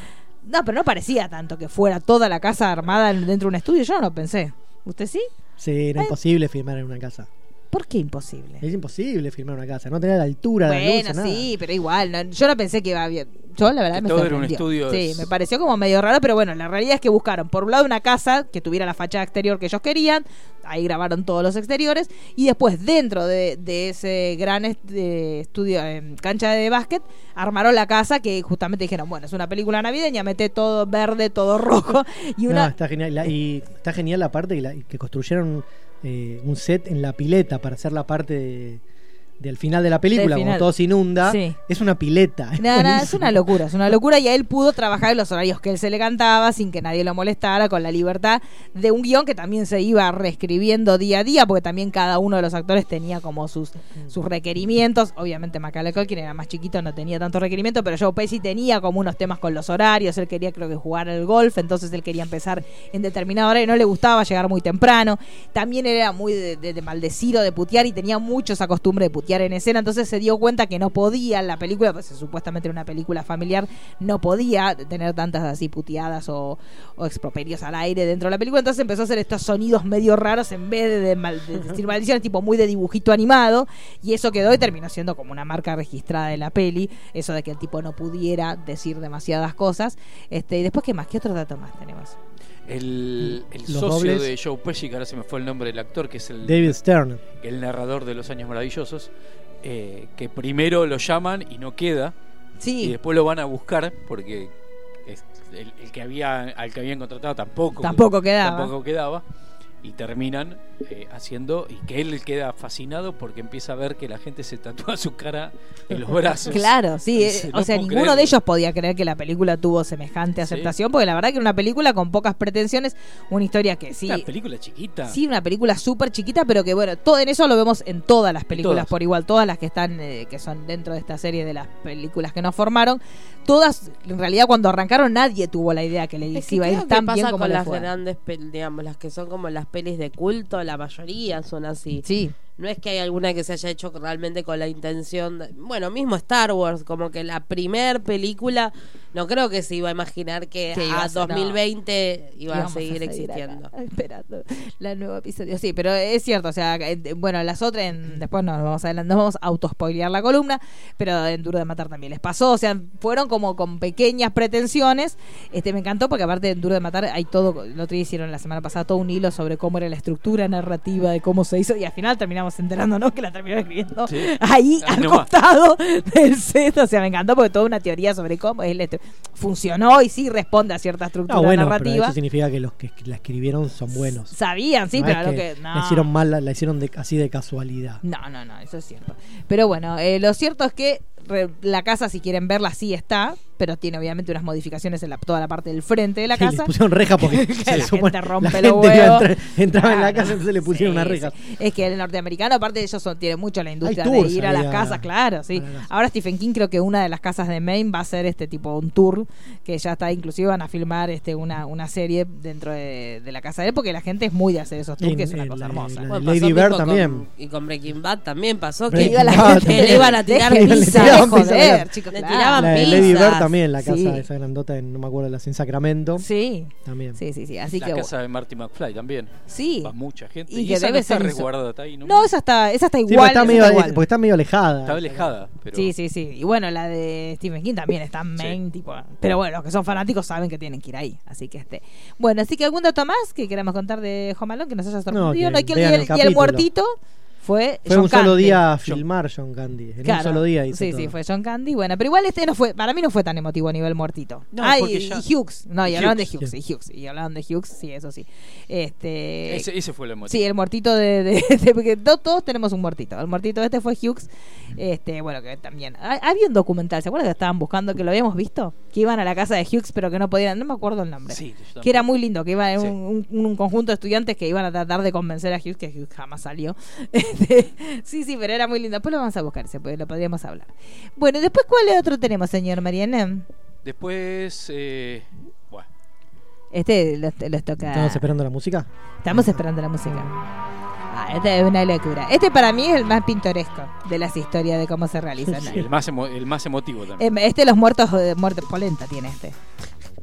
No, pero no parecía tanto que fuera toda la casa armada dentro de un estudio. Yo no lo pensé. ¿Usted sí? Sí, era Ay. imposible filmar en una casa. ¿Por qué imposible? Es imposible filmar en una casa. No tenía la altura, la Bueno, luz, nada. sí, pero igual, no- yo no pensé que iba bien. Yo la verdad Que me todo era un estudio Sí, es- me pareció como medio raro, pero bueno, la realidad es que buscaron por un lado una casa que tuviera la fachada exterior que ellos querían, ahí grabaron todos los exteriores y después dentro de, de ese gran est- de estudio en cancha de básquet armaron la casa que justamente dijeron, bueno, es una película navideña, mete todo verde, todo rojo y No, una está genial. La- y está genial la parte que, la- que construyeron eh, un set en la pileta para hacer la parte de- del final de la película, como todo se inunda. Sí. Es una pileta. es no, es una locura, es una locura y a él pudo trabajar en los horarios que él se le cantaba sin que nadie lo molestara, con la libertad de un guion que también se iba reescribiendo día a día, porque también cada uno de los actores tenía como sus, sus requerimientos. Obviamente Macaulay Culkin era más chiquito, no tenía tanto requerimiento, pero Joe Pesci tenía como unos temas con los horarios, él quería creo que jugar al golf, entonces él quería empezar en determinada hora y no le gustaba llegar muy temprano. También era muy de, de- de maldecir o de putear y tenía mucho esa costumbre de putear en escena, entonces se dio cuenta que no podía la película, pues supuestamente era una película familiar, no podía tener tantas así puteadas o, o exproperios al aire dentro de la película, entonces empezó a hacer estos sonidos medio raros en vez de, de mal- de decir maldiciones, tipo muy de dibujito animado, y eso quedó y terminó siendo como una marca registrada de la peli, eso de que el tipo no pudiera decir demasiadas cosas. Este, y después, ¿qué más? ¿Qué otro dato más tenemos? El, el socio dobles. de Joe Pesci, que ahora se me fue el nombre del actor, que es el, David Stern. el narrador de Los Años Maravillosos, eh, que primero lo llaman y no queda, y Sí, después lo van a buscar porque es el, el que había al que habían contratado tampoco Tampoco quedaba. tampoco quedaba y terminan eh, haciendo y que él queda fascinado porque empieza a ver que la gente se tatúa su cara en los brazos. Claro, sí. Dice, eh, "No o sea, ninguno creerlo". de ellos podía creer que la película tuvo semejante Sí. aceptación, porque la verdad que era una película con pocas pretensiones, una historia que sí. Una película chiquita. Sí, una película súper chiquita, pero que bueno, todo en eso lo vemos en todas las películas por igual, todas las que están, eh, que son dentro de esta serie de las películas que nos formaron, todas, en realidad cuando arrancaron nadie tuvo la idea que les Es que iba a ir tan pasa bien como con las fue. grandes, digamos, las que son como las pelis de culto, la mayoría son así. Sí. No es que hay alguna que se haya hecho realmente con la intención. de- bueno, mismo Star Wars, como que la primer película, no creo que se iba a imaginar que, a a ser, no. 2020 iba a seguir acá, existiendo. esperando la nuevo episodio. Sí, pero es cierto, o sea, eh, bueno, las otras, en- después nos vamos a nos vamos a autospoilear la columna, pero en Duro de Matar también les pasó, o sea, fueron como con pequeñas pretensiones. Este me encantó porque aparte en Duro de Matar hay todo, lo otro hicieron la semana pasada todo un hilo sobre cómo era la estructura narrativa de cómo se hizo y al final terminamos enterándonos que la terminaron escribiendo Sí. ahí Ah, al no más. costado del set, o sea, me encantó porque toda una teoría sobre cómo es la estru- funcionó y sí responde a cierta estructura Ah, bueno, pero narrativa. eso significa que los que la escribieron son buenos. Sabían, sí, No pero es lo que que. No. La hicieron mal, la, la hicieron de- así de casualidad. No, no, no, eso es cierto. Pero bueno, eh, lo cierto es que re- la casa, si quieren verla, sí está, pero tiene obviamente unas modificaciones en la, toda la parte del frente de la Sí, le casa. pusieron reja porque Que se la supone- gente rompe la los gente huevos. entraba en la casa, entonces le pusieron Sí, una reja. sí. Es que el norteamericano, aparte de ellos, son, tiene mucho la industria Hay de tours ir a las casas, claro, sí. casa. Ahora Stephen King creo que una de las casas de Maine va a ser este tipo un tour, que ya está, inclusive van a filmar este una, una serie dentro de, de la casa de él, porque la gente es muy de hacer esos tours, En- que es una cosa la- hermosa. la- Bueno, Lady Bird mismo con- también. y con Breaking Bad también pasó que Breaking Bad también. le iban a tirar Dejen pizza, joder, claro. chicos, Le tiraban La de pizzas. Lady Bird también, la casa Sí. esa grandota en, no me acuerdo, las en Sacramento. Sí, También. sí, sí, sí. Así la que casa de Marty McFly también. sí. Va mucha gente. Y Y, que esa debe no ser resguardada está ahí, ¿no? No, esa está, esa está Sí, igual. porque, está medio, está igual. porque está medio alejada. Está alejada. Pero Sí, sí, sí. Y bueno, la de Stephen King también está en main, tipo. Pero bueno, los que son fanáticos saben que tienen que ir ahí. Así que este. Bueno, así que algún dato más que queramos contar de Home Alone que nos haya sorprendido. No, y, que el, y el el- y el capítulo. muertito fue. Fue John un solo Candy. día a filmar John Candy. En Claro. un solo día hizo Sí, todo. sí, fue John Candy. Bueno, pero igual este no fue, para mí no fue tan emotivo a nivel muertito. No, ah, y, porque ya- y Hughes. No, y, y hablaban de Hughes, sí. y Hughes. Y hablaban de Hughes, sí, eso sí. Este. Ese, ese fue el motivo. Sí, el muertito de, de- de- porque to- todos tenemos un muertito. El muertito este fue Hughes. Este, bueno, que también. ha- Había un documental, ¿se acuerdan que estaban buscando que lo habíamos visto? Que iban a la casa de Hughes, pero que no podían, no me acuerdo el nombre. Sí, yo que era muy lindo, que iba Sí. un, un- un conjunto de estudiantes que iban a tratar de convencer a Hughes, que Hughes jamás salió. Este, sí, sí, pero era muy lindo. Después lo vamos a buscar, se puede, lo podríamos hablar. Bueno, y después, ¿cuál otro tenemos, señor Mariana? Después. Eh, bueno, Este los, los toca. Estamos esperando la música. Estamos esperando la música. Ah, esta es una locura. Este para mí es el más pintoresco de las historias de cómo se realizan. sí, el, más emo- el más emotivo también. Em, Este los muertos de muerte polenta tiene este.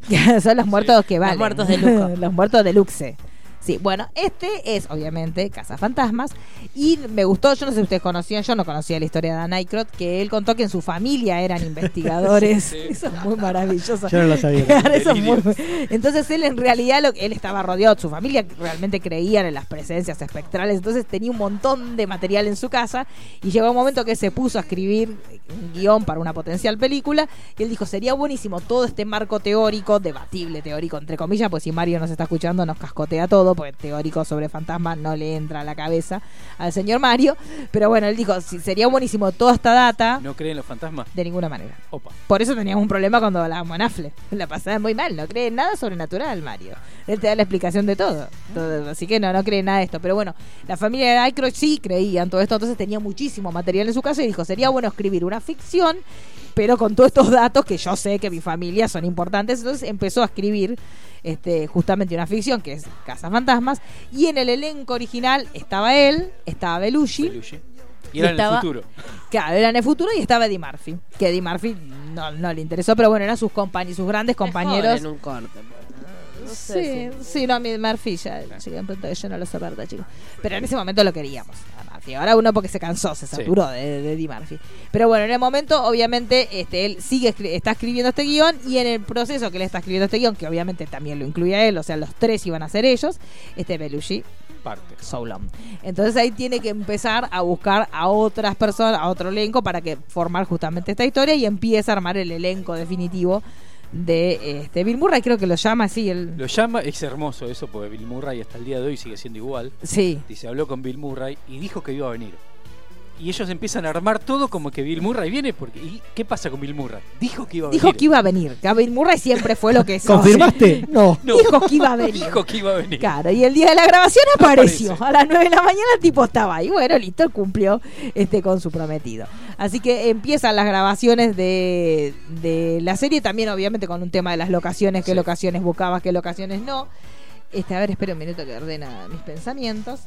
Son los muertos que valen. muertos de lujo. los muertos de luxe. Sí, bueno, este es obviamente Casa Fantasmas y me gustó, yo no sé si ustedes conocían, yo no conocía la historia de Dan Aykroyd, que él contó que en su familia eran investigadores. Sí. Eso es muy maravilloso. Yo no lo sabía. Claro, eso es muy-. Entonces él en realidad lo que él estaba rodeado, su familia realmente creían en las presencias espectrales, entonces tenía un montón de material en su casa y llegó un momento que se puso a escribir un guion para una potencial película y él dijo, sería buenísimo todo este marco teórico, debatible teórico entre comillas, pues si Mario nos está escuchando nos cascotea todo, porque teórico sobre fantasmas no le entra a la cabeza al señor Mario, pero bueno, él dijo, "Sí, sería buenísimo toda esta data ¿No creen los fantasmas? de ninguna manera. Opa. Por eso teníamos un problema cuando hablábamos en Affle. La pasaba muy mal, no cree en nada sobrenatural, Mario. Él te da la explicación de todo. Todo, Así que no, no cree en nada de esto. Pero bueno, la familia de Aykroyd sí creía en todo esto, entonces tenía muchísimo material en su casa y dijo, sería bueno escribir una ficción, pero con todos estos datos que yo sé que mi familia son importantes. Entonces empezó a escribir este, justamente una ficción que es Casa Fantasmas. Y en el elenco original estaba él, estaba Belushi. Belushi. Y Y era en estaba- el futuro. Claro, era en el futuro y estaba Eddie Murphy. Que Eddie Murphy no, no le interesó, pero bueno, eran sus compañeros, sus grandes compañeros. En un corte. pero, No Sí, sé sí, no, a mí Murphy ya, que yo no lo soporto, chicos. Pero en ese momento lo queríamos Murphy. Ahora uno porque se cansó, se saturó de, de Eddie Murphy. Pero bueno, en el momento, obviamente, este, él sigue escri- está escribiendo este guion y en el proceso que él está escribiendo este guion, que obviamente también lo incluye a él, o sea, los tres iban a ser ellos, este Belushi Parte. Solon. Entonces ahí tiene que empezar a buscar a otras personas, a otro elenco para que formar justamente esta historia y empieza a armar el elenco definitivo de este Bill Murray, creo que lo llama así. El, Lo llama, es hermoso eso, porque Bill Murray hasta el día de hoy sigue siendo igual. sí, Dice, habló con Bill Murray y dijo que iba a venir. Y ellos empiezan a armar todo como que Bill Murray viene porque ¿y qué pasa con Bill Murray? Dijo que iba a dijo venir. que iba a venir. Que a Bill Murray siempre fue lo que sos. ¿Confirmaste? No. No, Dijo que iba a venir. Dijo que iba a venir. Claro, y el día de la grabación apareció. Aparece. A las 9 de la mañana el tipo estaba ahí. Bueno, listo, él cumplió este con su prometido. Así que empiezan las grabaciones de, de la serie, también obviamente con un tema de las locaciones, qué Sí. locaciones buscabas, qué locaciones no. Este, a ver, espera un minuto que ordena mis pensamientos.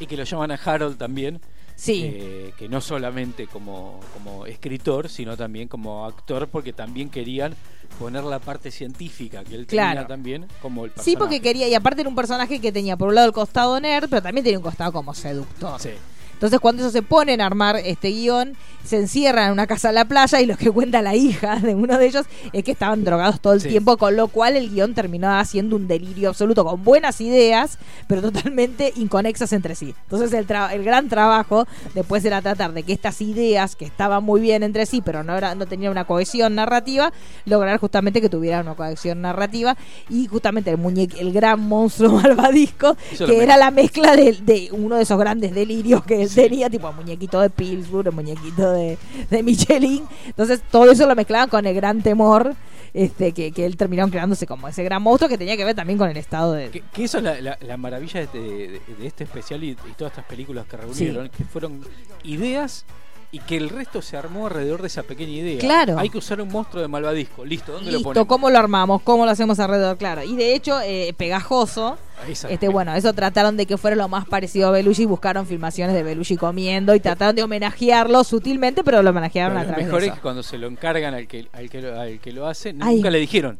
Y que lo llaman a Harold también. Sí. eh, que no solamente como, como escritor, sino también como actor, porque también querían poner la parte científica que él Claro. tenía también como el personaje. Sí, porque quería, y aparte era un personaje que tenía por un lado el costado nerd, pero también tenía un costado como seductor. Sí. Entonces cuando ellos se ponen a armar este guion, se encierran en una casa en la playa y lo que cuenta la hija de uno de ellos es que estaban drogados todo el Sí. tiempo, con lo cual el guion terminó haciendo un delirio absoluto, con buenas ideas, pero totalmente inconexas entre sí. Entonces el, tra- el gran trabajo después era tratar de que estas ideas, que estaban muy bien entre sí, pero no, era, no tenían una cohesión narrativa, lograr justamente que tuvieran una cohesión narrativa y justamente el muñeque, el gran monstruo malvadisco, Eso que era la mezcla de, de uno de esos grandes delirios que él tenía, tipo el muñequito de Pillsbury, el muñequito de, de Michelin. Entonces todo eso lo mezclaban con el gran temor este que, que él terminaron creándose como ese gran monstruo que tenía que ver también con el estado de... Que, que eso es la, la- la maravilla de, de- de este especial y, y todas estas películas que reunieron, que fueron ideas y que el resto se armó alrededor de esa pequeña idea. Claro. Hay que usar un monstruo de malvadisco. Listo, ¿dónde lo Listo, ponemos? ¿cómo lo armamos? ¿Cómo lo hacemos alrededor? Claro. Y de hecho, eh, Pegajoso, este bueno, eso trataron de que fuera lo más parecido a Belushi, buscaron filmaciones de Belushi comiendo y trataron de homenajearlo sutilmente, pero lo homenajearon Pero a lo través mejor de es que cuando se lo encargan al que, al que, lo, al que lo hace, Ay. nunca le dijeron.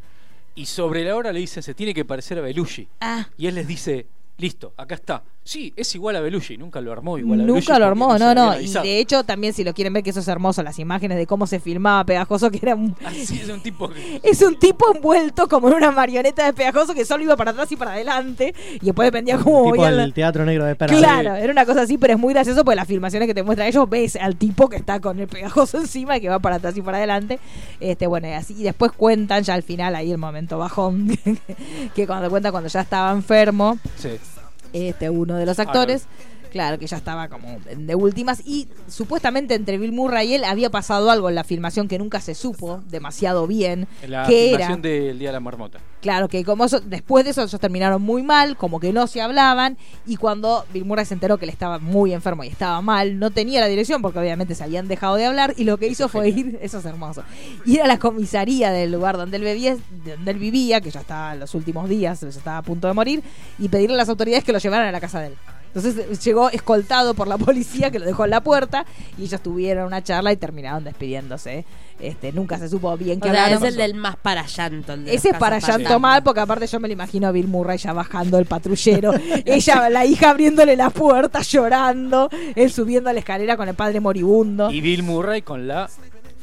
Y sobre la hora le dicen, se tiene que parecer a Belushi. Ah. Y él les dice, listo, acá está. Sí, es igual a Belushi. Nunca lo armó igual a Belushi. Nunca lo armó, no, no. Y de hecho, también si lo quieren ver, que eso es hermoso, las imágenes de cómo se filmaba Pegajoso, que era un, Así es un tipo que... es un tipo envuelto como en una marioneta de Pegajoso que solo iba para atrás y para adelante y después dependía cómo tipo la- el teatro negro de Perra. Claro, era una cosa así, pero es muy gracioso porque las filmaciones que te muestran ellos ves al tipo que está con el pegajoso encima y que va para atrás y para adelante. Este, bueno, y así y después cuentan ya al final ahí el momento bajón que cuando cuenta cuando ya estaba enfermo, Sí. Este uno de los actores Claro, que ya estaba como de últimas. Y supuestamente entre Bill Murray y él había pasado algo en la filmación que nunca se supo demasiado bien. En la que era, filmación del Día de la Marmota. Claro, que como eso- después de eso ellos terminaron muy mal, como que no se hablaban, y cuando Bill Murray se enteró que él estaba muy enfermo y estaba mal, no tenía la dirección porque obviamente se habían dejado de hablar, y lo que hizo fue ir, eso es hermoso, ir a la comisaría del lugar donde él vivía, donde él vivía, que ya estaba en los últimos días, ya estaba a punto de morir, y pedirle a las autoridades que lo llevaran a la casa de él. Entonces eh, llegó escoltado por la policía que lo dejó en la puerta y ellos tuvieron una charla y terminaron despidiéndose. Este, nunca se supo bien O qué sea, es el del más para llanto. el de Ese es para llanto fantasma. mal, porque aparte yo me lo imagino a Bill Murray ya bajando el patrullero, ella, la hija abriéndole la puerta, llorando, él subiendo a la escalera con el padre moribundo. Y Bill Murray con la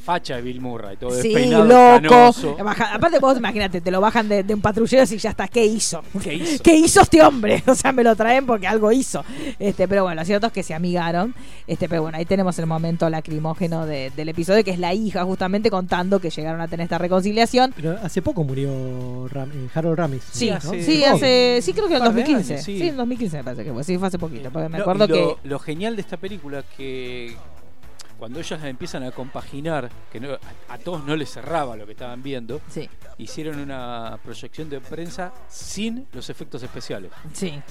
facha de Bill Murray, todo Sí, despeinado, loco. canoso. Baja- aparte vos imagínate, te lo bajan de, de un patrullero y ya está, ¿qué hizo? ¿Qué hizo? ¿Qué hizo este hombre? O sea, me lo traen porque algo hizo. Este, pero bueno, lo cierto es que se amigaron. Este, pero bueno, ahí tenemos el momento lacrimógeno de- del episodio, que es la hija justamente contando que llegaron a tener esta reconciliación. Pero hace poco murió Ram- eh, Harold Ramis. Sí, Sí, hace, sí creo que en Un par de 2015. años, sí. sí. en 2015 me parece que fue. Sí, fue hace poquito. Porque me No, acuerdo lo, que. lo genial de esta película es que cuando ellas empiezan a compaginar, que no- a, a todos no les cerraba lo que estaban viendo, Sí, hicieron una proyección de prensa sin los efectos especiales. sí.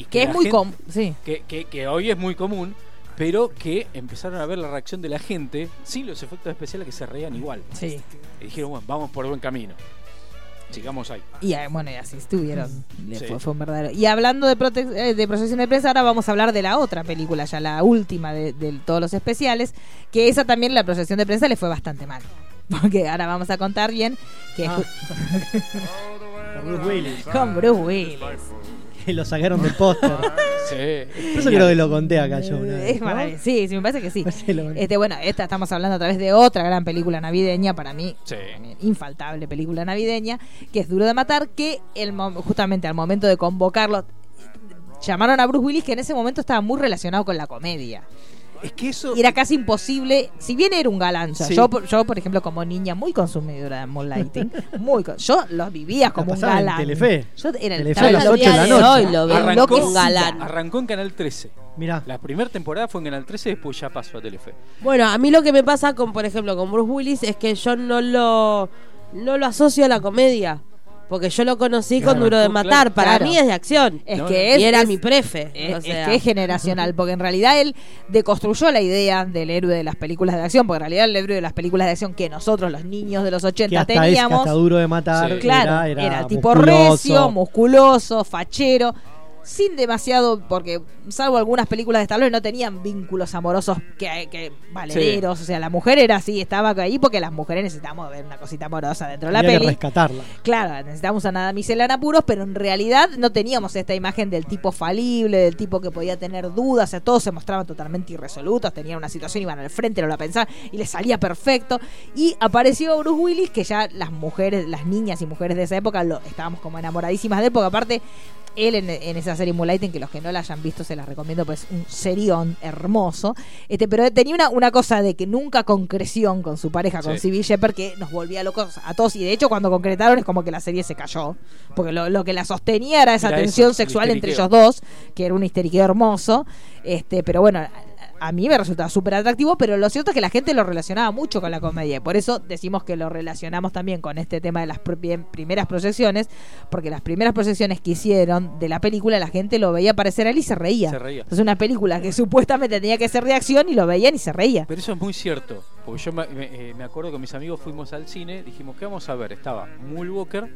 Y Que es muy gente- com Sí. que, que- que hoy es muy común, pero que empezaron a ver la reacción de la gente sin los efectos especiales que se reían igual. Sí. Y dijeron, bueno, vamos por buen camino. Sigamos ahí. Y eh, bueno, y así estuvieron. Le Sí. Fue, fue un verdadero. Y hablando de, eh, de proyección de prensa, ahora vamos a hablar de la otra película, ya la última de, de todos los especiales, que esa también la proyección de prensa le fue bastante mal. Porque ahora vamos a contar bien que Ah. Con Bruce Willis. con Bruce Willis. Que lo sacaron del póster. Sí. Eso creo que lo conté acá yo una vez. Es ¿no? maravilloso. Sí, sí, me parece que sí. Este, bueno, esta estamos hablando a través de otra gran película navideña, para mí, Sí. también infaltable película navideña, que es Duro de Matar, que el, mo- justamente al momento de convocarlo, llamaron a Bruce Willis, que en ese momento estaba muy relacionado con la comedia. Es que eso. Y era casi imposible, si bien era un galán, Sí. yo, por- yo por ejemplo como niña muy consumidora de Moonlighting, muy yo los vivía como un galán. Telefe. Yo era el Telefe a las en ocho de la noche. hoy lo veo Arrancó enloquecida. un galán. Arrancó en Canal 13. Mirá. La primera temporada fue en Canal 13 y después ya pasó a Telefe. Bueno, a mí lo que me pasa con, por ejemplo, con Bruce Willis es que yo no lo, no lo asocio a la comedia. Porque yo lo conocí con Claro, Duro de claro, Matar. Para claro. mí es de acción. Es que es, y era es- mi prefe. Es, o es sea. que es generacional, porque en realidad él deconstruyó la idea del héroe de las películas de acción, porque en realidad el héroe de las películas de acción que nosotros, los niños de los 80, Que hasta, es, que teníamos, hasta duro de matar. Sí. claro, era, era, era tipo musculoso. recio, musculoso, fachero, sin demasiado, porque salvo algunas películas de Stallone no tenían vínculos amorosos que, que valederos, o sea, la mujer era así, estaba ahí porque las mujeres necesitamos ver una cosita amorosa dentro de la Había que peli. rescatarla. Claro, necesitamos a nada en apuros, pero en realidad no teníamos esta imagen del tipo falible, del tipo que podía tener dudas, o sea, todos se mostraban totalmente irresolutos, tenían una situación, iban al frente, no la pensaban y les salía perfecto. Y apareció Bruce Willis, que ya las mujeres, las niñas y mujeres de esa época lo estábamos como enamoradísimas de él, porque aparte él en, en esa serie Moonlighting, que los que no la hayan visto se las recomiendo, pues un serión hermoso. Este, pero tenía una, una cosa de que nunca concreción con su pareja, con Sí. Civil Shepard, que nos volvía locos a todos. Y de hecho, cuando concretaron, es como que la serie se cayó. Porque lo, lo que la sostenía era esa Era tensión eso, sexual entre ellos dos, que era un histeriqueo hermoso. Este, pero bueno. A- mí me resultaba súper atractivo, pero lo cierto es que la gente lo relacionaba mucho con la comedia. y Por eso decimos que lo relacionamos también con este tema de las primeras proyecciones, porque las primeras proyecciones que hicieron de la película, la gente lo veía aparecer a él y se reía. Se reía. Es una película que supuestamente tenía que ser de acción y lo veían y se reía. Pero eso es muy cierto. Porque yo me, me- eh, me acuerdo que mis amigos fuimos al cine, dijimos, ¿qué vamos a ver? Estaba Mool Walker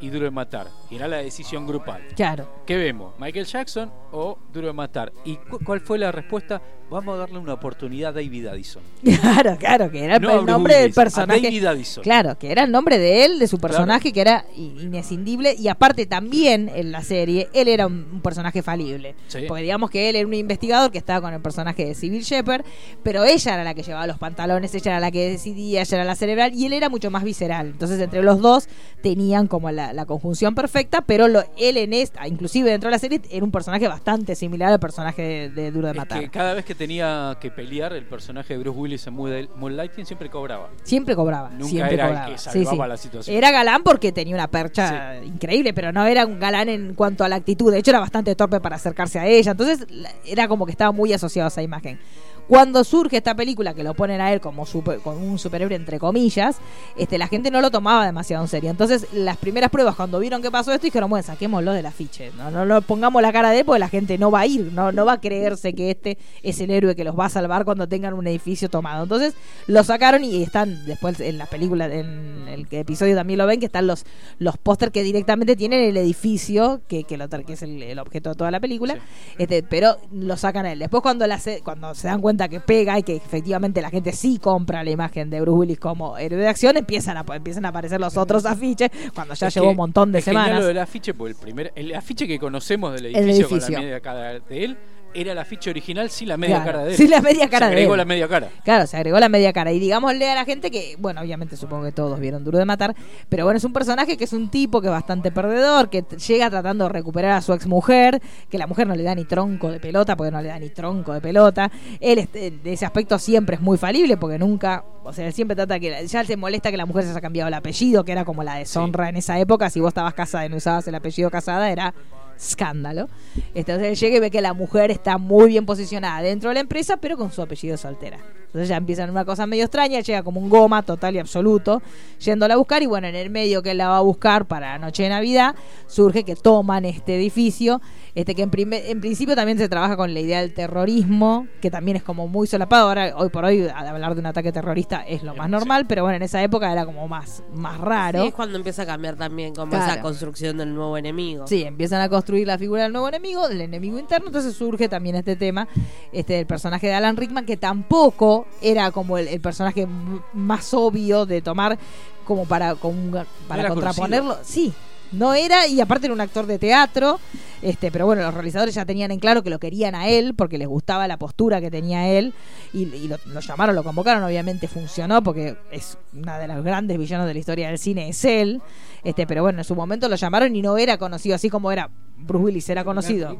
y Duro de Matar. Y era la decisión grupal. Claro. ¿Qué vemos? ¿Michael Jackson o Duro de Matar? ¿Y cu- cuál fue la respuesta? Vamos a darle una oportunidad a David Addison. Claro, claro, que era el, No nombre del Willis, personaje. David Addison. Claro, que era el nombre de él, de su personaje, que era inescindible. Y aparte también en la serie, él era un, un personaje falible. Sí. Porque digamos que él era un investigador que estaba con el personaje de Civil Shepard, pero ella era la que llevaba los pantalones, ella era la que decidía, ella era la cerebral, y él era mucho más visceral. Entonces entre los dos tenían como la, la conjunción perfecta, pero lo, él en esta, inclusive dentro de la serie, era un personaje bastante similar al personaje de, de Duro de Es Matar. que cada vez que tenía que pelear el personaje de Bruce Willis en Moonlight- Moonlighting siempre cobraba. Siempre cobraba. Nunca siempre era el cobraba. que Sí, salvaba sí. la situación. Era galán porque tenía una percha increíble, pero no era un galán en cuanto a la actitud. De hecho, era bastante torpe para acercarse a ella. Entonces, era como que estaba muy asociado a esa imagen. Cuando surge esta película, que lo ponen a él como, super- como un superhéroe, entre comillas, este, la gente no lo tomaba demasiado en serio. Entonces, las primeras pruebas, cuando vieron que pasó esto, dijeron, bueno, saquémoslo del afiche. No, no, no pongamos la cara de él porque la gente no va a ir, no, no va a creerse que este es el héroe que los va a salvar cuando tengan un edificio tomado. Entonces, lo sacaron y están después en la película, en el episodio también lo ven, que están los, los póster que directamente tienen el edificio, que, que, lo, que es el, el objeto de toda la película, Sí. este, pero lo sacan a él. Después cuando, la se- cuando se dan cuenta que pega y que efectivamente la gente sí compra la imagen de Bruce Willis como héroe de acción, empiezan a, empiezan a aparecer los otros afiches cuando ya Es llevó que un montón de es semanas. lo del afiche, porque el primer el afiche que conocemos del El edificio, con la media cara de él era el afiche original sin la media Claro, cara de él. sin la media cara Se de agregó él. la media cara. Claro, se agregó la media cara. Y digámosle a la gente que, bueno, obviamente supongo que todos vieron Duro de Matar, pero bueno, es un personaje que es un tipo que es bastante perdedor, que llega tratando de recuperar a su ex mujer, que la mujer no le da ni tronco de pelota, porque no le da ni tronco de pelota. Él este, de ese aspecto siempre es muy falible, porque nunca, o sea, él siempre trata que, ya se molesta que la mujer se haya cambiado el apellido, que era como la deshonra en esa época. Si vos estabas casada y no usabas el apellido casada, era escándalo. Entonces llega y ve que la mujer está muy bien posicionada dentro de la empresa, pero con su apellido soltera. Entonces ya empiezan una cosa medio extraña, llega como un goma total y absoluto, yéndola a buscar, y bueno, en el medio que él la va a buscar para la noche de Navidad, surge que toman este edificio, este que en, prime- en principio también se trabaja con la idea del terrorismo, que también es como muy solapado. Ahora, hoy por hoy, al hablar de un ataque terrorista es lo más normal, pero bueno, en esa época era como más, más raro. Sí, es cuando empieza a cambiar también como Claro. esa construcción del nuevo enemigo. Sí, empiezan a construir la figura del nuevo enemigo, del enemigo interno, entonces surge también este tema este del personaje de Alan Rickman, que tampoco era como el, el personaje más obvio de tomar como para, como un- para era contraponerlo. Sí, no era, y aparte era un actor de teatro, este, pero bueno, los realizadores ya tenían en claro que lo querían a él, porque les gustaba la postura que tenía él, y, y lo, lo llamaron, lo convocaron, obviamente funcionó, porque es una de los grandes villanos de la historia del cine, es él, este, pero bueno, en su momento lo llamaron y no era conocido así como era Bruce Willis, era conocido.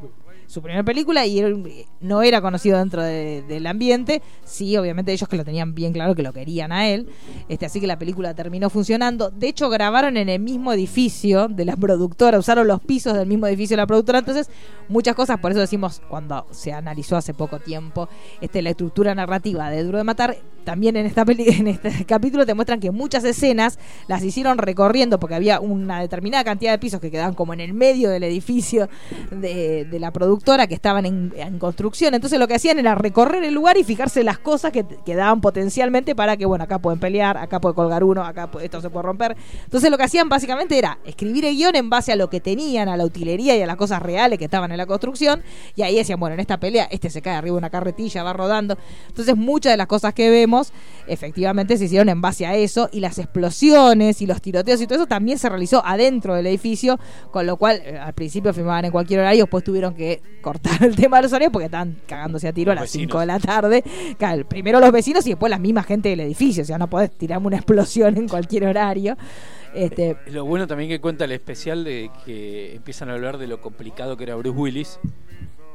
Su primera película y él eh, no era conocido dentro de- del ambiente. Sí, obviamente ellos que lo tenían bien claro que lo querían a él. Este, así que la película terminó funcionando. De hecho, grabaron en el mismo edificio de la productora, usaron los pisos del mismo edificio de la productora. Entonces, muchas cosas, por eso decimos, cuando se analizó hace poco tiempo este, la estructura narrativa de Duro de Matar, también en esta peli en este capítulo te muestran que muchas escenas las hicieron recorriendo porque había una determinada cantidad de pisos que quedaban como en el medio del edificio de, de la productora que estaban en, construcción. Entonces lo que hacían era recorrer el lugar y fijarse las cosas que, que daban potencialmente para que, bueno, acá pueden pelear, acá puede colgar uno, acá esto se puede romper. Entonces lo que hacían básicamente era escribir el guion en base a lo que tenían, a la utilería y a las cosas reales que estaban en la construcción. Y ahí decían, bueno, en esta pelea este se cae arriba de una carretilla, va rodando. Entonces muchas de las cosas que vemos efectivamente se hicieron en base a eso y las explosiones y los tiroteos y todo eso también se realizó adentro del edificio, con lo cual eh, al principio filmaban en cualquier horario, después tuvieron que cortar el tema de los horarios porque estaban cagándose a tiro a las vecinos. 5 de la tarde. Claro, primero los vecinos y después la misma gente del edificio, o sea, no podés tirarme una explosión en cualquier horario. Este, Lo bueno también que cuenta el especial de que empiezan a hablar de lo complicado que era Bruce Willis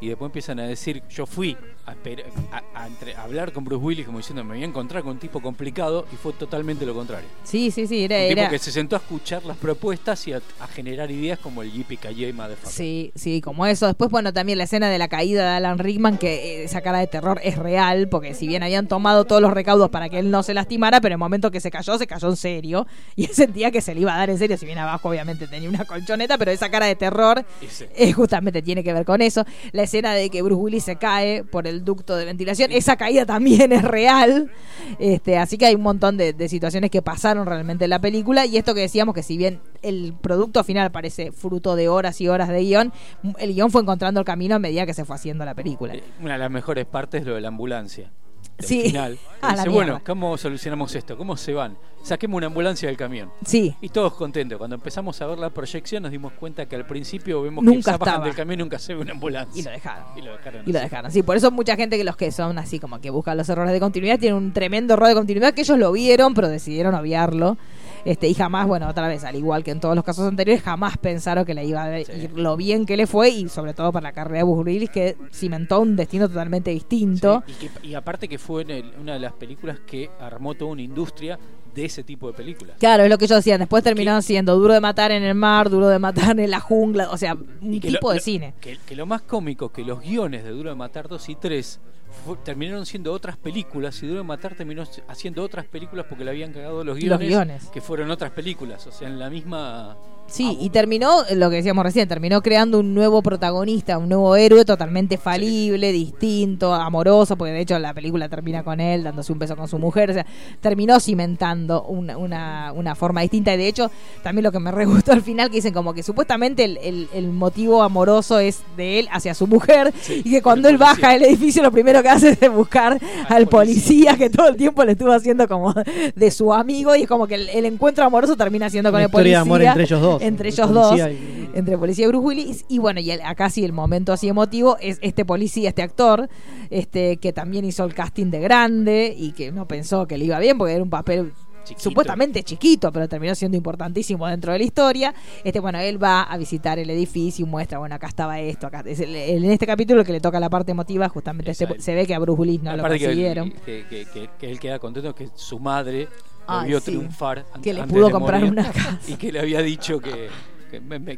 y después empiezan a decir, yo fui a, esper- a- a entre- a hablar con Bruce Willis como diciendo, me voy a encontrar con un tipo complicado y fue totalmente lo contrario. sí, sí, sí, era... Un tipo que se sentó a escuchar las propuestas y a, generar ideas como el Yippee Kaye Motherfucker. Sí, sí, como eso. Después, bueno, también la escena de la caída de Alan Rickman, que eh, esa cara de terror es real, porque si bien habían tomado todos los recaudos para que él no se lastimara, pero en el momento que se cayó, se cayó en serio. Y él sentía que se le iba a dar en serio, si bien abajo obviamente tenía una colchoneta, pero esa cara de terror Ese. eh, justamente tiene que ver con eso. La escena de que Bruce Willis se cae por el ducto de ventilación, esa caída también es real. Este, así que hay un montón de, de situaciones que pasaron realmente en la película. Y esto que decíamos que si bien el producto final parece fruto de horas y horas de guion, el guion fue encontrando el camino a medida que se fue haciendo la película. Una de las mejores partes es lo de la ambulancia. Sí. final. A dice, bueno, ¿cómo solucionamos esto? ¿Cómo se van? Saquemos una ambulancia del camión. Sí, Y todos contentos. Cuando empezamos a ver la proyección nos dimos cuenta que al principio vemos Nunca que bajan del camión y nunca se ve una ambulancia. y lo dejaron. Y lo dejaron. Y lo dejaron. Sí, por eso mucha gente que los que son así como que buscan los errores de continuidad tienen un tremendo error de continuidad que ellos lo vieron, pero decidieron obviarlo. Este, y jamás, bueno, otra vez, al igual que en todos los casos anteriores, jamás pensaron que le iba a ir lo bien que le fue y sobre todo para la carrera de Bruce Willis que cimentó un destino totalmente distinto. Sí, y, que- y aparte que fue en el- una de las películas que armó toda una industria de ese tipo de películas. Claro, es lo que ellos decían. Después terminó siendo duro de matar en el mar, duro de matar en la jungla, o sea, un tipo lo- de cine. Que, que lo más cómico, que los guiones de Duro de Matar 2 y 3 fu- terminaron siendo otras películas y Duro de Matar terminó haciendo otras películas porque le habían cagado los guiones, guiones. que fueron otras películas, o sea, en la misma... Sí, y terminó, eh, lo que decíamos recién, terminó creando un nuevo protagonista, un nuevo héroe totalmente falible, distinto, amoroso, porque de hecho la película termina con él dándose un beso con su mujer, o sea, terminó cimentando una, una, una forma distinta. Y de hecho, también lo que me re gustó al final, que dicen como que supuestamente el, el- el motivo amoroso es de él hacia su mujer, Sí, y que cuando él baja del edificio lo primero que hace es buscar al policía que todo el tiempo le estuvo haciendo como de su amigo, y es como que el, el encuentro amoroso termina siendo con Una el historia policía. de amor entre ellos dos. Entre El ellos dos y- entre policía y Bruce Willis y bueno y el- acá sí el momento así emotivo es este policía este actor este que también hizo el casting de grande y que no pensó que le iba bien porque era un papel Chiquito. supuestamente chiquito pero terminó siendo importantísimo dentro de la historia. Este bueno él va a visitar el edificio y muestra bueno acá estaba esto acá es el- el- en este capítulo que le toca la parte emotiva justamente se, ve que a Bruce Willis no lo que, consiguieron. que, que- que- que él queda contento que su madre lo Ay, vio sí. triunfar Que le pudo comprar morir, una casa. y que le había dicho que,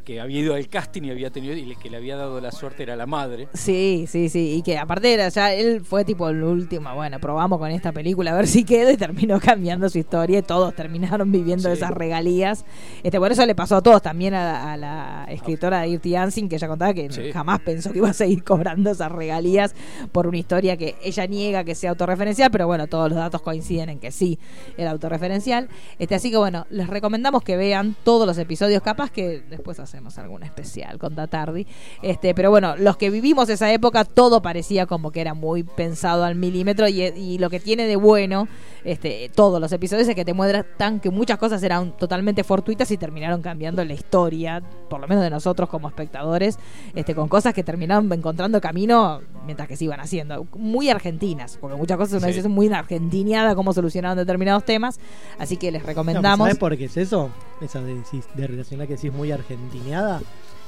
que, había ido al casting y había tenido y que le había dado la suerte era la madre Sí, sí, sí. Y que aparte era ya, él fue tipo el último, bueno, probamos con esta película a ver si queda y terminó cambiando su historia y todos terminaron viviendo Sí. esas regalías. Este, por eso le pasó a todos, también a, la- a la escritora de Dirty Dancing, que ella contaba que Sí. jamás pensó que iba a seguir cobrando esas regalías por una historia que ella niega que sea autorreferencial, pero bueno, todos los datos coinciden en que sí era autorreferencial. Este, así que bueno, les recomendamos que vean todos los episodios, capaz que después hacemos algún especial con Datardi. Este, pero bueno, los que vivimos esa época, todo parecía como que era muy pensado al milímetro y, y lo que tiene de bueno este, todos los episodios es que te muestran que muchas cosas eran totalmente fortuitas y terminaron cambiando la historia, por lo menos de nosotros como espectadores, este, con cosas que terminaron encontrando camino mientras que se iban haciendo. Muy argentinas, porque muchas cosas uno Sí. muy argentiniada cómo solucionaron determinados temas, así que les No, recomendamos. ¿Sabes por qué es eso? Esa de, de relacionar que decís muy argentineada.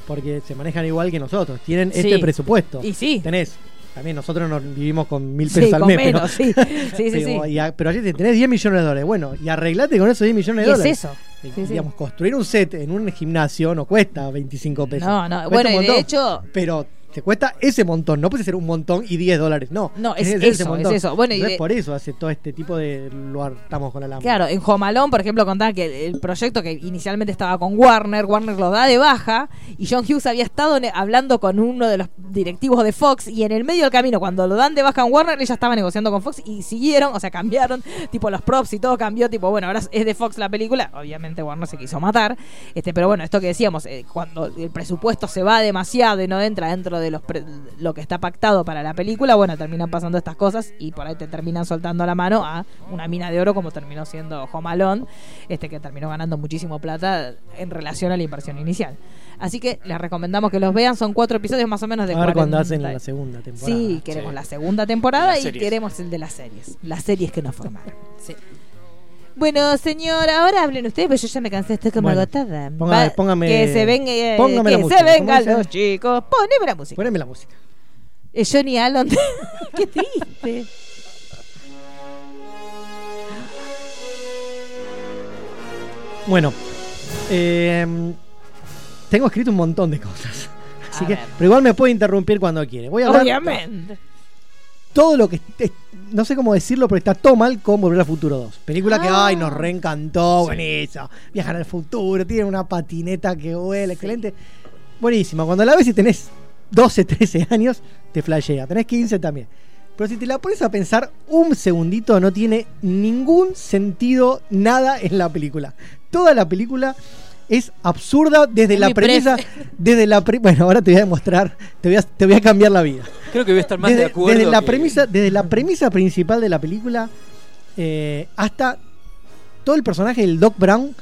porque se manejan igual que nosotros. Tienen Sí. este presupuesto. Y sí. Tenés, también nosotros nos vivimos con mil Sí, pesos al mes. menos, pero, sí. Y a- pero allí tenés 10 millones de dólares. Bueno, y arreglate con esos 10 millones Y de es dólares. eso. Digamos, construir un set en un gimnasio no cuesta 25 pesos. No, no. Cuesta Bueno, y de hecho- Pero te cuesta ese montón. No puede ser un montón y 10 dólares. No. No, es ese eso, montón. es eso. Bueno, y Entonces, de- por eso hace todo este tipo de. Lo hartamos con la lámpara. Claro, en Jomalón, por ejemplo, contaba que el proyecto que inicialmente estaba con Warner, Warner lo da de baja y John Hughes había estado hablando con uno de los directivos de Fox y en el medio del camino, cuando lo dan de baja en Warner, ella estaba negociando con Fox y siguieron, o sea, cambiaron, tipo los props y todo cambió, tipo, bueno, ahora es de Fox la película, obviamente Warner se quiso matar, este, pero bueno, esto que decíamos, eh, cuando el presupuesto se va demasiado y no entra dentro de los pre- lo que está pactado para la película, bueno, terminan pasando estas cosas y por ahí te terminan soltando la mano a una mina de oro como terminó siendo Home Alone, este que terminó ganando muchísimo plata en relación a la inversión inicial. Así que les recomendamos que los vean, son cuatro episodios más o menos de a ver cuando 40. hacen la segunda temporada. Sí, queremos Sí. la segunda temporada y queremos el de las series, las series que nos formaron. Sí. Bueno, señor, ahora hablen ustedes, pero yo ya me cansé, estoy como Bueno, agotada. póngame- póngame- que se venga, eh, póngame la que música, se ¿cómo vengan los chicos. Poneme la música. Poneme la música. Eh, Johnny Allen. Qué triste. Bueno, eh, tengo escrito un montón de cosas. Así A que, ver. pero igual me puede interrumpir cuando quiere. Voy a hablar Obviamente. Todo lo que no sé cómo decirlo, pero está todo mal con Volver al Futuro 2. Película que Ah. ay nos reencantó, buenísimo. Viajan al futuro, tienen una patineta que vuela, excelente. Buenísima. Cuando la ves y tenés 12, 13 años, te flashea. Tenés 15 también. Pero si te la pones a pensar un segundito, no tiene ningún sentido nada en la película. Toda la película es absurda desde Es la mi premisa. Desde la pre- bueno, ahora te voy a demostrar, te voy a, te voy a cambiar la vida Creo que voy a estar más desde, de acuerdo. desde la que- premisa desde la premisa principal de la película eh, hasta todo el personaje del Doc Brown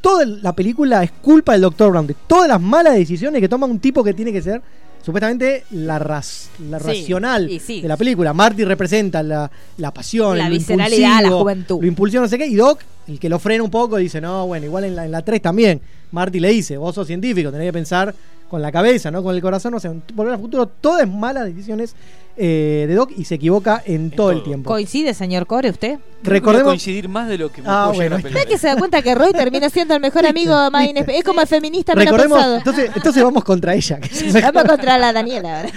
toda la película es culpa del Dr. Brown de todas las malas decisiones que toma un tipo que tiene que ser supuestamente la, ras- la Sí, racional sí. de la película Marty representa la, la pasión La visceralidad, la juventud. lo impulsivo no sé qué y Doc el que lo frena un poco dice no bueno igual en la, en la 3 también Marty le dice vos sos científico tenés que pensar con la cabeza, no con el corazón. O sea, volver al futuro, todas malas decisiones eh, de Doc y se equivoca en, todo, el tiempo. ¿Coincide, señor Core, usted? Recordemos. coincidir más de lo que me Ah, bueno. ¿Usted que se da cuenta que Roy termina siendo el mejor amigo ¿Viste? inesper- Es como el feminista menos Recordemos, pensado. entonces, entonces vamos contra ella. Vamos contra la Daniela ahora.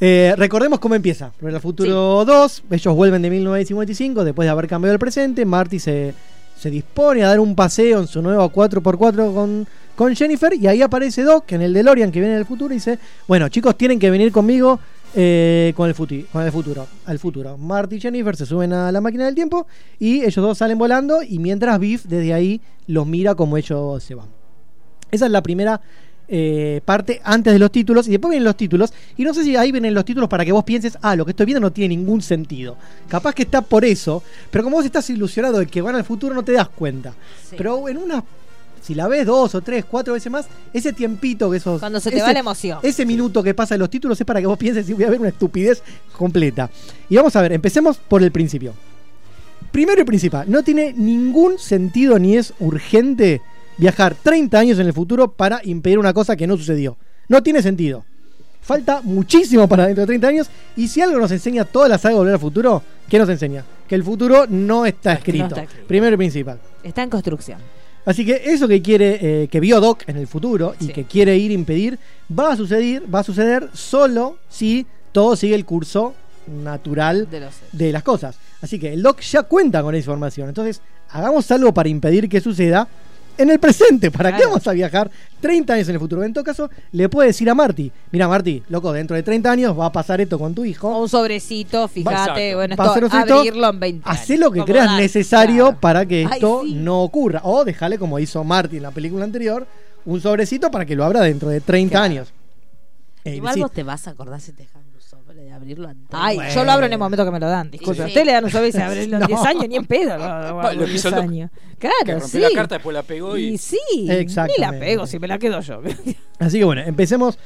Eh, recordemos cómo empieza. Volver al futuro 2, ellos vuelven de 1955 después de haber cambiado el presente. Marty se, se dispone a dar un paseo en su nuevo 4x4 con, con Jennifer y ahí aparece Doc en el DeLorean que viene del futuro y dice, bueno chicos tienen que venir conmigo eh, con, el futi- con el futuro, al futuro. Marty y Jennifer se suben a la máquina del tiempo y ellos dos salen volando y mientras Biff desde ahí los mira como ellos se van. Esa es la primera eh, parte antes de los títulos y después vienen los títulos. Y no sé si ahí vienen los títulos para que vos pienses, ah, lo que estoy viendo no tiene ningún sentido. Capaz que está por eso, pero como vos estás ilusionado de que van al futuro no te das cuenta. Pero en una, si la ves dos o tres, cuatro veces más, ese tiempito que esos... Cuando se te ese- va la emoción. Ese minuto que pasa en los títulos es para que vos pienses si voy a ver una estupidez completa. Y vamos a ver, empecemos por el principio. Primero y principal, no tiene ningún sentido ni es urgente viajar 30 años en el futuro para impedir una cosa que no sucedió. No tiene sentido. Falta muchísimo para dentro de 30 años. Y si algo nos enseña toda la saga de Volver al Futuro, ¿qué nos enseña? Que el futuro no está escrito. está escrito. Primero y principal. Está en construcción. Así que eso que quiere, eh, que vio Doc en el futuro y Sí. que quiere ir a impedir, va a suceder, va a suceder solo si todo sigue el curso natural De de las cosas. Así que el Doc ya cuenta con esa información. Entonces, hagamos algo para impedir que suceda en el presente. ¿Para qué vamos a viajar 30 años en el futuro? En todo caso, le puede decir a Marty, mira Marty, loco, dentro de 30 años va a pasar esto con tu hijo. O un sobrecito, fíjate. Exacto. Bueno, Va a esto, abrirlo en 20 años. Hacé lo que creas necesario claro. para que Ay, esto sí. no ocurra. O déjale, como hizo Marty en la película anterior, un sobrecito para que lo abra dentro de 30 Claro. años. Eh, Igual sí. vos te vas a acordar si te dejan un sobre de abrirlo antes. Ay, Bueno. yo lo abro en el momento que me lo dan. Disculpe, Sí. usted le dan un sobre y se abre en los No. 10 años, ni en pedo. Lo, hizo 10 el años. Que Claro, sí. la carta, después la pegó y. Y sí, ni la pego, si me la quedo yo. Así que bueno, empecemos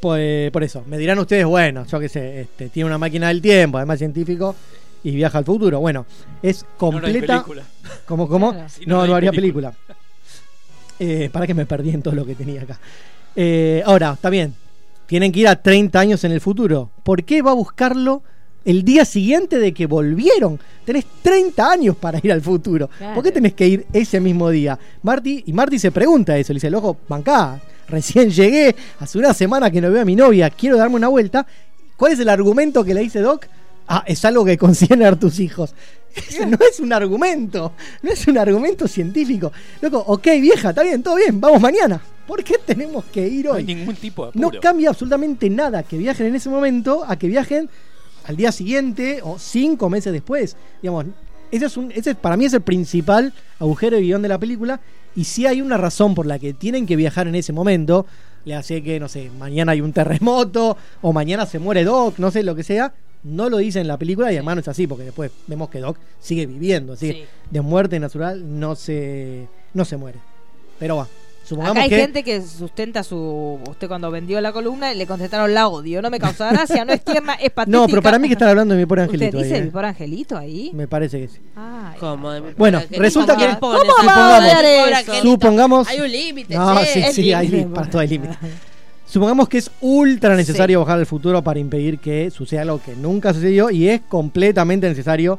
por, eh, por eso. Me dirán ustedes, bueno, yo qué sé, este, tiene una máquina del tiempo, además científico, y viaja al futuro. Bueno, es No, no hay completa. película. ¿Cómo, cómo? Claro. No, no no, película. película. Eh, para que me perdí en todo lo que tenía acá. Eh, ahora, está bien. Tienen que ir a 30 años en el futuro. ¿Por qué va a buscarlo el día siguiente de que volvieron? Tenés 30 años para ir al futuro. Claro. ¿Por qué tenés que ir ese mismo día? Marty, y Marty se pregunta eso. Le dice, loco, bancá, recién llegué, hace una semana que no veo a mi novia, quiero darme una vuelta. ¿Cuál es el argumento que le dice Doc? Ah, es algo que consiguen a tus hijos. Ese no es un argumento, no es un argumento científico. Loco, ok, vieja, está bien, todo bien, vamos mañana. ¿Por qué tenemos que ir No hay hoy? ningún tipo de No apuro. cambia absolutamente nada que viajen en ese momento a que viajen al día siguiente o cinco meses después. Digamos, ese es un, ese para mí es el principal agujero de guion de la película. Y si hay una razón por la que tienen que viajar en ese momento, le hace que, no sé, mañana hay un terremoto o mañana se muere Doc, no sé, lo que sea. No lo dice en la película y además no es así, porque después vemos que Doc sigue viviendo, así Sí. de muerte natural no se, no se muere. Pero va, supongamos Acá hay que... gente que sustenta su. Usted cuando vendió la columna le contestaron la odio. No me causa gracia, no es tierna, es patética. No, pero para mí que están hablando de mi pobre ¿Usted angelito. ahí, dice eh. mi pobre angelito ahí? Me parece que sí. Ay, Bueno, resulta que- ¿Cómo supongamos-. Supongamos- Hay un límite, No, sí, es sí, hay para todo hay límite. Supongamos que es ultra necesario bajar al futuro para impedir que suceda algo que nunca sucedió y es completamente necesario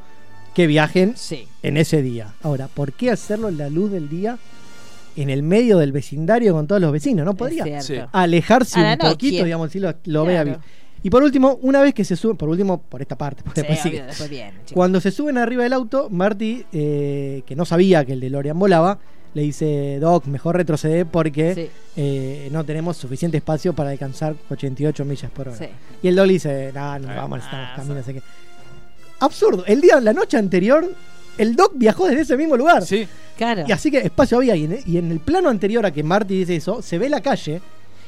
que viajen Sí. en ese día. Ahora, ¿por qué hacerlo en la luz del día en el medio del vecindario con todos los vecinos? ¿No podría alejarse un poquito, digamos, si lo, lo Claro. vea bien. Y por último, una vez que se suben, por último, por esta parte, porque Sí, después sigue. obvio, después. Cuando se suben arriba del auto, Marty, eh, que no sabía que el DeLorean volaba, le dice, Doc, mejor retroceder porque Sí. eh, no tenemos suficiente espacio para alcanzar 88 millas por hora. Sí. Y el Doc le dice, no, no vamos, necesitamos ah, camino, no sé qué. Absurdo. El día, la noche anterior, el Doc viajó desde ese mismo lugar. Sí, Claro. Y así que espacio había. Y en, y en el plano anterior a que Marty dice eso, se ve la calle.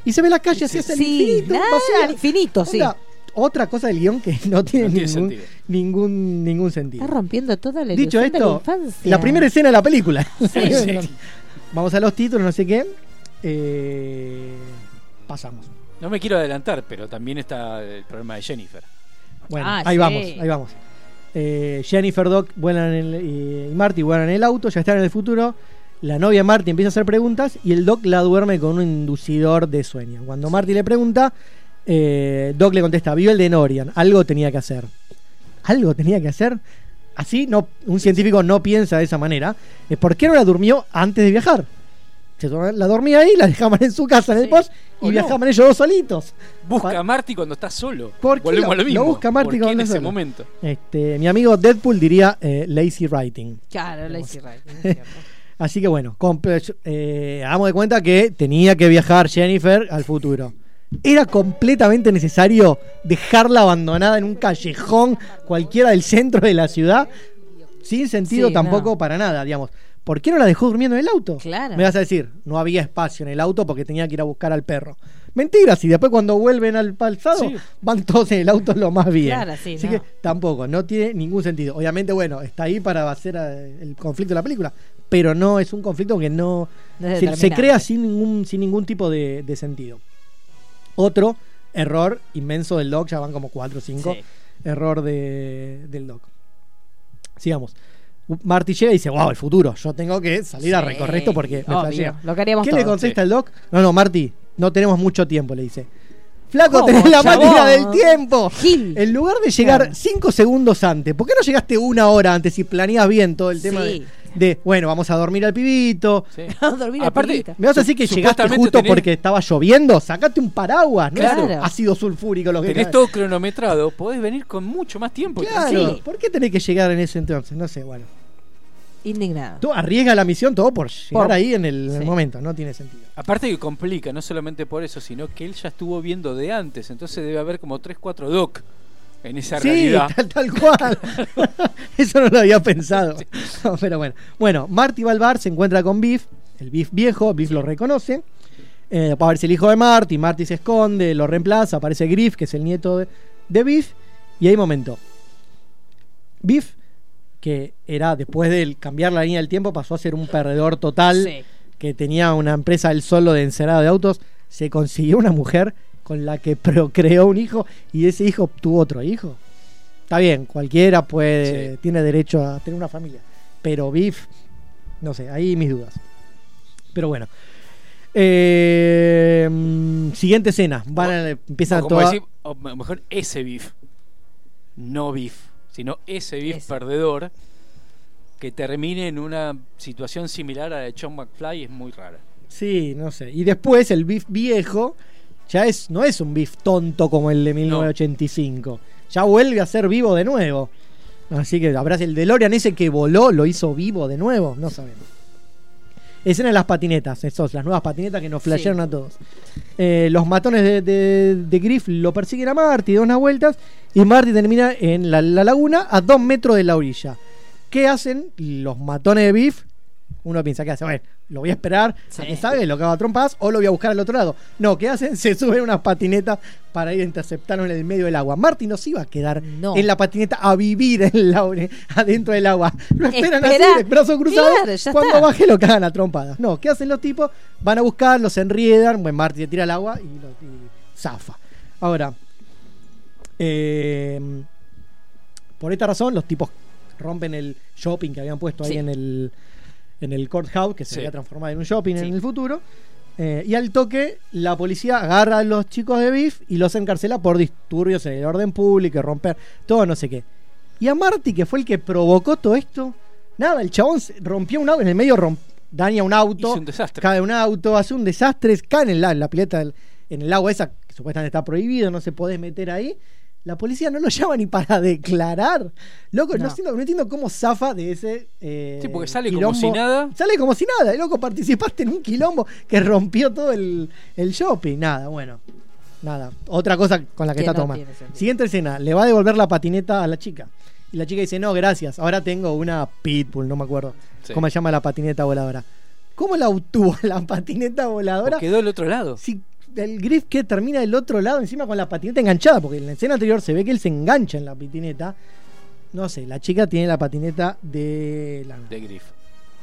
Y se ve la calle así hacia el Sí, infinito. nada, vacía. al infinito, sí. Onda, Otra cosa del guion que no tiene, No tiene ningún, sentido. ningún, ningún sentido. Está rompiendo toda la Dicho ilusión de la esto, infancia. la primera escena de la película. sí. Vamos a los títulos, no sé qué. Eh, pasamos. no me quiero adelantar, pero también está el problema de Jennifer. Bueno, Ah, ahí sí. vamos, ahí vamos. Eh, Jennifer Doc vuelan en el- y, y Marty vuelan en el auto, ya están en el futuro. La novia Marty empieza a hacer preguntas y el Doc la duerme con un inducidor de sueño. Cuando Marty le pregunta, eh, Doc le contesta, vio el de Norian, algo tenía que hacer. ¿Algo tenía que hacer? Así no, un científico no piensa de esa manera. ¿Por qué no la durmió antes de viajar? Se la dormía ahí, la dejaban en su casa en el Sí. post y no. viajaban ellos dos solitos. Busca a Marty cuando está solo. ¿Por qué Volvemos lo- a lo lo mismo. busca Marty ¿Por qué cuando en está ese solo? momento? Este, mi amigo Deadpool diría eh, lazy writing. Claro, Lazy Writing. Así que bueno, eh, hagamos de cuenta que tenía que viajar Jennifer al futuro. ¿Era completamente necesario dejarla abandonada en un callejón cualquiera del centro de la ciudad? Sin sentido Sí, tampoco no. para nada, digamos. ¿Por qué no la dejó durmiendo en el auto? Claro. Me vas a decir, no había espacio en el auto porque tenía que ir a buscar al perro. Mentira, si después cuando vuelven al pasado Sí. van todos en el auto lo más bien. Claro, sí, Así no. que tampoco, no tiene ningún sentido. Obviamente, bueno, está ahí para hacer eh, el conflicto de la película, pero no es un conflicto que no se, crea sin ningún, sin ningún tipo de, de sentido. Otro error inmenso del Doc, ya van como 4 o 5. Sí. Error de, del Doc. Sigamos. Marty llega y dice, wow, el futuro, yo tengo que salir a Sí, recorrer esto porque me flashea". lo queríamos ¿Qué le contesta el Doc? No, no, Marty, no tenemos mucho tiempo, le dice. Flaco, ¿Cómo, tenés la máquina del tiempo. Gil. En lugar de llegar Claro. 5 segundos antes, ¿por qué no llegaste una hora antes y planeas bien todo el tema Sí. de, de, bueno, vamos a dormir al pibito? Sí. Vamos a dormir Aparte, pilita. ¿Me vas a decir que llegaste justo tenés- porque estaba lloviendo? Sacate un paraguas, ¿no? Claro. ácido sulfúrico lo que Tenés todo cronometrado, podés venir con mucho más tiempo. Claro. Sí. ¿por qué tenés que llegar en ese entonces? No sé, bueno. Indignado. Tú arriesgas la misión todo por llegar Por- ahí en el, el momento, no tiene sentido. Aparte que complica, no solamente por eso, sino que él ya estuvo viendo de antes, entonces debe haber como 3, 4 doc en esa Sí, realidad. tal, tal cual. Eso no lo había pensado. No, pero bueno. Bueno, Marty va al bar, se encuentra con Biff, el Biff viejo, Biff lo reconoce. Eh, aparece el hijo de Marty, Marty se esconde, lo reemplaza, aparece Griff, que es el nieto de, de Biff, y hay momento. Biff, que era después de cambiar la línea del tiempo, pasó a ser un perdedor total, Sí. que tenía una empresa él solo de encerado de autos, se consiguió una mujer con la que procreó un hijo y ese hijo tuvo otro hijo. Está bien, cualquiera puede, Sí. tiene derecho a tener una familia, pero Biff, no sé, ahí mis dudas. Pero bueno. Eh, siguiente escena. Van a, empiezan O como todas. decir, o mejor ese beef. No beef, sino ese beef Ese. perdedor que termine en una situación similar a la de John McFly es muy rara. Sí, no sé. Y después el beef viejo ya es no es un beef tonto como el de 1985. Ya vuelve a ser vivo de nuevo. Así que habrá el DeLorean ese que voló, lo hizo vivo de nuevo. No sabemos. Escena de las patinetas, esos, las nuevas patinetas que nos flashearon a todos. Eh, los matones de, de, de Griff lo persiguen a Marty, da unas vueltas, y Marty termina en la, la laguna a dos metros de la orilla. ¿Qué hacen los matones de Biff? Uno piensa, ¿qué hace? Bueno, lo voy a esperar a que salga y lo cago a trompadas o lo voy a buscar al otro lado. No, ¿qué hacen? Se suben unas patinetas para ir a interceptarlo en el medio del agua. Marty no se iba a quedar No. en la patineta a vivir en la, adentro del agua. Lo esperan Espera. así, brazos cruzados. Claro, cuando está. baje lo cagan a trompadas. No, ¿qué hacen los tipos? Van a buscarlo, se enriedan. Bueno, Marty se tira al agua y, lo, y zafa. Ahora, eh, por esta razón, los tipos rompen el shopping que habían puesto ahí Sí. en el en el courthouse, que se Sí. había transformado en un shopping Sí. en el futuro. Eh, y al toque, la policía agarra a los chicos de Biff y los encarcela por disturbios en el orden público, romper todo, no sé qué. Y a Marty, que fue el que provocó todo esto, nada, el chabón rompió un auto, en el medio romp- daña un auto, un desastre. cae un auto, hace un desastre, cae en, la- en la pileta, del- en el agua esa, que supuestamente está prohibido, no se podés meter ahí. La policía no lo llama ni para declarar. Loco, no, No. entiendo, no entiendo cómo zafa de ese. eh, Sí, porque sale como si nada. Sale como si nada. Loco, participaste en un quilombo que rompió todo el, el shopping. Nada, bueno. Nada. Otra cosa con la que, Que está no Toma. tiene sentido. Siguiente escena. Le va a devolver la patineta a la chica. Y la chica dice, no, gracias. Ahora tengo una Pitbull, no me acuerdo. Sí. ¿Cómo se llama la patineta voladora? ¿Cómo la obtuvo la patineta voladora? O quedó del otro lado. Si el Griff que termina del otro lado, encima con la patineta enganchada, porque en la escena anterior se ve que él se engancha en la patineta. No sé, la chica tiene la patineta de la. De Griff.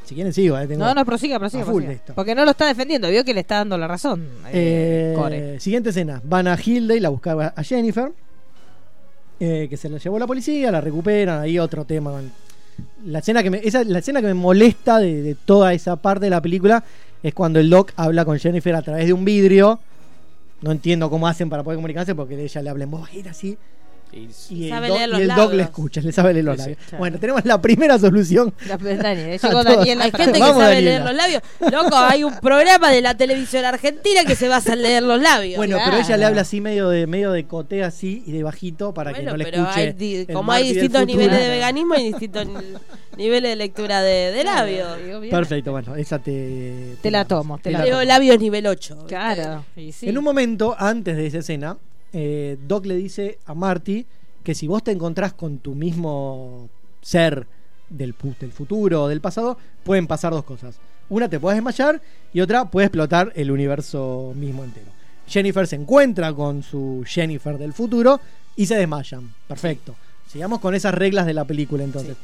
Si quieren, sigo, eh, tengo- No, no, prosiga, prosiga. prosiga. de esto. Porque no lo está defendiendo, vio que le está dando la razón. eh, Eh, Core. siguiente escena. Van a Hilde y la buscaba a Jennifer. eh, que se la llevó la policía, la recuperan. Ahí otro tema. con- La escena que me, esa, la escena que me molesta de, de toda esa parte de la película es cuando el Doc habla con Jennifer a través de un vidrio. No entiendo cómo hacen para poder comunicarse porque ella le habla en voz así. Y- Y el, y Doc labios. le escucha, le sabe leer los labios. Claro. Bueno, tenemos la primera solución. La- Daniel, llegó. Hay la- gente que sabe Daniela. leer los labios. Loco, hay un programa de la televisión argentina que se basa en leer los labios. Bueno, Claro. pero ella le habla así medio de medio de cote así y de bajito para que no le escuche. hay di- como hay distintos niveles de veganismo, hay distintos ni- niveles de lectura de, de labios. Perfecto, bueno, esa te Te la tomo, te la Leo tomo. labios nivel 8. Claro. y sí. En un momento antes de esa escena, eh, Doc le dice a Marty que si vos te encontrás con tu mismo ser del, futuro o del pasado, pueden pasar dos cosas. Una, te puedes desmayar y otra, puede explotar el universo mismo entero. Jennifer se encuentra con su Jennifer del futuro y se desmayan. Perfecto. Sigamos con esas reglas de la película entonces.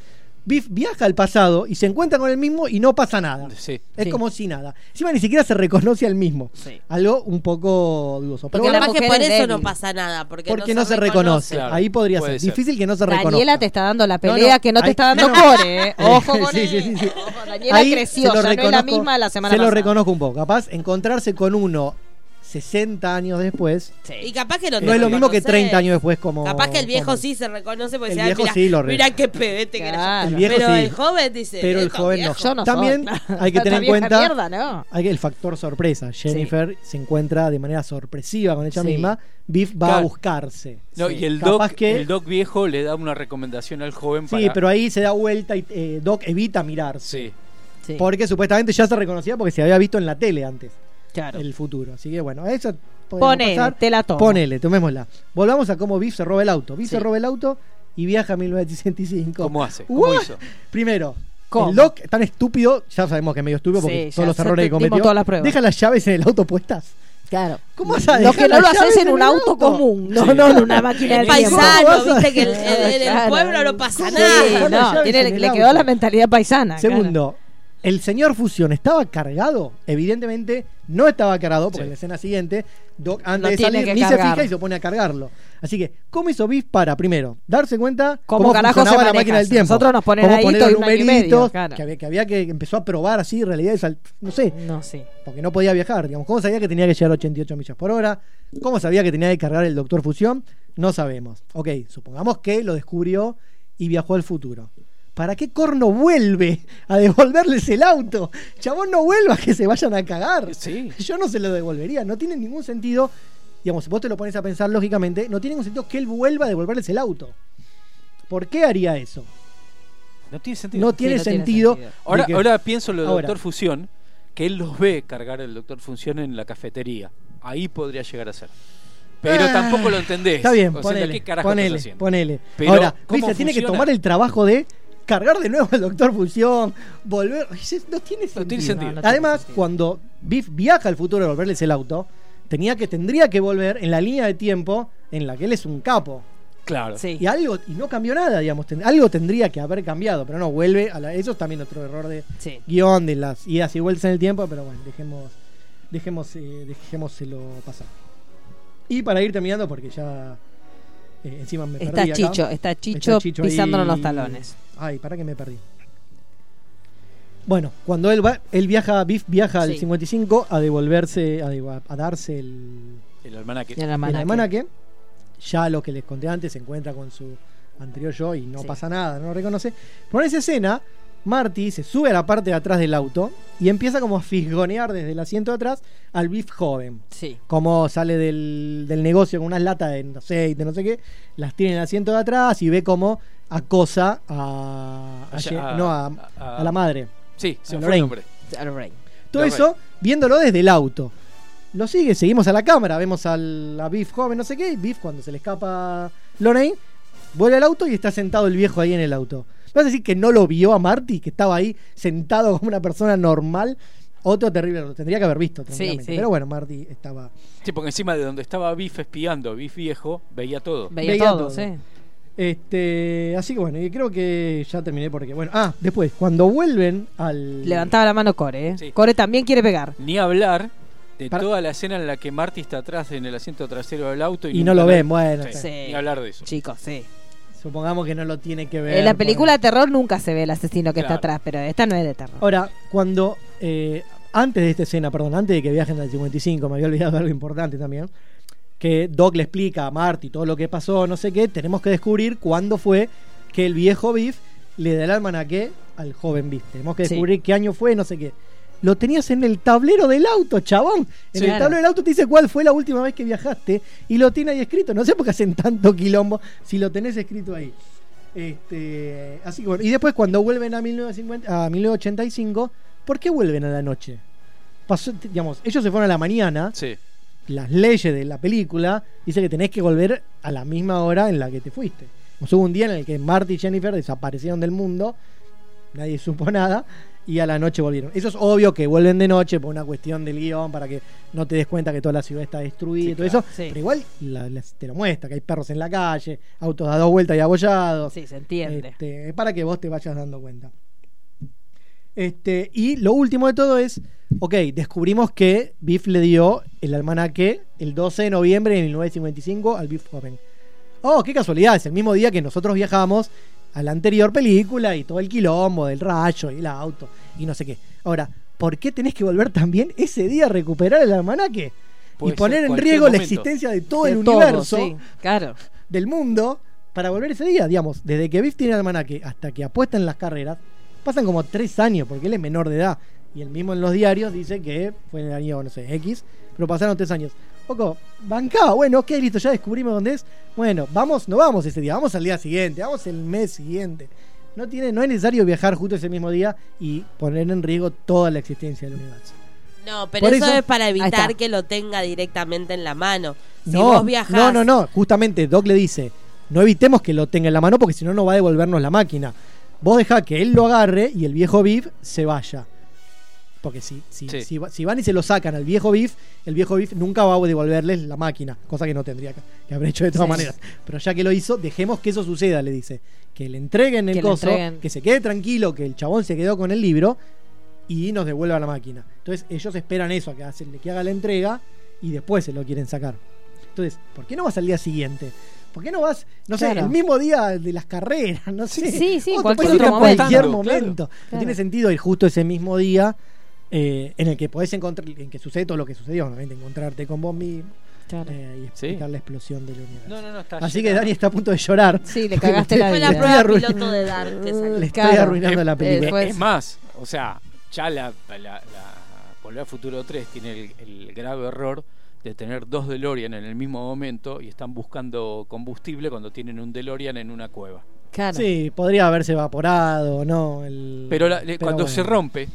Biff viaja al pasado y se encuentra con el mismo y no pasa nada. Sí. Es Sí. como si nada. Encima ni siquiera se reconoce al mismo. Sí. Algo un poco dudoso. Pero Porque bueno, la Capaz que mujer por es eso no pasa nada. Porque, porque no se reconoce. Claro, Ahí podría ser. ser. Difícil que no se reconozca. Daniela te está dando la pelea no, que no te ahí- está dando no. Core, ¿eh? Ojo con Sí, sí, sí, sí. Ojo, Daniela Ahí creció, se lo ya no es la reconozco- misma la semana Se lo reconozco un poco. Capaz encontrarse con uno 60 años después Y capaz que no te no es lo mismo que reconoces. 30 años después como Capaz que el viejo como- sí se reconoce porque El dice, "Ay, viejo mira, sí lo re- mira qué pebete que era Claro. yo". El viejo Pero sí. el joven dice. Pero el "Esto joven no. viejo". Yo no También soy. hay que tener en cuenta mierda, ¿no? hay que el factor sorpresa. Jennifer se encuentra de manera sorpresiva con ella Sí. misma. Biff va a buscarse. No, Sí. y el Capaz doc, que- el doc viejo le da una recomendación al joven Sí, para. pero ahí se da vuelta y eh, Doc evita mirarse. Sí. Sí, Porque supuestamente ya se reconocía porque se había visto en la tele antes claro. el futuro. Así que bueno, eso Ponele, pasar. te la tomo. Ponele, tomémosla. Volvamos a cómo Biff se roba el auto. Biff Sí. se roba el auto y viaja a 1965. ¿Cómo hace? ¿Cómo What? hizo? Primero, ¿Cómo? el Doc tan estúpido, ya sabemos que es medio estúpido porque Sí, todos ya los errores que cometió. todas las pruebas. Deja las llaves en el auto puestas. Claro. ¿Cómo vas a Lo que no las lo haces en un auto común, no, no en una máquina. ¿Cómo paisano, viste que el- pueblo no pasa ¿Cómo Sí, nada. las no, tiene- le auto? quedó la mentalidad paisana. claro. Segundo, ¿El señor Fusión estaba cargado? Evidentemente no estaba cargado, porque Sí. en la escena siguiente, Doc antes No de salir ni se fija y se pone a cargarlo. Así que, ¿cómo hizo Biff para, primero, darse cuenta ¿Cómo cómo, carajo funcionaba se la máquina del tiempo? Nosotros nos ponen ahí los medio, numeritos, claro. que, había, que había que empezó a probar así realidades, al- no sé, No, sí. porque no podía viajar. Digamos, ¿Cómo sabía que tenía que llegar a 88 millas por hora? ¿Cómo sabía que tenía que cargar el Doctor Fusión? No sabemos. Ok, supongamos que lo descubrió y viajó al futuro. ¿Para qué corno vuelve a devolverles el auto? Chabón, no vuelva que se vayan a cagar. Sí. Yo no se lo devolvería. No tiene ningún sentido. Digamos, si vos te lo pones a pensar lógicamente, no tiene ningún sentido que él vuelva a devolverles el auto. ¿Por qué haría eso? No tiene sentido. No tiene no tiene sentido. Ahora, que- ahora pienso lo de Ahora. Doctor Fusión, que él los ve cargar el Doctor Fusión en la cafetería. Ahí podría llegar a ser. Pero Ah, tampoco lo entendés. Está bien, O sea, ponele, ¿qué carajo ponele, estás haciendo? ponele. Pero, Ahora, ¿cómo viste, tiene que tomar el trabajo de cargar de nuevo al Doctor Fusión, volver. No tiene sentido. No tiene sentido. No, no tiene Además, sentido. cuando Biff viaja al futuro a devolverles el auto, tenía que, tendría que volver en la línea de tiempo en la que él es un capo. Claro. Sí. Y algo, y no cambió nada, digamos. ten- algo tendría que haber cambiado, pero no, vuelve a la. Eso es también otro error de Sí. guion de las idas y vueltas en el tiempo, pero bueno, dejemos, dejemos, eh, dejémoselo pasar. Y para ir terminando, porque ya eh, encima me Está perdí acá. Chicho, está Chicho, Está Chicho ahí. pisándonos los talones. Ay, para que me perdí. Bueno, cuando él va, él viaja, Biff viaja al Sí. 55 a devolverse, a, darse el, El almanaque. El el almanaque. Ya lo que les conté antes se encuentra con su anterior yo y no Sí. pasa nada, no lo reconoce. Por esa escena, Marty se sube a la parte de atrás del auto y empieza como a fisgonear desde el asiento de atrás al Biff joven. Sí. Como sale del, del negocio con unas latas de aceite, no sé qué, las tiene en el asiento de atrás y ve cómo acosa a, a no, a, a- a la madre. Sí, se fue el nombre. Todo Lorraine. eso viéndolo desde el auto. Lo sigue, seguimos a la cámara, vemos al, a Biff joven, no sé qué, y Biff cuando se le escapa Lorraine, vuelve al auto y está sentado el viejo ahí en el auto. ¿Me vas a decir que no lo vio a Marty, que estaba ahí sentado como una persona normal? Otro terrible, lo tendría que haber visto tranquilamente. sí. Pero bueno, Marty estaba... Sí, porque encima de donde estaba Biff espiando, Biff viejo, veía todo. Veía, Veía todo, todo. sí. Este, así que bueno, y creo que ya terminé porque, bueno, ah, después, cuando vuelven al... Levantaba la mano Core, ¿eh? Sí. Core también quiere pegar. Ni hablar de Para- toda la escena en la que Marty está atrás en el asiento trasero del auto y, Y no lo ven, bueno, Sí. Sí. Ni hablar de eso. Chicos, sí. Supongamos que no lo tiene que ver. En la película de terror nunca se ve el asesino que está atrás, pero esta no es de terror. Ahora, cuando. eh, antes de esta escena, perdón, antes de que viajen al 55, me había olvidado algo importante también. Que Doc le explica a Marty todo lo que pasó, no sé qué. Tenemos que descubrir cuándo fue que el viejo Biff le da el almanaque al joven Biff. Tenemos que Sí. descubrir qué año fue, no sé qué. Lo tenías en el tablero del auto, chabón. En Sí. el Claro. tablero del auto te dice cuál fue la última vez que viajaste y lo tiene ahí escrito. No sé por qué hacen tanto quilombo si lo tenés escrito ahí. Este, así que bueno, y después cuando vuelven a 1950, a 1985, ¿por qué vuelven a la noche? Pasó, digamos, ellos se fueron a la mañana, Sí. las leyes de la película dicen que tenés que volver a la misma hora en la que te fuiste. O sea, hubo un día en el que Marty y Jennifer desaparecieron del mundo, nadie supo nada, y a la noche volvieron. Eso es obvio que vuelven de noche por una cuestión del guion, para que no te des cuenta que toda la ciudad está destruida Sí, y todo claro. eso, Sí. pero igual la- la- te lo muestra, que hay perros en la calle, autos a dos vueltas y abollados. Sí, se entiende. Este, es para que vos te vayas dando cuenta. Este, y lo último de todo es, ok, descubrimos que Biff le dio el almanaque el 12 de noviembre de 1955 al Biff joven. Oh, qué casualidad, es el mismo día que nosotros viajamos a la anterior película y todo el quilombo del rayo y el auto y no sé qué. Ahora, ¿por qué tenés que volver también ese día a recuperar el almanaque? Puede y poner en riesgo la existencia de todo De el todo, universo sí, claro. del mundo para volver ese día. Digamos, desde que Biff tiene el almanaque hasta que apuesta en las carreras, pasan como tres años, porque él es menor de edad. Y él mismo en los diarios dice que fue en el año, no sé, X, pero pasaron tres años. Poco, bancaba, bueno, ok, listo, ya descubrimos dónde es. Bueno, vamos, no vamos ese día, vamos al día siguiente, vamos el mes siguiente. No, tiene, no es necesario viajar justo ese mismo día y poner en riesgo toda la existencia del universo. No, pero eso, eso- es para evitar que lo tenga directamente en la mano. Si no, vos viajás. no, no, no. Justamente Doc le dice: no evitemos que lo tenga en la mano porque si no, no va a devolvernos la máquina. Vos dejá que él lo agarre y el viejo Biff se vaya. Porque si, si, Sí. si, va- si van y se lo sacan al viejo Biff, el viejo Biff nunca va a devolverles la máquina, cosa que no tendría que, que haber hecho de todas Sí. maneras. Pero ya que lo hizo, dejemos que eso suceda, le dice. Que le entreguen el Que coso, entreguen. que se quede tranquilo, que el chabón se quedó con el libro y nos devuelva la máquina. Entonces ellos esperan eso, a que, hacen- que haga la entrega y después se lo quieren sacar. Entonces, ¿por qué no vas al día siguiente? ¿Por qué no vas, no sé, Claro. el mismo día de las carreras? No sé. Sí, sí, cualquier otro a cualquier momento. momento. Claro. No tiene sentido ir justo ese mismo día eh, en el que podés encontrar, en que sucede todo lo que sucedió, obviamente, encontrarte con vos mismo eh, y explicar la explosión del universo. No, no, no, está Así que Dani está a punto de llorar. Sí, le cagaste la Fue vida. la prueba piloto de salió. Le estoy Claro. arruinando la Eh, película. fue- Es más, o sea, ya la, la, la Volver a Futuro 3 tiene el, el grave error de tener dos DeLorean en el mismo momento y están buscando combustible cuando tienen un DeLorean en una cueva. Claro. Sí, podría haberse evaporado o no. el- Pero, la- cuando bueno. se rompe,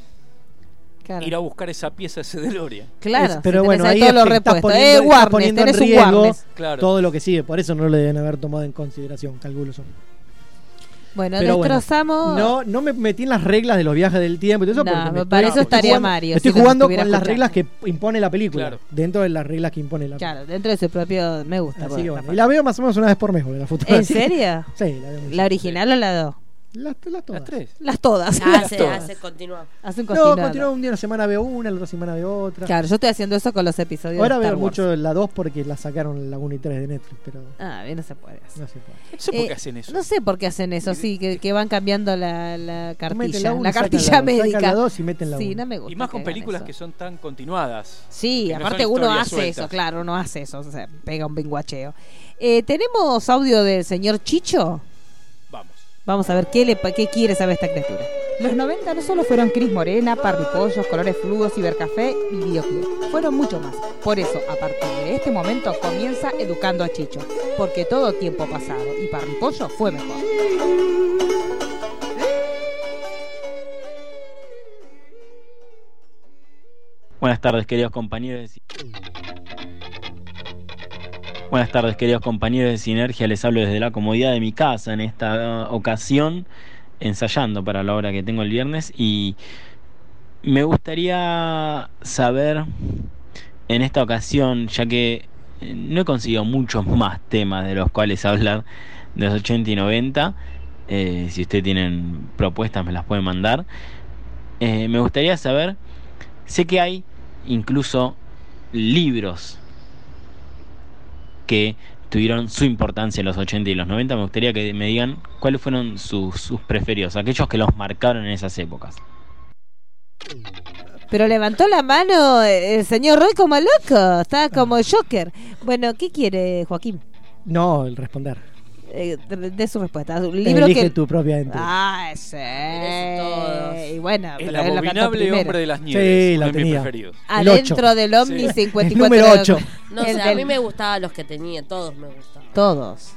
Claro. ir a buscar esa pieza, ese DeLorean. Claro, Es- pero si bueno, ahí todos los es que estás repuestos. poniendo, Eh, estás Warnes, poniendo en riesgo. Claro. todo lo que sigue. Por eso no lo deben haber tomado en consideración, calculo yo. Bueno, Pero bueno, destrozamos. No, no me metí en las reglas de los viajes del tiempo y todo eso. No, porque para estoy- eso estaría jugando- Mario, Estoy si jugando con las reglas que impone la película. Claro. Dentro de las reglas que impone la película. Claro, dentro de su propio. Me gusta. Así porque que está bueno. Y la veo más o menos una vez por mes, porque la foto. ¿En serio? Sí, la veo. ¿La original o la dos? Las, las todas. Las tres. Las todas. Hace, todas. hace continuar. Hacen No, continuado. continúa un día, una semana veo una, la otra semana veo otra. Claro, yo estoy haciendo eso con los episodios Ahora de Star veo Wars. mucho la 2 porque la sacaron la 1 y 3 de Netflix, pero Ah, bien, no se puede hacer. no se puede. No sé por Eh, qué hacen eso. No sé por qué hacen eso, sí, que, que van cambiando la, la Meten cartilla, uno la y sacan cartilla la dos, médica. sacan la 2 y meten la Sí, 1. no me gusta. Y más con hagan películas eso. que son tan continuadas. Sí, que no aparte uno historias hace sueltas. eso, claro, uno hace eso, o sea, pega un binguacheo. Eh, ¿Tenemos audio del señor Chicho? Vamos. A ver qué, le, pa- qué quiere saber esta criatura. Los 90 no solo fueron Cris Morena, Parripollos, Colores Fluos, Cibercafé y Videoclub. Fueron mucho más. Por eso, a partir de este momento, comienza Educando a Chicho. Porque todo tiempo pasado y Parripollo fue mejor. Buenas tardes, queridos compañeros. Buenas tardes, queridos compañeros de Sinergia. Les hablo desde la comodidad de mi casa en esta uh, ocasión, ensayando para la hora que tengo el viernes. Y me gustaría saber en esta ocasión, ya que eh, no he conseguido muchos más temas de los cuales hablar de los 80 y 90. eh, si ustedes tienen propuestas, me las pueden mandar. Eh, me gustaría saber Sé que hay incluso libros que tuvieron su importancia en los 80 y los 90. Me gustaría que me digan cuáles fueron sus, sus preferidos, aquellos que los marcaron en esas épocas. Pero levantó la mano el señor Roy como loco, está como Joker. Bueno, ¿qué quiere Joaquín? No, el responder. Eh, de, su respuesta. Un libro Elige que... tu propia aventura. Ah, sí. todos. Y bueno, El pero abominable hombre de las Sí, nieves. la uno de mis preferidos. El Adentro ocho. del Omni Sí. 54. El número ocho. No El sé, a del- mí me gustaban los que tenía, todos me gustaban. Todos.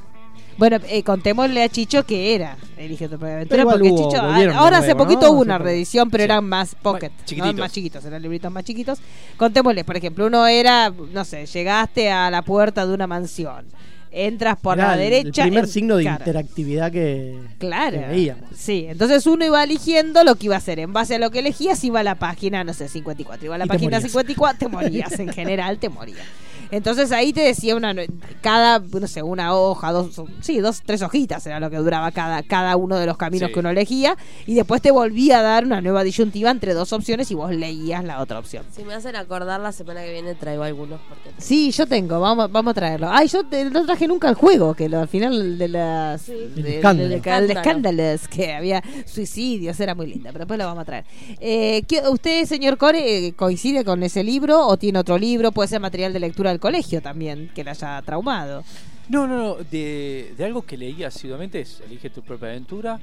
Bueno, eh, contémosle a Chicho que era Elige tu propia aventura, porque hubo- Chicho, volvieron ahora hace poquito ¿no? hubo una reedición, pero Sí. eran más pocket, ¿no? chiquititos. más chiquitos, eran libritos más chiquitos. Contémosles, por ejemplo, uno era, no sé, llegaste a la puerta de una mansión, entras por Era la el- derecha. El primer en- signo de claro. interactividad que, Claro. que veíamos. Sí, entonces uno iba eligiendo lo que iba a hacer. En base a lo que elegías, iba a la página, no sé, 54. Iba a la Y te página morías. 54, te morías. En general, te morías. Entonces ahí te decía una cada, no sé, una hoja, dos, sí, dos, tres hojitas era lo que duraba cada, cada uno de los caminos Sí. que uno elegía. Y después te volvía a dar una nueva disyuntiva entre dos opciones y vos leías la otra opción. Si me hacen acordar, la semana que viene traigo algunos. Porque Sí, yo tengo, vamos, vamos a traerlo. Ay, yo te- no traje nunca el juego, que lo- al final de las Sí. de- de- escándalo. de- de Escándalo. escándalos, que había suicidios, era muy linda, pero después lo vamos a traer. Eh, ¿qué- ¿Usted, señor Core, eh, coincide con ese libro o tiene otro libro? Puede ser material de lectura del colegio también, que le haya traumado. No, no, no. De, de algo que leí asiduamente es Elige tu propia aventura.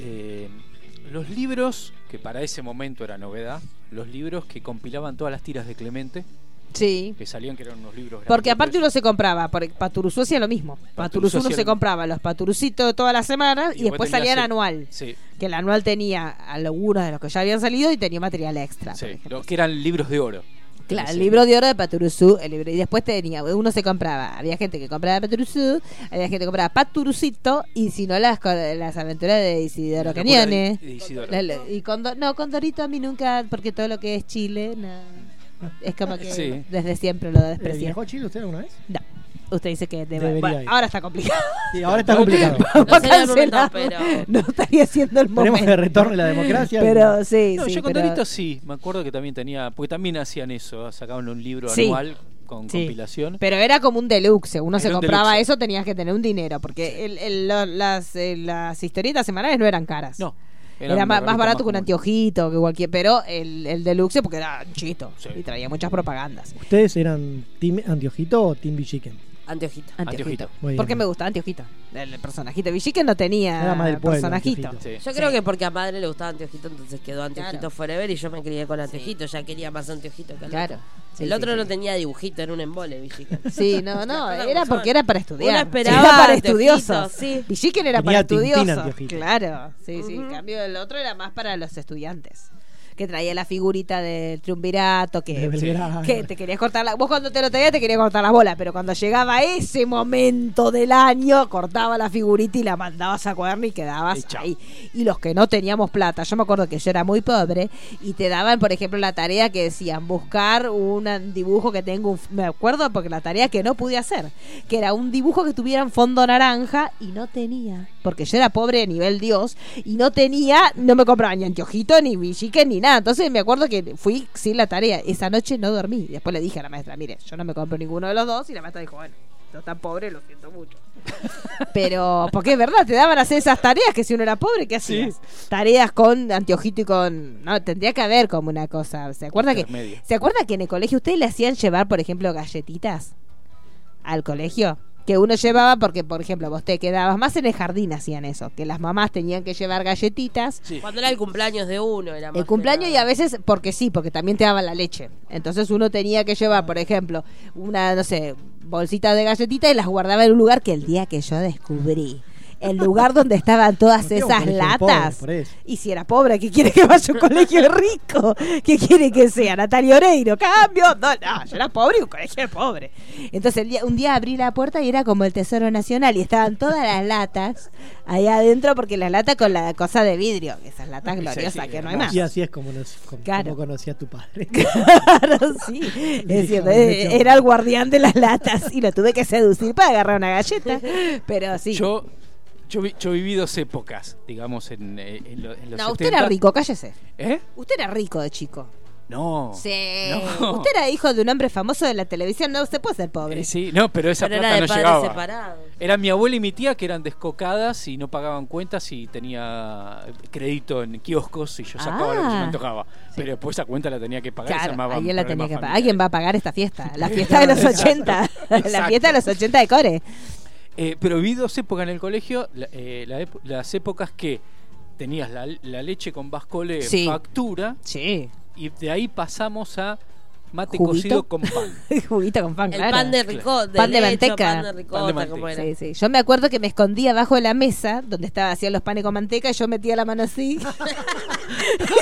Eh, los libros, que para ese momento era novedad, los libros que compilaban todas las tiras de Clemente, Sí. que salían que eran unos libros Porque aparte uno se compraba, porque Paturuzú hacía lo mismo. Paturuzú uno hacía se compraba los paturucitos toda la semana y, después salían el- anual. Sí, Que el anual tenía algunos de los que ya habían salido y tenía material extra. sí, ejemplo. lo que eran libros de oro. Claro, el libro de oro de Paturuzú, el libro, y después tenía, uno se compraba, había gente que compraba Paturuzú, había gente que compraba Paturucito, y si no las, las aventuras de Isidoro Cañones. y con, Do- no, con Dorito a mí nunca, porque todo lo que es Chile, no, es como que Sí. desde siempre lo ¿Eh, desprecié. ¿Viajó a Chile usted alguna vez? No. Usted dice que debe- Debería bueno, ir. ahora está complicado. Sí, ahora está complicado. Vamos No a sería el momento, pero- No estaría siendo el momento. que retorne la democracia. Pero sí, No, sí. yo con pero- sí, me acuerdo que también tenía, porque también hacían eso, sacaban un libro Sí. anual con Sí. compilación. Pero era como un deluxe. Uno se Era compraba deluxe. eso, tenías que tener un dinero. Porque el- el- lo- las, eh, las historietas semanales no eran caras. No, Era, más, más barato que un anteojito, que cualquier. Pero el, el deluxe, porque era chito. Sí. Y traía muchas propagandas. ¿Ustedes eran Team Antiojito o Team Chicken? Anteojito. Anteojito. Anteojito. Bien. Porque me gustaba Anteojito. El, personajito. Villique no tenía Era más del pueblo, personajito. Sí. Yo creo que porque a madre le gustaba Anteojito, entonces quedó Anteojito Claro. forever y yo me crié con Anteojito. Ya quería más Anteojito que el Claro. otro. Sí, el sí, otro sí. no tenía dibujito, era un embole, Villica. Sí, no, no, era porque era para estudiar. Uno esperaba era para estudiosos. sí. Villiquen era Tenía para estudiosos. Claro, sí, sí. En cambio, el otro era más para los estudiantes. Que traía la figurita del triunvirato, que, De que te querías cortar la... Vos cuando te lo traías te querías cortar las bolas, pero cuando llegaba ese momento del año, cortaba la figurita y la mandabas a cuaderno y quedabas Y ahí. Y los que no teníamos plata, yo me acuerdo que yo era muy pobre y te daban, por ejemplo, la tarea que decían buscar un dibujo que tenga un... Me acuerdo porque la tarea que no pude hacer, que era un dibujo que tuviera un fondo naranja y no tenía, porque yo era pobre de nivel Dios y no tenía, no me compraba ni anteojito, ni villique, ni nada. Entonces me acuerdo que fui sin la tarea. Esa noche no dormí. Después le dije a la maestra, mire, yo no me compro ninguno de los dos y la maestra dijo, bueno, no tan pobre, lo siento mucho. Pero, porque es verdad, te daban a hacer esas tareas que si uno era pobre, ¿qué hacías? Tareas con anteojito y con... No, tendría que haber como una cosa. ¿Se acuerda que. ¿Se acuerda que en el colegio ustedes le hacían llevar, por ejemplo, galletitas al colegio? Que uno llevaba porque, por ejemplo, vos te quedabas más en el jardín hacían eso, que las mamás tenían que llevar galletitas. Sí. Cuando era el cumpleaños de uno, era más El cumpleaños y a veces porque sí, porque también te daban la leche. Entonces uno tenía que llevar, por ejemplo, una, no sé, bolsita de galletitas y las guardaba en un lugar que el día que yo descubrí, el lugar donde estaban todas esas latas. pobre. Y si era pobre, ¿qué quiere que vaya a un colegio rico? ¿Qué quiere que sea? Natalia Oreiro, cambio. No, no, yo era pobre y un colegio pobre. Entonces el día- un día abrí la puerta y era como el Tesoro Nacional y estaban todas las latas ahí adentro porque las latas con la cosa de vidrio, esas latas gloriosas sí, que no hay más. Y así es como, nos, como, Claro. como conocí a tu padre. Claro, sí. Es cierto, de eh, hecho. era el guardián de las latas y lo tuve que seducir para agarrar una galleta. Pero sí. Yo, yo, vi- yo viví dos épocas, digamos, en, eh, en lo- en los no, usted 70. era rico, cállese. ¿Eh? Usted era rico de chico. No. Sí. No. Usted era hijo de un hombre famoso de la televisión, no se puede ser pobre. Eh, sí, no, pero esa Pero plata era de no llegaba. separados. Era mi abuela y mi tía que eran descocadas y no pagaban cuentas y tenía crédito en kioscos y yo sacaba lo que se Ah. me antojaba. Pero después esa cuenta la tenía que pagar Claro, alguien la tenía que pagar. Alguien va a pagar esta fiesta. La fiesta de los 80. la fiesta de los 80 de Core. Eh, pero viví dos épocas en el colegio, la- eh, la las épocas que tenías la, la leche con bascole Sí. factura Sí. y de ahí pasamos a mate ¿Juguito? cocido con pan. Juguito con pan, El claro. pan de ricota, Pan de manteca. pan de ricota, Pan de manteca. como era. Sí, sí. Yo me acuerdo que me escondía abajo de la mesa donde estaba hacían los panes con manteca y yo metía la mano así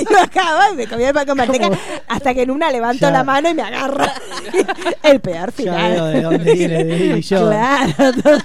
y bajaba y me comía el pan con manteca hasta que en una levanto Ya. la mano y me agarra el peor Ya final. veo de dónde viene de Yoda. Claro.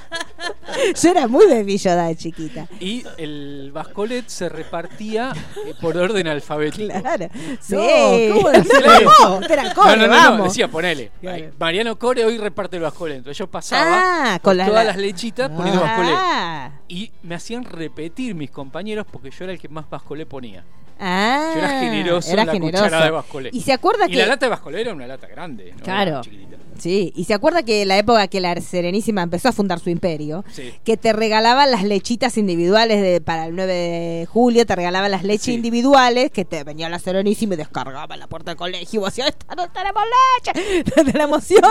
Yo era muy Yoda de chiquita. Y el bascolet se repartía eh, por orden alfabético. Claro. Sí. ¿cómo decía no, eso? usted era No, core, no, no, no, decía, ponele. Claro. Mariano Core hoy reparte el bascolet. Entonces yo pasaba Ah, con la- todas la- las lechitas poniendo bascolet. Ah. Y me hacían repetir mis compañeros porque yo era el que más bascolet ponía. Ah, Yo era generoso era en la generoso. cucharada de bascolet. Y se acuerda Y que la lata de bascolet era una lata grande, ¿no? Claro. Era chiquitita. Sí, y se acuerda que la época que la Serenísima empezó a fundar su imperio, Sí. que te regalaban las lechitas individuales de, para el 9 de julio, te regalaban las leches Sí. individuales, que te venía la Serenísima y descargaba en la puerta del colegio y vos decías, esta no tenemos leche, de la emoción,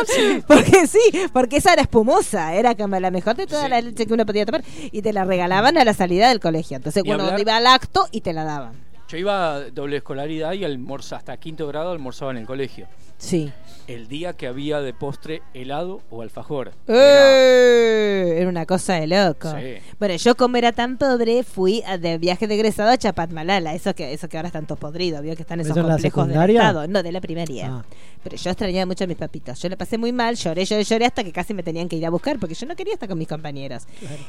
porque sí, porque esa era espumosa, era como la mejor de toda Sí. la leche que uno podía tomar, y te la regalaban a la salida del colegio, entonces cuando hablar- iba al acto y te la daban. Yo iba a doble escolaridad y almorza, hasta quinto grado almorzaba en el colegio. Sí. El día que había de postre helado o alfajor. ¡Eh! Era una cosa de loco. Sí. Bueno, yo como era tan pobre, fui a- de viaje de egresado a Chapatmalala, eso que, eso que ahora están todos podridos, vio que están esos ¿Eso en la complejos del? Estado. No, de la primaria. Ah. Pero yo extrañaba mucho a mis papitos. Yo le pasé muy mal, lloré, lloré, lloré hasta que casi me tenían que ir a buscar porque yo no quería estar con mis compañeros.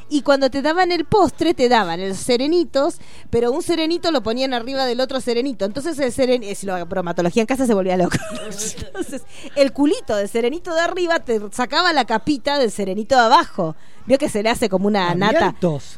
Y cuando te daban el postre, te daban los serenitos, pero un serenito lo ponían arriba del otro serenito. Entonces el serenito, si lo bromatología en casa se volvía loco. Entonces, el culito del serenito de arriba te sacaba la capita del serenito de abajo. Vio que se le hace como una nata.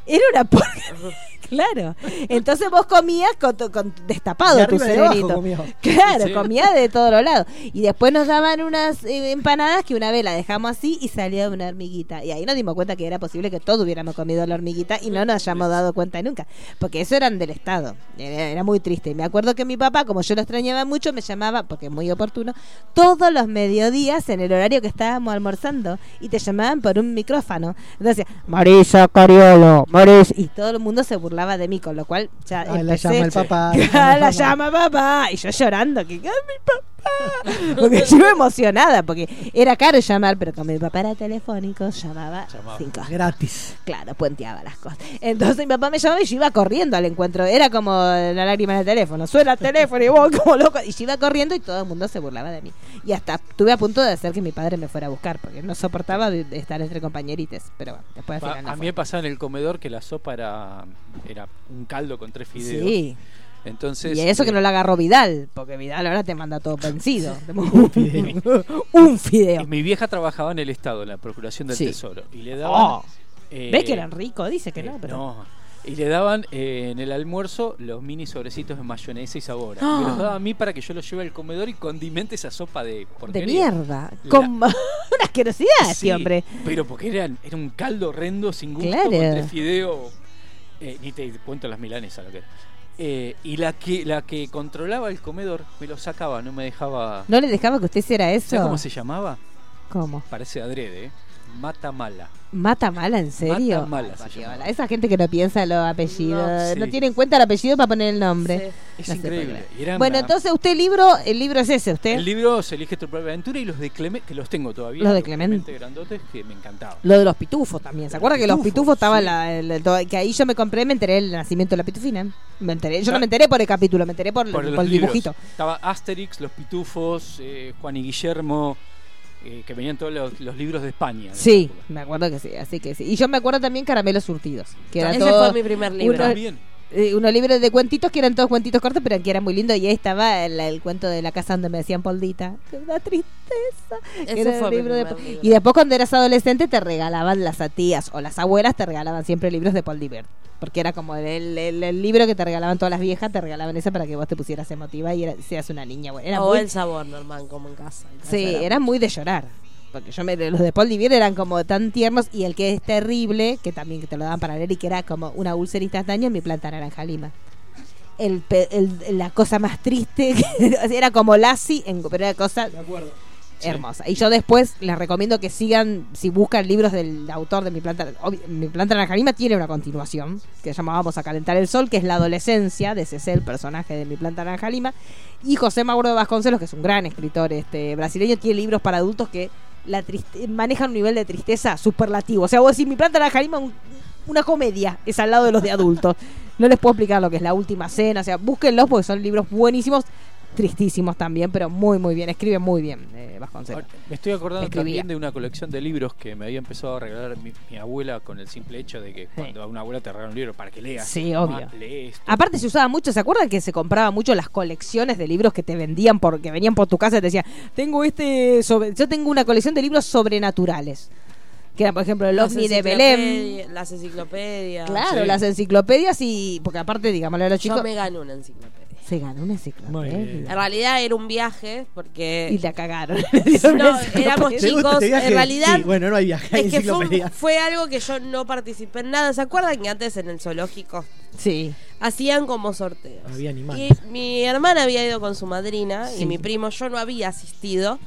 Era una porquería. Claro. Entonces vos comías con, con destapado De tu de comías. Claro, Sí. comía de todos los lados. Y después nos daban unas eh, empanadas que una vez la dejamos así y salía una hormiguita. Y ahí nos dimos cuenta que era posible que todos hubiéramos comido la hormiguita y no nos hayamos dado cuenta nunca. Porque eso eran del Estado. Era, era muy triste. Y me acuerdo que mi papá, como yo lo extrañaba mucho, me llamaba, porque es muy oportuno, todos los mediodías en el horario que estábamos almorzando. Y te llamaban por un micrófono. Entonces, Marisa Cariolo, Marisa. Y todo el mundo se burlaba de mí, con lo cual ya Ah, la empecé- llama el papá. Ah, la llama papá. Y yo llorando, que "Ah, mi papá. Porque yo emocionada, porque era caro llamar, pero como mi papá era telefónico, llamaba, Llamaba. cinco. Gratis. Claro, puenteaba las cosas. Entonces mi papá me llamaba y yo iba corriendo al encuentro. Era como la lágrima del teléfono. Suena el teléfono y vos como loco. Y yo iba corriendo y todo el mundo se burlaba de mí. Y hasta estuve a punto de hacer que mi padre me fuera a buscar, porque no soportaba de, de estar entre compañerites. Pero bueno, después al Pa- final no a mí me pasaba en el comedor que la sopa era, era un caldo con tres fideos. Sí. Entonces, Y eso que eh, no lo agarró Vidal, porque Vidal ahora te manda todo vencido. Un fideo. Un fideo. eh, mi vieja trabajaba en el Estado, en la Procuración del Sí. Tesoro. Y le daban. Oh. eh, ¿Ves que eran ricos? Dice que eh, no, pero. no. Y le daban eh, en el almuerzo los mini sobrecitos de mayonesa y sabor. ¡Ah! Me los daba a mí para que yo los lleve al comedor y condimente esa sopa de De porquería. mierda. La- Con una asquerosidad, Sí, este hombre. Pero porque eran, era un caldo horrendo sin gusto Claro. con tres fideos. eh, ni te cuento las milanesas lo que era. Eh, y la que la que controlaba el comedor me lo sacaba, no me dejaba. ¿No le dejaba que usted hiciera eso? ¿Sabes cómo se llamaba? ¿Cómo? Parece adrede, ¿eh? Mata mala. ¿Mata mala, en serio? Mata mala Ay, se. Esa gente que no piensa los apellidos, No, tiene en cuenta el apellido para poner el nombre. Es No increíble. Bueno, una- entonces usted libro, el libro es ese, usted. El libro se elige tu propia aventura y los de Clemente, que los tengo todavía. Los de Clemente. grandotes que me encantaban. Lo de los pitufos también. ¿Se acuerda que los pitufos, estaban sí. la, el- que ahí yo me compré, me enteré del nacimiento de la pitufina? Me enteré, yo no me enteré por el capítulo, me enteré por, Por por el libros. dibujito. Estaba Asterix, Los Pitufos, eh, Juan y Guillermo, eh, que venían todos los, los libros de España. de Sí, me acuerdo que sí, así que sí. Y yo me acuerdo también Caramelos Surtidos, que era Ese todo fue mi primer libro. uno- También. Eh, unos libros de cuentitos que eran todos cuentitos cortos, pero que eran muy lindos. Y ahí estaba el, el cuento de la casa donde me decían Poldita. Que Una tristeza. Era fue libro de- libro. Y después, cuando eras adolescente, te regalaban las tías o las abuelas, te regalaban siempre libros de Paul Divert. Porque era como el, el- el libro que te regalaban todas las viejas, te regalaban ese para que vos te pusieras emotiva y era- seas una niña buena. Era o muy- el sabor normal, como en casa. En casa Sí, era- muy de llorar. Porque yo me, los de Paul Divir eran como tan tiernos y el que es terrible, que también que te lo daban para leer y que era como una úlcera instantánea en mi planta naranja lima. El, pe- el- la cosa más triste, era como Lassie, en, pero era cosa hermosa. Y yo después les recomiendo que sigan, si buscan libros del autor de mi planta, mi planta naranja lima tiene una continuación, que Vamos a calentar el sol, que es la adolescencia de Cecil, el personaje de mi planta naranja lima. Y José Mauro de Vasconcelos, que es un gran escritor este brasileño, tiene libros para adultos que la triste- un nivel de tristeza superlativo. O sea, vos decís, mi planta naranja lima, un- una comedia, es al lado de los de adultos. No les puedo explicar lo que es la última cena, o sea, búsquenlos porque son libros buenísimos, tristísimos también, pero muy, muy bien, escribe muy bien eh, Vasconcelos. Me estoy acordando Escribía. también de una colección de libros que me había empezado a regalar mi, mi abuela con el simple hecho de que cuando a una abuela te regala un libro para que leas. Sí, obvio. lee esto. Aparte se usaba mucho, ¿se acuerdan que se compraba mucho las colecciones de libros que te vendían porque venían por tu casa y te decían, tengo este sobre, yo tengo una colección de libros sobrenaturales. Que era, por ejemplo, el ovni de Belén. Las enciclopedias. Claro, Sí. las enciclopedias y. Porque aparte, digámosle a los chicos. Yo me gané una enciclopedia. Se ganó una Muy enciclopedia. bien. En realidad era un viaje porque Y la cagaron. No, éramos ¿Te gusta chicos. este? En realidad, Sí, bueno, no hay viaje, hay es que fue, un- enciclopedia. fue algo que yo no participé en nada. ¿Se acuerdan que antes en el zoológico Sí. hacían como sorteos? Había animales. Y mi hermana había ido con su madrina Sí. y mi primo, yo no había asistido.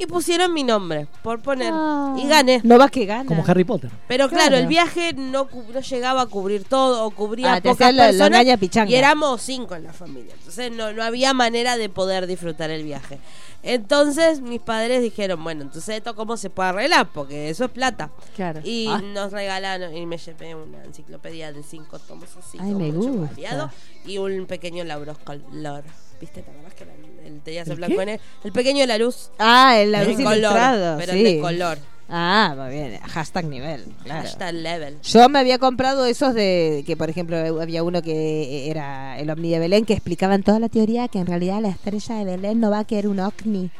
Y pusieron mi nombre por poner. Ah. Y gané. No vas que gana. Como Harry Potter. Pero claro, Claro. el viaje no, cu- no llegaba a cubrir todo o cubría Ah, te pocas hacían la- la personas engaña pichanga. y éramos cinco en la familia. Entonces no, no había manera de poder disfrutar el viaje. Entonces mis padres dijeron, bueno, entonces esto cómo se puede arreglar, porque eso es plata. Claro. Y Ah. nos regalaron, y me llevé una enciclopedia de cinco tomos así, Ay, con me mucho gusta. variado, y un pequeño Lauros color. ¿Viste? ¿Te acordás que era el, el tenías el ¿El blanco qué? el, pequeño de la luz? Ah, el la luz color, pero sí. el de color. Ah, muy bien. Hashtag nivel. Claro. Hashtag level. Yo me había comprado esos de que, por ejemplo, había uno que era el ovni de Belén que explicaban toda la teoría que en realidad la estrella de Belén no va a querer un ovni.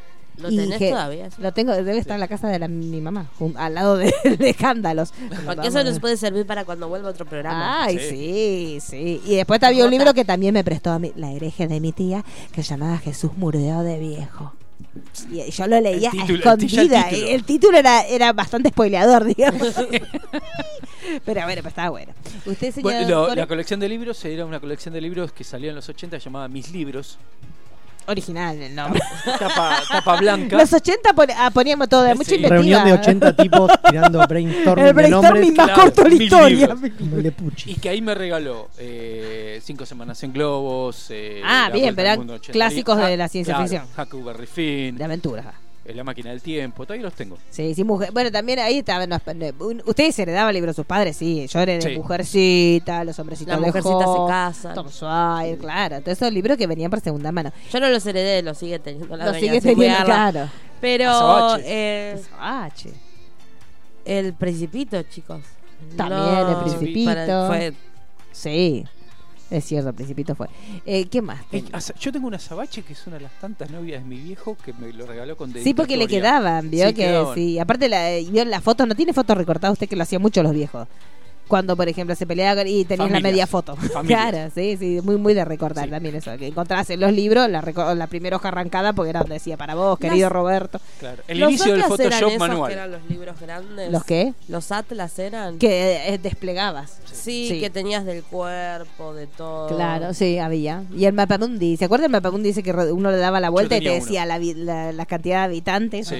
¿Lo tenés que- todavía? Lo tengo, debe estar en la casa de la- mi mamá, al lado de, de escándalos. Porque eso nos puede servir para cuando vuelva otro programa. Ay, sí, sí. Y después había un libro que también me prestó a mí, la hereje de mi tía, que se llamaba Jesús murió de viejo. Y yo lo leía El a título, el el escondida. título. El título era, era bastante spoileador, digamos. pero bueno, pues estaba bueno. Usted, señor. Bueno, lo- la colección de libros era una colección de libros que salió en los 80 llamada Mis Libros. Original el nombre. Tapa, tapa blanca. Los 80 pon- ah, poníamos todo, mucha Sí. Reunión de 80 tipos tirando brainstorming, El brainstorming de más Claro, corto de la historia. de. Y que ahí me regaló eh, Cinco Semanas en Globos. eh, Ah, bien, pero eran Mundo en 80 clásicos de la ciencia claro, ficción. Huckleberry Finn, De aventuras. Eh, La Máquina del Tiempo, todavía los tengo. Sí, sí, mujer. Bueno, también ahí estaban. los- Ustedes heredaban libros de sus padres, sí. Yo heredé Sí. Mujercita, Los Hombrecitos Las de mujercitas Hope, se casan. Tom Sawyer, claro. Todos esos libros que venían por segunda mano. Yo no los heredé, los sigue teniendo la Los sigue teniendo, cuidarla. claro. Pero eh, el Principito, chicos. También No, el Principito. para- fue Sí. Es cierto, Principito fue. Eh, ¿Qué más? Eh, Yo tengo una azabache que es una de las tantas novias de mi viejo que me lo regaló con Sí, porque le quedaban, vio Sí, que quedaban. sí. Aparte, la, eh, vio las fotos, no tiene fotos recortadas usted que lo hacía mucho los viejos. Cuando, por ejemplo, se peleaba con- y tenías la media foto. Familias. Claro, sí, sí, muy, muy de recortar Sí. también eso. Que encontrabas en los libros la, la primera hoja arrancada porque era donde decía para vos, querido Las- Roberto. Claro. El ¿Los inicio del eran Photoshop esos manual. que eran los libros grandes? ¿Los qué? Los Atlas eran. Que eh, desplegabas. Sí, Sí. que tenías del cuerpo, de todo. Claro, sí, había. Y el mapamundi, ¿se acuerdan el mapamundi? Dice que uno le daba la vuelta y te decía la, la, la cantidad de habitantes,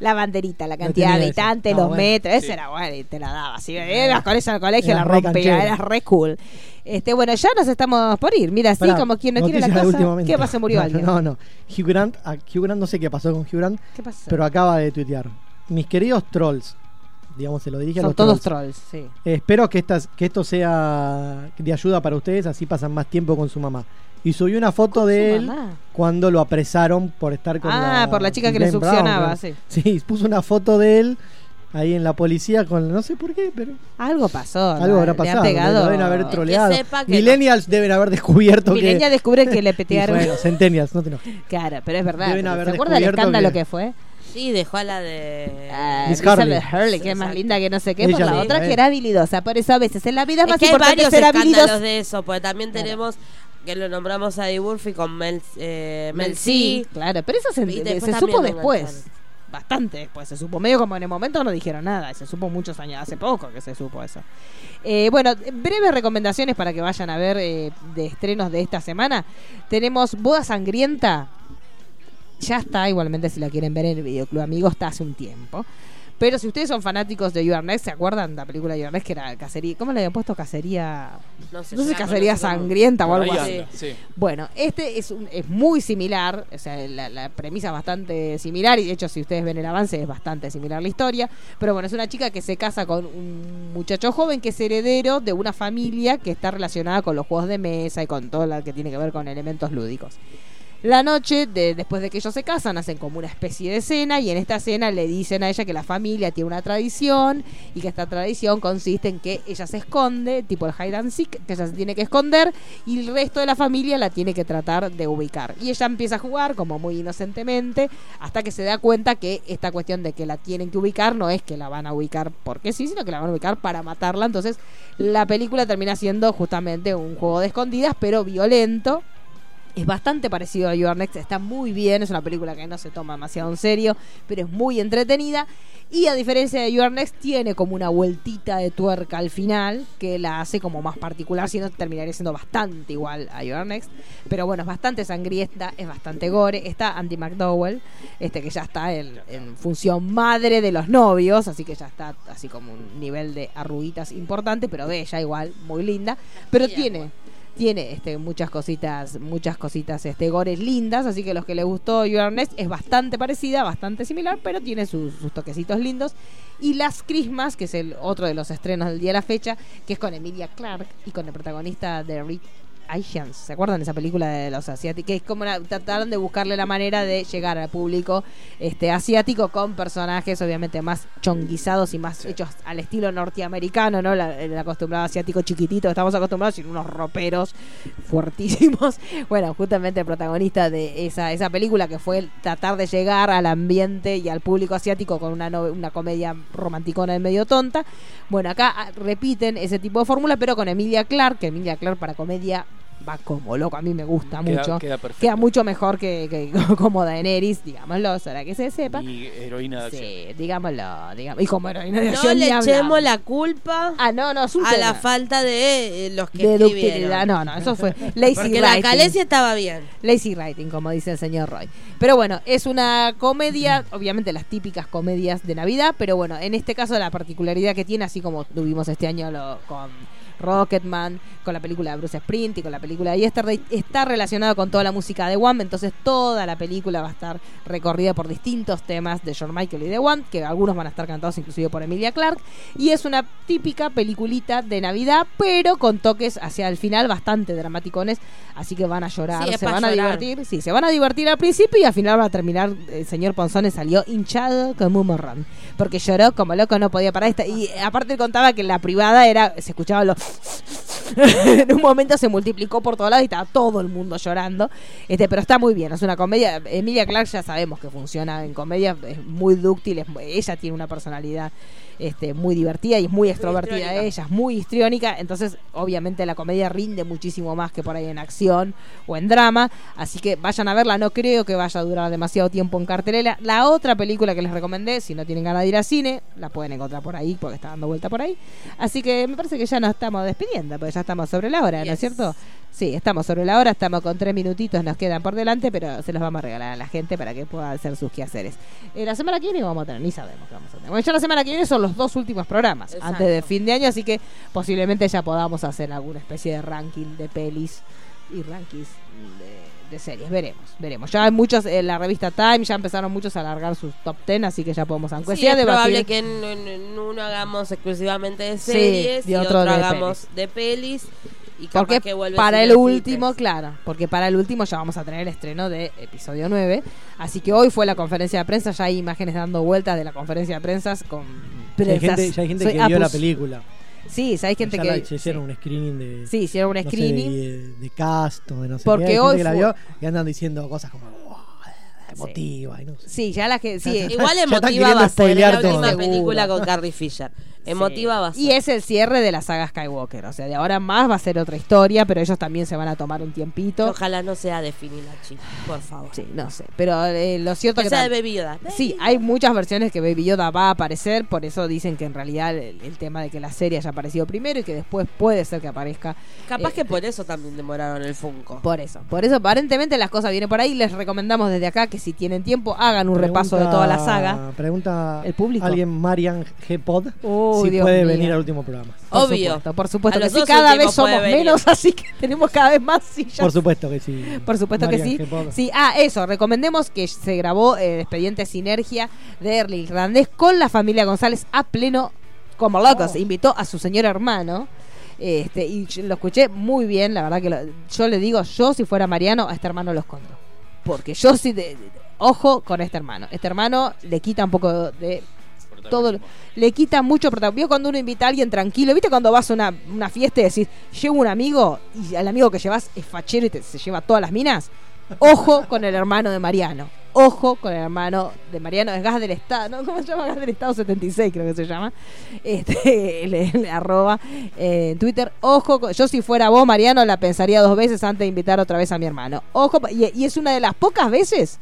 la banderita, la cantidad de habitantes, los bueno. metros, eso era bueno y te la daba. Así, ibas con eso al colegio, la rompía, canchero. era re cool. Este, bueno, ya nos estamos por ir. Mira, así Pará, como quien no quiere la cosa. ¿Qué pasa? Murió no, alguien. No, no. Hugh Grant, a Hugh Grant no sé qué pasó con Hugh Grant, ¿Qué pasó? pero acaba de tuitear. Mis queridos trolls, digamos, se lo dirige a Son los todos trolls. trolls, sí. Eh, espero que, estas, que esto sea de ayuda para ustedes, así pasan más tiempo con su mamá. Y subió una foto de él mamá. cuando lo apresaron por estar con Ah, la... por la chica que le Brown, succionaba, ¿no? sí. Sí, puso una foto de él ahí en la policía con no sé por qué, pero Algo pasó. algo ¿no? habrá Le pasado. pegado. Deben haber troleado. Millennials deben haber descubierto Milenia que... descubre que le petearon. bueno, centennials, no te enojes. Claro, pero es verdad. Deben haber ¿Se acuerda del descubierto escándalo que- que fue? Sí, dejó a la de. Ah, Miss Elizabeth Hurley. Hurley, que es más linda que no sé qué, por Ella la sí, otra eh. que era habilidosa. Por eso a veces en la vida es Es más que hay importante varios ser escándalos de eso, porque también Claro. tenemos que lo nombramos a Eddie Murphy con Mel, eh, Mel Mel C. sí, claro, pero eso se, se supo después. Bastante después, se supo. Medio como en el momento no dijeron nada, se supo muchos años, hace poco que se supo eso. Eh, bueno, breves recomendaciones para que vayan a ver eh, de estrenos de esta semana. Tenemos Boda Sangrienta, ya está, igualmente si la quieren ver en el videoclub Amigos, está hace un tiempo. Pero si ustedes son fanáticos de You Are Next, ¿se acuerdan la película de You Are Next que era cacería? ¿Cómo le habían puesto cacería? No sé, No sé, cacería sangrienta o algo así. sí. Bueno, este es, un- es muy similar, o sea, la, la premisa es bastante similar y de hecho si ustedes ven el avance es bastante similar la historia, pero bueno, es una chica que se casa con un muchacho joven que es heredero de una familia que está relacionada con los juegos de mesa y con todo lo que tiene que ver con elementos lúdicos. La noche, de, después de que ellos se casan, hacen como una especie de cena y en esta cena le dicen a ella que la familia tiene una tradición y que esta tradición consiste en que ella se esconde, tipo el hide and seek, que ella se tiene que esconder y el resto de la familia la tiene que tratar de ubicar. Y ella empieza a jugar como muy inocentemente hasta que se da cuenta que esta cuestión de que la tienen que ubicar no es que la van a ubicar porque sí, sino que la van a ubicar para matarla. Entonces la película termina siendo justamente un juego de escondidas, pero violento. Es bastante parecido a You Are Next, está muy bien, es una película que no se toma demasiado en serio, pero es muy entretenida. Y a diferencia de You Are Next, tiene como una vueltita de tuerca al final que la hace como más particular, si no terminaría siendo bastante igual a You Are Next. Pero bueno, es bastante sangrienta, es bastante gore. Está Andy McDowell, este que ya está en, en función madre de los novios, así que ya está así como un nivel de arruguitas importante, pero bella igual, muy linda. Pero tiene tiene este, muchas cositas, muchas cositas este, gores lindas, así que los que les gustó You Are Next es bastante parecida, bastante similar, pero tiene sus, toquecitos lindos. Y Las Christmas, que es el otro de los estrenos del día de la fecha, que es con Emilia Clarke y con el protagonista de Rick Asians. ¿Se acuerdan de esa película de los asiáticos? Que es como una- trataron de buscarle la manera de llegar al público este asiático con personajes obviamente más chonguizados y más hechos al estilo norteamericano, ¿no? La- El acostumbrado asiático chiquitito, estamos acostumbrados sin unos roperos fuertísimos. Bueno, justamente el protagonista de esa, esa película que fue el tratar de llegar al ambiente y al público asiático con una, una comedia romanticona de medio tonta. Bueno, acá ah, repiten ese tipo de fórmula, pero con Emilia Clarke, que Emilia Clarke para comedia va como loco, a mí me gusta Queda- mucho. queda perfecto. Queda mucho mejor que, que como Daenerys, digámoslo, para que se sepa. Y heroína de acción. Sí, digámoslo, digamos. Y como heroína de No acción, ni le echemos la culpa Ah, no, no, a la falta de eh, los que de escribieron. ductilidad. No, no, eso fue lazy Porque la writing. Calesia estaba bien. Lazy writing, como dice el señor Roy. Pero bueno, es una comedia, obviamente las típicas comedias de Navidad, pero bueno, en este caso la particularidad que tiene, así como tuvimos este año lo- con Rocketman, con la película de Bruce Sprint y con la película de Yesterday, está relacionado con toda la música de One, entonces toda la película va a estar recorrida por distintos temas de George Michael y de One, que algunos van a estar cantados inclusive por Emilia Clarke, y es una típica peliculita de Navidad, pero con toques hacia el final bastante dramaticones, así que van a llorar, Sí, se van a divertir, sí, se van a divertir al principio y al final va a terminar, el señor Ponzone salió hinchado como un morrón, porque lloró como loco, no podía parar, y aparte contaba que la privada era, se escuchaba los en un momento se multiplicó por todos lados y estaba todo el mundo llorando. Este, pero está muy bien, es una comedia. Emilia Clarke ya sabemos que funciona en comedia, es muy dúctil, es- ella tiene una personalidad este, muy divertida y es muy extrovertida ella, es muy histriónica, entonces obviamente la comedia rinde muchísimo más que por ahí en acción o en drama, así que vayan a verla, no creo que vaya a durar demasiado tiempo en cartelera. La otra película que les recomendé, si no tienen ganas de ir al cine, la pueden encontrar por ahí porque está dando vuelta por ahí. Así que me parece que ya nos estamos despidiendo, porque ya estamos sobre la hora, ¿no es cierto? Sí, estamos sobre la hora, estamos con tres minutitos, nos quedan por delante, pero se los vamos a regalar a la gente para que pueda hacer sus quehaceres. Eh, la semana que viene vamos a tener, ni sabemos qué vamos a tener. Bueno, ya la semana que viene son los dos últimos programas, Exacto. antes de fin de año, así que posiblemente ya podamos hacer alguna especie de ranking de pelis y rankings de, de series. Veremos, veremos. Ya hay muchos, en la revista Time ya empezaron muchos a alargar sus top ten, así que ya podemos, aunque Sí, sea es probable que en, en- en uno hagamos exclusivamente de Sí, series y y otro otro, de hagamos de pelis. Y Porque que vuelve para el último, claro, porque para el último ya vamos a tener el estreno de episodio 9. Así que hoy fue la conferencia de prensa, ya hay imágenes dando vueltas de la conferencia de prensa con Ya hay prensas. gente, ya hay gente Soy que vio la Apus. película. Sí, hay gente ya que la- se hicieron un screening de. Sí, hicieron un no sé, screening. de, de cast o de no sé Porque qué. Hoy la vio y andan diciendo cosas como. "Wow, emotiva y no sé. Sí, ya la que sí, Igual emotiva va a ser la última película con Carrie Fisher. Emotiva va a ser. Y es el cierre de la saga Skywalker, o sea, de ahora en más va a ser otra historia, pero ellos también se van a tomar un tiempito. Ojalá no sea de Finilachi, por favor. Sí, no sé, pero eh, lo cierto Que que sea de Baby Yoda. Sí, hay muchas versiones que Baby Yoda va a aparecer, por eso dicen que en realidad el, el tema de que la serie haya aparecido primero y que después puede ser que aparezca. Capaz eh, que por eso también demoraron el Funko. Por eso, por eso aparentemente las cosas vienen por ahí. Les recomendamos desde acá que si tienen tiempo hagan un repaso de toda la saga. Pregunta El público. alguien Marian G. Pod Uy, si Dios puede mío. venir al último programa. Por Obvio. supuesto, por supuesto que sí. Cada vez somos venir. menos, así que tenemos cada vez más sillas. Por supuesto que sí. Por supuesto que sí. Sí, ah, eso, recomendemos que se grabó el expediente Sinergia de Erly Irlandés con la familia González a pleno como locos. Oh. Invitó a su señor hermano. Este, y lo escuché muy bien, la verdad que lo- yo le digo, yo si fuera Mariano, a este hermano lo escondo. Porque yo sí, de- ojo con este hermano. Este hermano le quita un poco de todo le quita mucho protagonismo. ¿Vio cuando uno invita a alguien tranquilo? ¿Viste cuando vas a una, una fiesta y decís, llevo un amigo y al amigo que llevas es fachero y te, se lleva todas las minas? Ojo con el hermano de Mariano. Ojo con el hermano de Mariano, es gas del Estado, ¿no? ¿Cómo se llama? Gas del Estado 76, creo que se llama. Este, le, arroba eh, en Twitter. Ojo, con- yo si fuera vos, Mariano, la pensaría dos veces antes de invitar otra vez a mi hermano. Ojo, y es una de las pocas veces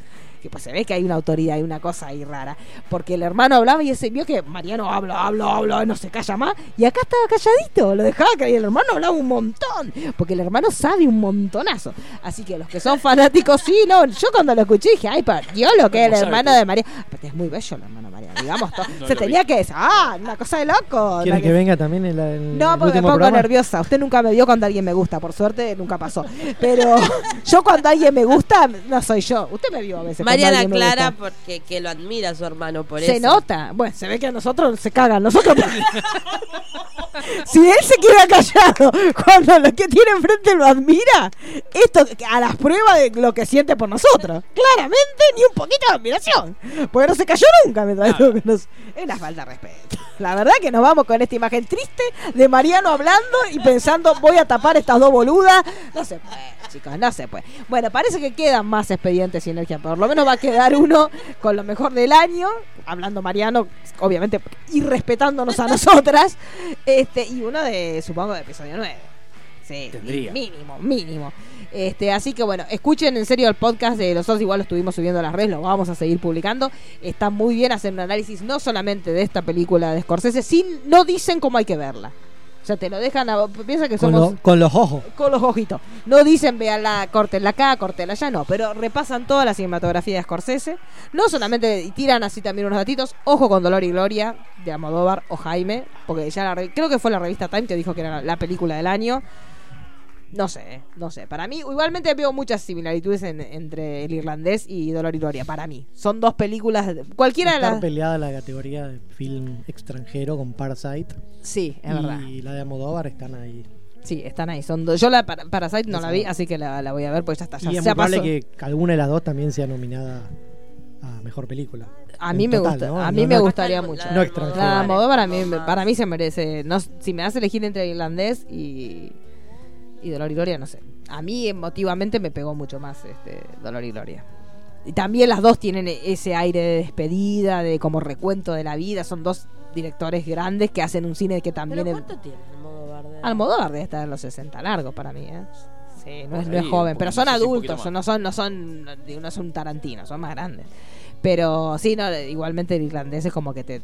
que pues se ve que hay una autoridad y una cosa ahí rara. Porque el hermano hablaba y ese vio que Mariano habla, habla, habla, no se calla más. Y acá estaba calladito, lo dejaba que el hermano hablaba un montón. Porque el hermano sabe un montonazo. Así que los que son fanáticos, sí, no. Yo cuando lo escuché dije, ay, yo lo que es el ¿Cómo sabe hermano de Mariano. Aparte es muy bello el hermano Mariano. Digamos todo. No Se tenía que decir, ah, una cosa de loco. ¿Quieres La que venga también en No, el porque me último pongo programa? nerviosa. Usted nunca me vio cuando alguien me gusta, por suerte nunca pasó. Pero yo cuando alguien me gusta, no soy yo. Usted me vio a veces. Mariana me Clara gusta. porque que lo admira a su hermano por Se eso. nota. Bueno, se ve que a nosotros se cagan. Nosotros. si él se queda callado cuando lo que tiene enfrente lo admira, esto a las pruebas de lo que siente por nosotros. Claramente, ni un poquito de admiración. Porque no se cayó nunca mientras lo que nos- Es una falta de respeto. La verdad que nos vamos con esta imagen triste de Mariano hablando y pensando, voy a tapar estas dos boludas. No se puede, chicos, no se puede. Bueno, parece que quedan más expedientes Sinergia. Por lo menos va a quedar uno con lo mejor del año. Hablando Mariano, obviamente, y respetándonos a nosotras. Este, y uno de, supongo, de episodio 9. Sí, Tendría. mínimo, mínimo. Este, así que bueno, escuchen en serio el podcast de nosotros, igual lo estuvimos subiendo a las redes, lo vamos a seguir publicando. Está muy bien hacer un análisis no solamente de esta película de Scorsese, sin, no dicen cómo hay que verla. O sea, te lo dejan a, piensa que Con, somos lo- con los ojos. con los ojitos. No dicen veanla, cortenla acá, cortenla allá, no, pero repasan toda la cinematografía de Scorsese. No solamente y tiran así también unos datitos. Ojo con Dolor y Gloria de Amodóvar o Jaime, porque ya la re- creo que fue la revista Time que dijo que era la película del año. No sé, no sé. Para mí, igualmente veo muchas similitudes en- entre el irlandés y Dolor y Gloria. Para mí, son dos películas. de- Cualquiera de Estar las. peleada la categoría de film extranjero con Parasite. Sí, es y verdad. la de Amodóvar están ahí. Sí, están ahí. Son dos. Yo la para- Parasite no Esa la vi, así que la, la voy a ver, pues ya está. Ya, y es ya probable pasó. que alguna de las dos también sea nominada a mejor película. A En mí me total, gusta, ¿no? a No- mí me no- gustaría La- mucho. la No extranjero. La de Almodóvar a mí, Almodóvar. para mí se merece. No, si me das a elegir entre irlandés y, y Dolor y Gloria, no sé. A mí emotivamente me pegó mucho más este Dolor y Gloria. Y también las dos tienen ese aire de despedida, de como recuento de la vida. Son dos directores grandes que hacen un cine que también. ¿Pero es- cuánto tiene Almodóvar? de- Almodóvar debe estar en los 60 largos para mí, ¿eh? Sí, no es, no es joven, pero son adultos, no son, no son, no son Tarantino, son más grandes. Pero sí, no, igualmente el irlandés es como que te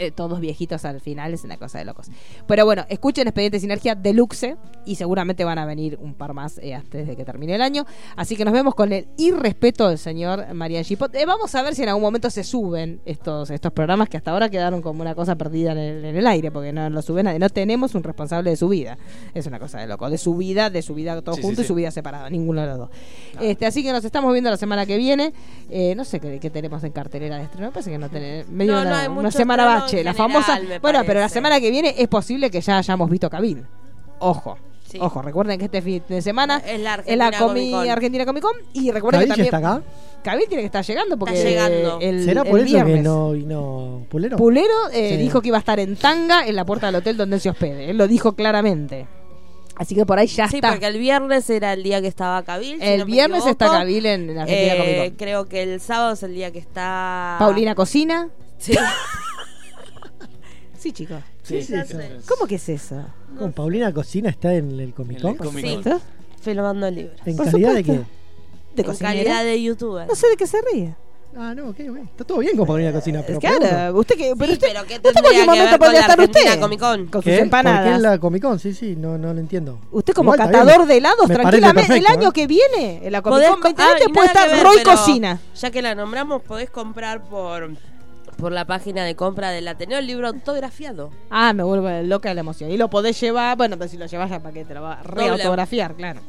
eh, todos viejitos al final es una cosa de locos. Pero bueno, escuchen Expediente Sinergia Deluxe y seguramente van a venir un par más eh, antes de que termine el año. Así que nos vemos con el irrespeto del señor Marian Gipot. Eh, vamos a ver si en algún momento se suben estos, estos programas que hasta ahora quedaron como una cosa perdida en el, en el aire, porque no lo suben nadie. No tenemos un responsable de su vida. Es una cosa de loco. De su vida, de su vida todo Sí, sí, junto y su vida separada. Ninguno de los dos. Este, así que nos estamos viendo la semana que viene. Eh, no sé qué, qué tenemos en cartelera de estreno. Me parece que no tenemos. Medio No, no hay una bache. en La general, famosa. Bueno, pero la semana que viene es posible que ya hayamos visto Cabil. Ojo. Sí. Ojo, recuerden que este fin de semana Es la es la Argentina comi- Comic Con. Argentina Comic Con y recuerden ¿Cavill que ya también está acá? Cabil tiene que estar llegando porque Está llegando. el, ¿Será el por eso viernes. que no vino Pulero? Pulero eh, Sí. dijo que iba a estar en tanga en la puerta del hotel donde él se hospede. Él lo dijo claramente. Así que por ahí ya Sí, está. porque el viernes era el día que estaba Cabil. si el no viernes está. Cabil en, en Argentina Eh, Comic Con. creo que el sábado es el día que está. Paulina Cocina. Sí. Sí, chicos. Sí, sí, ya sí. sé. ¿Cómo que es eso? Con Paulina Cocina está en el Comic En Con. Sí. Filmando el libro. ¿En Por calidad de qué? ¿De En cocinera? calidad de youtuber. No sé de qué se ríe. Ah, no, ok, ok. Está todo bien con Paulina Cocina, pero claro, usted que. Pero usted, pero ¿qué usted cualquier que momento podría la estar Argentina usted. Comic Con? Con sus ¿Qué? ¿Por qué empanadas. en la Comic Con? Sí, sí, no, no lo entiendo. Usted como Igual, catador de helados, Me tranquilamente, el año ¿eh? que viene, en la Comic Con co- 2020 ah, puede estar ver, Roy Cocina. Ya que la nombramos, podés comprar por por la página de compra del Ateneo el libro autografiado. Ah, me vuelvo loca de la emoción. Y lo podés llevar, bueno, pero si lo llevas ya para que te lo va a reautografiar, claro.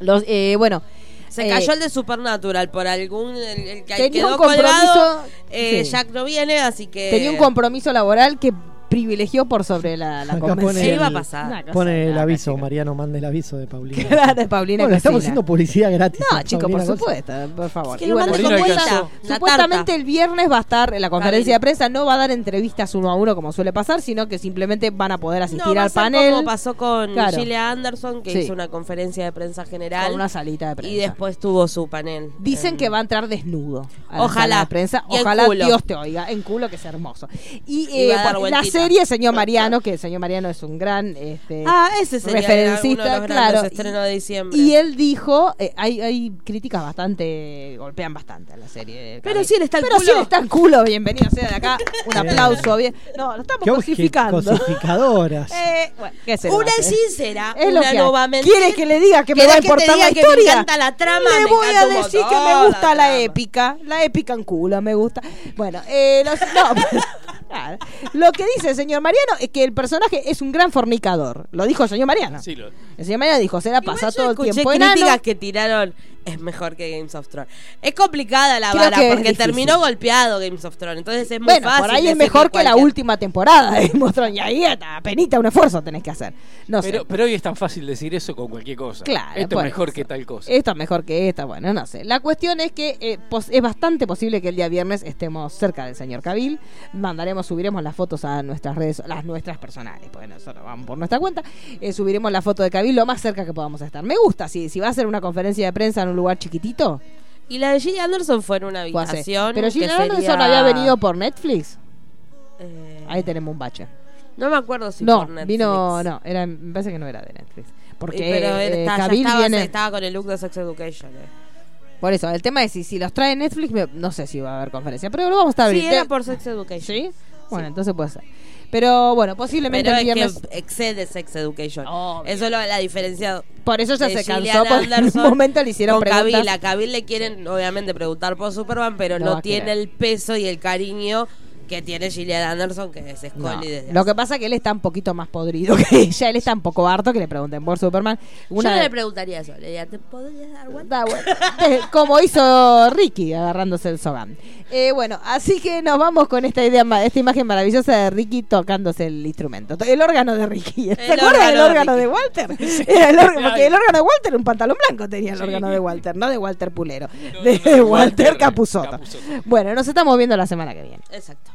Los, eh, bueno, Se eh, cayó el de Supernatural por algún. El, el que Tenía quedó un compromiso- colgado. eh, sí. Jack no viene, así que. tenía un compromiso laboral que privilegió por sobre la, la convención. pone Se iba a pasar. Cosa Pone el aviso, chico. Mariano manda el aviso de Paulina. Claro, de Paulina bueno, estamos haciendo publicidad gratis. No, a chico, por supuesto, por favor. Es que Y bueno. La Supuestamente el viernes va a estar en la conferencia de prensa, no va a dar entrevistas uno a uno como suele pasar, sino que simplemente van a poder asistir No, va a al ser panel como pasó con Claro. Gillian Anderson, que Sí. hizo una conferencia de prensa general. con una salita de prensa. y después tuvo su panel. Dicen En- que va a entrar desnudo. a la Ojalá. de prensa. Ojalá. Dios te oiga. En culo, que es hermoso. Y, Y eh, va a dar bueno, la serie, señor Mariano, que el señor Mariano es un gran este, Ah, ese sería referencista, de claro. estrenos de diciembre. Y él dijo, eh, hay, hay críticas bastante, golpean bastante a la serie. Pero si él está al Pero culo. si él está al culo, bienvenido sea de acá. Un aplauso, bien. No, lo estamos Qué cosificando. cosificadoras. Eh, bueno, ¿qué se le va a Una hacer? sincera, Es lo una que no hay. va a mentir. ¿Quiere que le diga que me ¿Querés va a que importar la que me historia? encanta la trama? Le Me voy a decir que me la gusta la, trama. épica. La épica en culo me gusta. Bueno, eh, los- no, claro. lo que dice el señor Mariano es que el personaje es un gran fornicador. Lo dijo el señor Mariano. Sí, lo- El señor Mariano dijo, se la pasa todo el tiempo críticas enano. que tiraron es mejor que Games of Thrones. Es complicada la Creo vara porque terminó golpeado Games of Thrones. Entonces es muy Bueno, fácil. por ahí es mejor que la última temporada de Game of Thrones. Y ahí está, penita, un esfuerzo tenés que hacer. No sé. Pero, pero hoy es tan fácil decir eso con cualquier cosa. Claro, Esto es mejor eso. que tal cosa. Esta es mejor que esta, bueno, no sé. La cuestión es que eh, pos- es bastante posible que el día viernes estemos cerca del señor Cabil. Mandaremos, subiremos las fotos a nuestras redes, las nuestras personales, porque nosotros vamos por nuestra cuenta. Eh, subiremos la foto de Cabil lo más cerca que podamos estar. Me gusta, si, si va a ser una conferencia de prensa en un lugar chiquitito. Y la de Gillian Anderson fue en una habitación. Pero que Gillian Anderson sería- había venido por Netflix. Eh, Ahí tenemos un bache. No me acuerdo si no, por Netflix. vino, no, era, me parece que no era de Netflix. Porque Eh, pero eh, está- ya Cavill estaba, viene. estaba con el look de Sex Education. eh. Por eso, el tema es si, si los trae Netflix, me- no sé si va a haber conferencia, pero lo vamos a estar Sí, era por Sex Education. ¿Sí? Bueno, entonces puede ser. Pero bueno, posiblemente Pero el es viernes. que excede Sex Education. Obvio. Eso es lo- la diferencia. Por eso ya se cansó, porque en un momento le hicieron con preguntas. Cavill. A Cavill le quieren, obviamente, preguntar por Superman, pero No no, tiene querer. el peso y el cariño que tiene Gillian Anderson, que es No. Scully desde Lo hace- que pasa es que él está un poquito más podrido que ella. Él está un poco harto que le pregunten por Superman. Yo no le preguntaría eso. Le diría, ¿te podrías dar vuelta? Eh, Como hizo Ricky agarrándose el Sogan. Eh, bueno, así que nos vamos con esta idea, esta imagen maravillosa de Ricky tocándose el instrumento. El órgano de Ricky. ¿Se El acuerdan del órgano de órgano de Ricky. Walter? Era el órgano, porque el órgano de Walter un pantalón blanco tenía el órgano de Walter, no de Walter Pulero, No, de no, no, Walter Walter Capuzotto. Bueno, nos estamos viendo la semana que viene. Exacto.